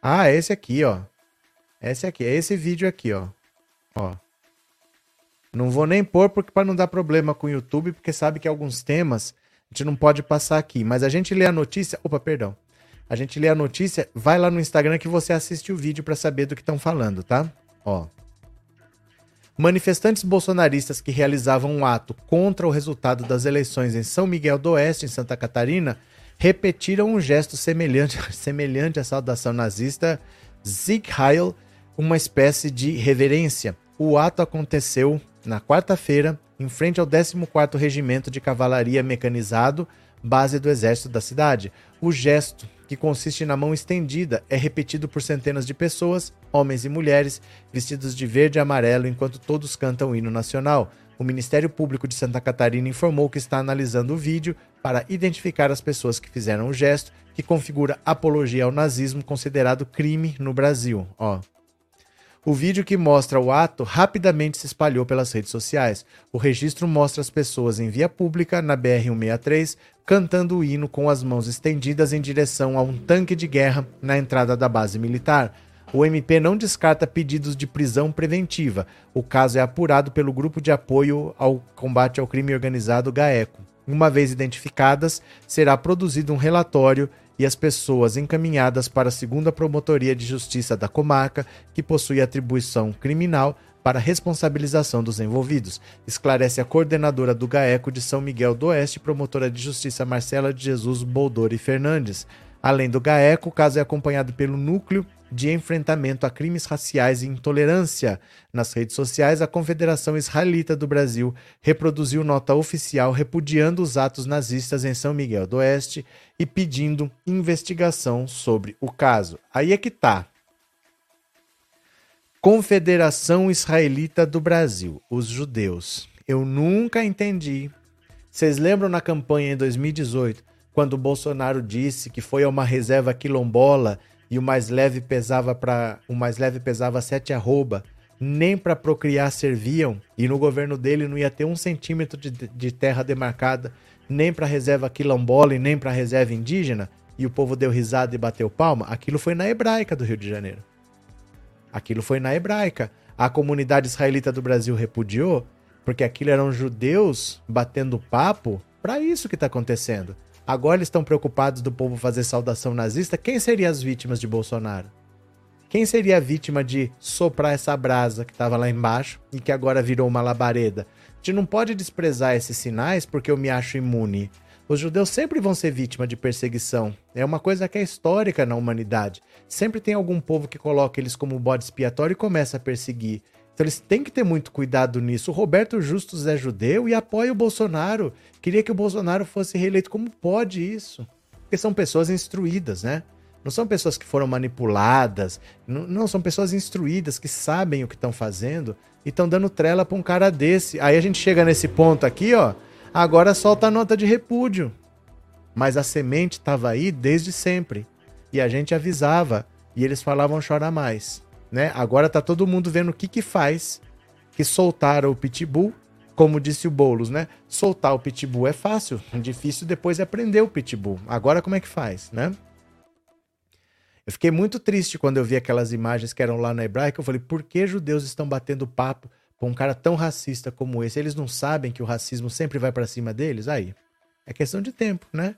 Ah, esse aqui, ó. Esse aqui. É esse vídeo aqui, ó. Ó. Não vou nem pôr porque para não dar problema com o YouTube, porque sabe que alguns temas a gente não pode passar aqui. Mas a gente lê a notícia. Opa, perdão. A gente lê a notícia, vai lá no Instagram que você assiste o vídeo para saber do que estão falando, tá? Ó. Manifestantes bolsonaristas que realizavam um ato contra o resultado das eleições em São Miguel do Oeste, em Santa Catarina, repetiram um gesto semelhante, (laughs) semelhante à saudação nazista Sieg Heil, uma espécie de reverência. O ato aconteceu na quarta-feira, em frente ao 14º Regimento de Cavalaria Mecanizado, base do exército da cidade. O gesto que consiste na mão estendida, é repetido por centenas de pessoas, homens e mulheres, vestidos de verde e amarelo, enquanto todos cantam o hino nacional. O Ministério Público de Santa Catarina informou que está analisando o vídeo para identificar as pessoas que fizeram o gesto, que configura apologia ao nazismo considerado crime no Brasil. Ó. O vídeo que mostra o ato rapidamente se espalhou pelas redes sociais. O registro mostra as pessoas em via pública, na BR-163, cantando o hino com as mãos estendidas em direção a um tanque de guerra na entrada da base militar. O MP não descarta pedidos de prisão preventiva. O caso é apurado pelo Grupo de Apoio ao Combate ao Crime Organizado GAECO. Uma vez identificadas, será produzido um relatório e as pessoas encaminhadas para a segunda Promotoria de Justiça da comarca, que possui atribuição criminal para responsabilização dos envolvidos, esclarece a coordenadora do GAECO de São Miguel do Oeste, promotora de justiça Marcela de Jesus Boldori Fernandes. Além do GAECO, o caso é acompanhado pelo Núcleo de Enfrentamento a Crimes Raciais e Intolerância. Nas redes sociais, a Confederação Israelita do Brasil reproduziu nota oficial repudiando os atos nazistas em São Miguel do Oeste e pedindo investigação sobre o caso. Aí é que tá. Confederação Israelita do Brasil, os judeus. Eu nunca entendi. Vocês lembram na campanha em 2018, quando Bolsonaro disse que foi a uma reserva quilombola e o mais leve pesava para o mais leve pesava sete arroba, nem para procriar serviam e no governo dele não ia ter um centímetro de, de terra demarcada nem para reserva quilombola e nem para reserva indígena e o povo deu risada e bateu palma. Aquilo foi na hebraica do Rio de Janeiro. Aquilo foi na hebraica. A comunidade israelita do Brasil repudiou, porque aquilo eram judeus batendo papo para isso que está acontecendo. Agora eles estão preocupados do povo fazer saudação nazista. Quem seria as vítimas de Bolsonaro? Quem seria a vítima de soprar essa brasa que estava lá embaixo e que agora virou uma labareda? A gente não pode desprezar esses sinais porque eu me acho imune. Os judeus sempre vão ser vítima de perseguição. É uma coisa que é histórica na humanidade. Sempre tem algum povo que coloca eles como bode expiatório e começa a perseguir. Então eles têm que ter muito cuidado nisso. O Roberto Justus é judeu e apoia o Bolsonaro. Queria que o Bolsonaro fosse reeleito. Como pode isso? Porque são pessoas instruídas, né? Não são pessoas que foram manipuladas. Não, não são pessoas instruídas que sabem o que estão fazendo e estão dando trela para um cara desse. Aí a gente chega nesse ponto aqui, ó Agora solta a nota de repúdio. Mas a semente estava aí desde sempre. E a gente avisava. E eles falavam chorar mais. Né? Agora tá todo mundo vendo o que que faz. Que soltaram o pitbull, como disse o Boulos, né? Soltar o pitbull é fácil, (laughs) difícil depois é aprender o pitbull. Agora como é que faz, né? Eu fiquei muito triste quando eu vi aquelas imagens que eram lá na hebraica. Eu falei, por que judeus estão batendo papo com um cara tão racista como esse, eles não sabem que o racismo sempre vai para cima deles? Aí, é questão de tempo, né?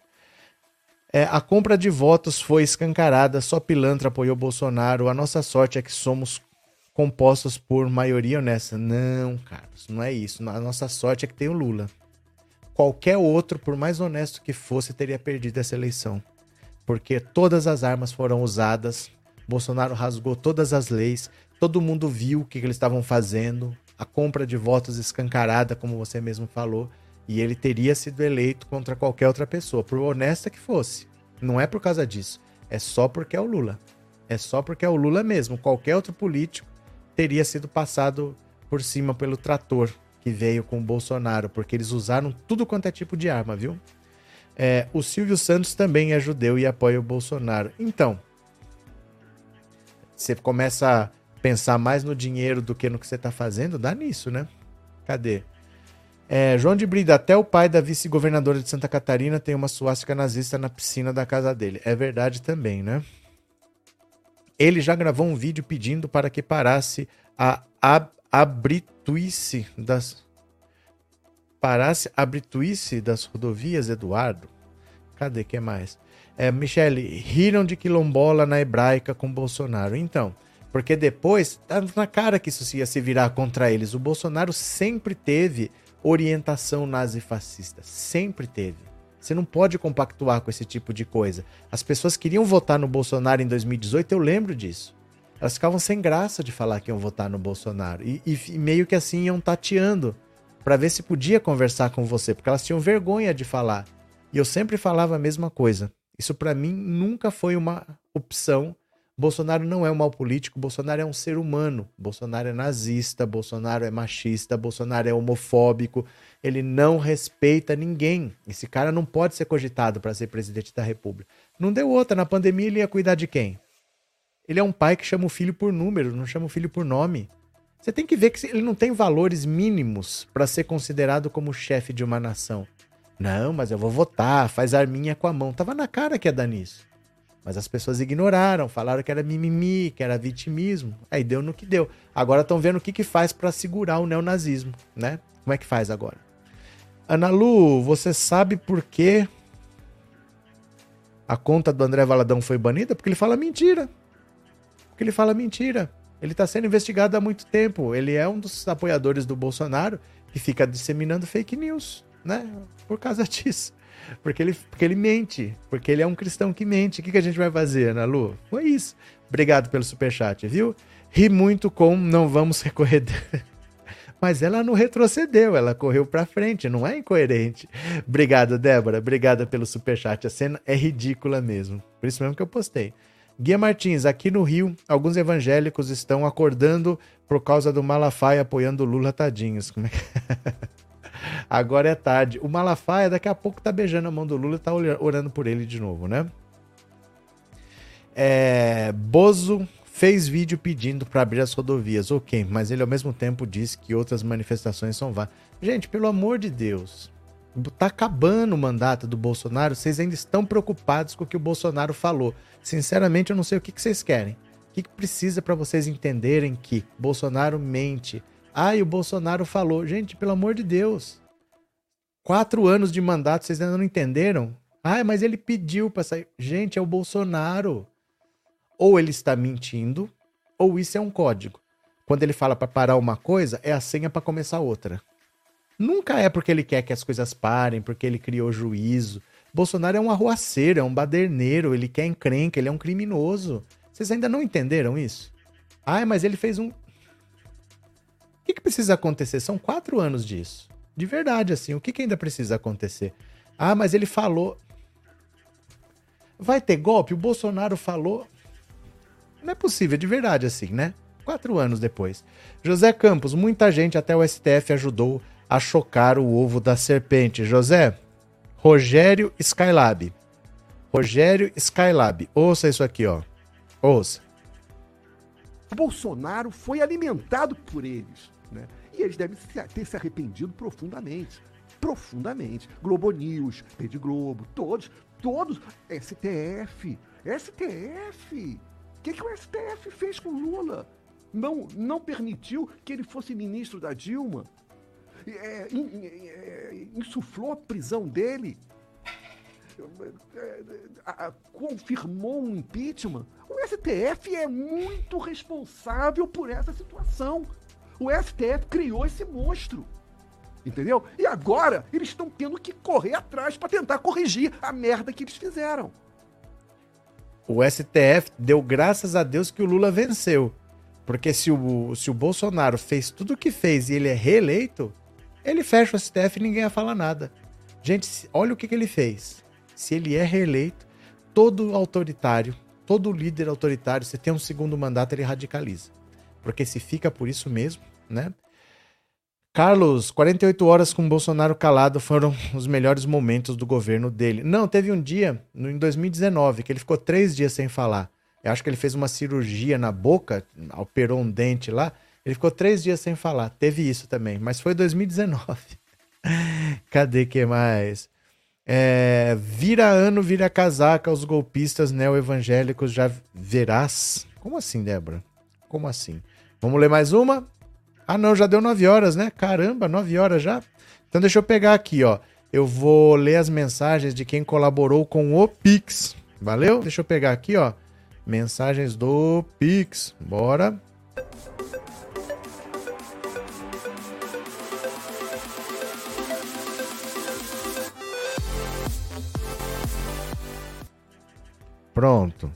É, a compra de votos foi escancarada, só pilantra apoiou Bolsonaro. A nossa sorte é que somos compostos por maioria honesta. Não, Carlos, não é isso. A nossa sorte é que tem o Lula. Qualquer outro, por mais honesto que fosse, teria perdido essa eleição. Porque todas as armas foram usadas, Bolsonaro rasgou todas as leis, todo mundo viu o que, que eles estavam fazendo, a compra de votos escancarada, como você mesmo falou, e ele teria sido eleito contra qualquer outra pessoa, por honesta que fosse. Não é por causa disso, é só porque é o Lula. É só porque é o Lula mesmo. Qualquer outro político teria sido passado por cima pelo trator que veio com o Bolsonaro, porque eles usaram tudo quanto é tipo de arma, viu? É, o Silvio Santos também é judeu e apoia o Bolsonaro. Então, você começa pensar mais no dinheiro do que no que você está fazendo, dá nisso, né? Cadê? É, João de Brida, até o pai da vice-governadora de Santa Catarina tem uma suástica nazista na piscina da casa dele. É verdade também, né? Ele já gravou um vídeo pedindo para que parasse a ab abrituice das parasse a abrituice das rodovias, Eduardo. Cadê que mais? É, Michele, riram de quilombola na hebraica com Bolsonaro. Então, porque depois, tá na cara que isso ia se virar contra eles. O Bolsonaro sempre teve orientação nazifascista. Sempre teve. Você não pode compactuar com esse tipo de coisa. As pessoas queriam votar no Bolsonaro em 2018, eu lembro disso. Elas ficavam sem graça de falar que iam votar no Bolsonaro. E, e meio que assim iam tateando para ver se podia conversar com você, porque elas tinham vergonha de falar. E eu sempre falava a mesma coisa. Isso para mim nunca foi uma opção Bolsonaro não é um mau político, Bolsonaro é um ser humano. Bolsonaro é nazista, Bolsonaro é machista, Bolsonaro é homofóbico. Ele não respeita ninguém. Esse cara não pode ser cogitado para ser presidente da República. Não deu outra. Na pandemia ele ia cuidar de quem? Ele é um pai que chama o filho por número, não chama o filho por nome. Você tem que ver que ele não tem valores mínimos para ser considerado como chefe de uma nação. Não, mas eu vou votar, faz arminha com a mão. Tava na cara que ia dar nisso. Mas as pessoas ignoraram, falaram que era mimimi, que era vitimismo. Aí deu no que deu. Agora estão vendo o que, que faz para segurar o neonazismo, né? Como é que faz agora? Ana Lu, você sabe por que a conta do André Valadão foi banida? Porque ele fala mentira. Porque ele fala mentira. Ele está sendo investigado há muito tempo. Ele é um dos apoiadores do Bolsonaro que fica disseminando fake news, né? Por causa (laughs) disso. Porque ele, porque ele mente. Porque ele é um cristão que mente. O que, que a gente vai fazer, Ana Lu? Foi isso. Obrigado pelo superchat, viu? Ri muito com não vamos recorrer. (laughs) Mas ela não retrocedeu, ela correu para frente, não é incoerente. Obrigado, Débora. Obrigada pelo superchat. A cena é ridícula mesmo. Por isso mesmo que eu postei. Guia Martins, aqui no Rio, alguns evangélicos estão acordando por causa do Malafaia apoiando Lula, tadinhos. Como é que... (laughs) Agora é tarde. O Malafaia daqui a pouco tá beijando a mão do Lula e tá orando por ele de novo, né? É... Bozo fez vídeo pedindo para abrir as rodovias. Ok, mas ele ao mesmo tempo disse que outras manifestações são vá. Gente, pelo amor de Deus. Tá acabando o mandato do Bolsonaro, vocês ainda estão preocupados com o que o Bolsonaro falou. Sinceramente, eu não sei o que, que vocês querem. O que, que precisa para vocês entenderem que Bolsonaro mente? Ah, e o Bolsonaro falou. Gente, pelo amor de Deus. Quatro anos de mandato, vocês ainda não entenderam? Ah, mas ele pediu para sair. Gente, é o Bolsonaro. Ou ele está mentindo, ou isso é um código. Quando ele fala para parar uma coisa, é a senha para começar outra. Nunca é porque ele quer que as coisas parem, porque ele criou juízo. Bolsonaro é um arruaceiro, é um baderneiro, ele quer encrenca, ele é um criminoso. Vocês ainda não entenderam isso? Ah, mas ele fez um. Que, que precisa acontecer? São quatro anos disso. De verdade, assim, o que, que ainda precisa acontecer? Ah, mas ele falou. Vai ter golpe? O Bolsonaro falou. Não é possível, de verdade, assim, né? Quatro anos depois. José Campos, muita gente até o STF ajudou a chocar o ovo da serpente. José, Rogério Skylab. Rogério Skylab. Ouça isso aqui, ó. Ouça. Bolsonaro foi alimentado por eles, né? E eles devem ter se arrependido profundamente. Profundamente. Globo News, Rede Globo, todos, todos. STF. STF. O que, que o STF fez com Lula? Não, não permitiu que ele fosse ministro da Dilma? é, é, insuflou a prisão dele, é, confirmou um impeachment. O STF é muito responsável por essa situação. O STF criou esse monstro. Entendeu? E agora eles estão tendo que correr atrás para tentar corrigir a merda que eles fizeram. O STF deu graças a Deus que o Lula venceu. Porque se o, se o Bolsonaro fez tudo o que fez e ele é reeleito, ele fecha o STF e ninguém ia falar nada. Gente, olha o que, que ele fez. Se ele é reeleito, todo autoritário, todo líder autoritário, se tem um segundo mandato, ele radicaliza. Porque se fica por isso mesmo, né? Carlos, 48 horas com Bolsonaro calado foram os melhores momentos do governo dele. Não, teve um dia, em 2019, que ele ficou três dias sem falar. Eu acho que ele fez uma cirurgia na boca, operou um dente lá. Ele ficou três dias sem falar. Teve isso também, mas foi 2019. (laughs) Cadê que mais? É, vira ano, vira casaca, os golpistas neo-evangélicos já verás. Como assim, Débora? Como assim? Vamos ler mais uma? Ah, não, já deu nove horas, né? Caramba, nove horas já? Então deixa eu pegar aqui, ó. Eu vou ler as mensagens de quem colaborou com o Pix. Valeu? Deixa eu pegar aqui, ó. Mensagens do Pix. Bora. Pronto.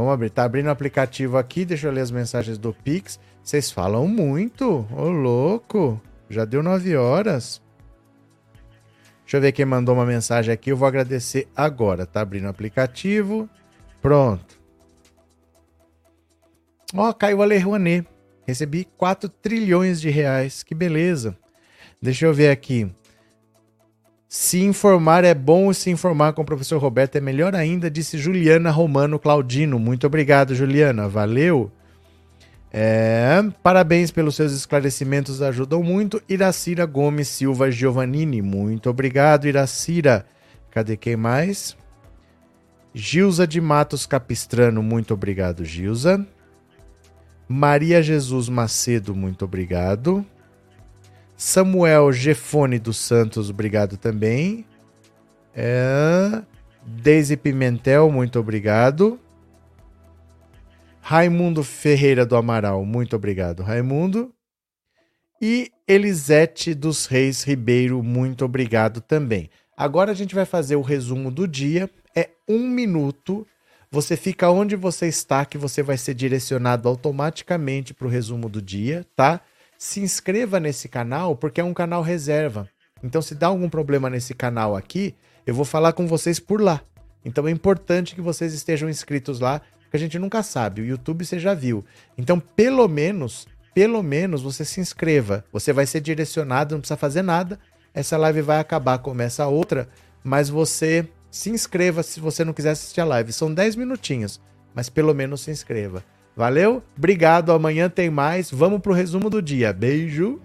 Vamos abrir. Tá abrindo o aplicativo aqui. Deixa eu ler as mensagens do Pix. Vocês falam muito. Ô, louco. Já deu nove horas. Deixa eu ver quem mandou uma mensagem aqui. Eu vou agradecer agora. Tá abrindo o aplicativo. Pronto. Ó, caiu a Lei Rouanet. Recebi 4 trilhões de reais. Que beleza. Deixa eu ver aqui. Se informar é bom se informar com o professor Roberto é melhor ainda, disse Juliana Romano Claudino. Muito obrigado, Juliana. Valeu. É, parabéns pelos seus esclarecimentos, ajudam muito. Iracira Gomes Silva Giovannini. Muito obrigado, Iracira. Cadê quem mais? Gilza de Matos Capistrano. Muito obrigado, Gilza. Maria Jesus Macedo. Muito obrigado. Samuel Gefone dos Santos, obrigado também. É... Deise Pimentel, muito obrigado. Raimundo Ferreira do Amaral, muito obrigado, Raimundo. E Elisete dos Reis Ribeiro, muito obrigado também. Agora a gente vai fazer o resumo do dia. É um minuto. Você fica onde você está, que você vai ser direcionado automaticamente para o resumo do dia, tá? Se inscreva nesse canal porque é um canal reserva. Então, se dá algum problema nesse canal aqui, eu vou falar com vocês por lá. Então é importante que vocês estejam inscritos lá, porque a gente nunca sabe. O YouTube você já viu. Então, pelo menos, pelo menos você se inscreva. Você vai ser direcionado, não precisa fazer nada. Essa live vai acabar, começa outra, mas você se inscreva se você não quiser assistir a live. São 10 minutinhos, mas pelo menos se inscreva. Valeu? Obrigado. Amanhã tem mais. Vamos pro resumo do dia. Beijo.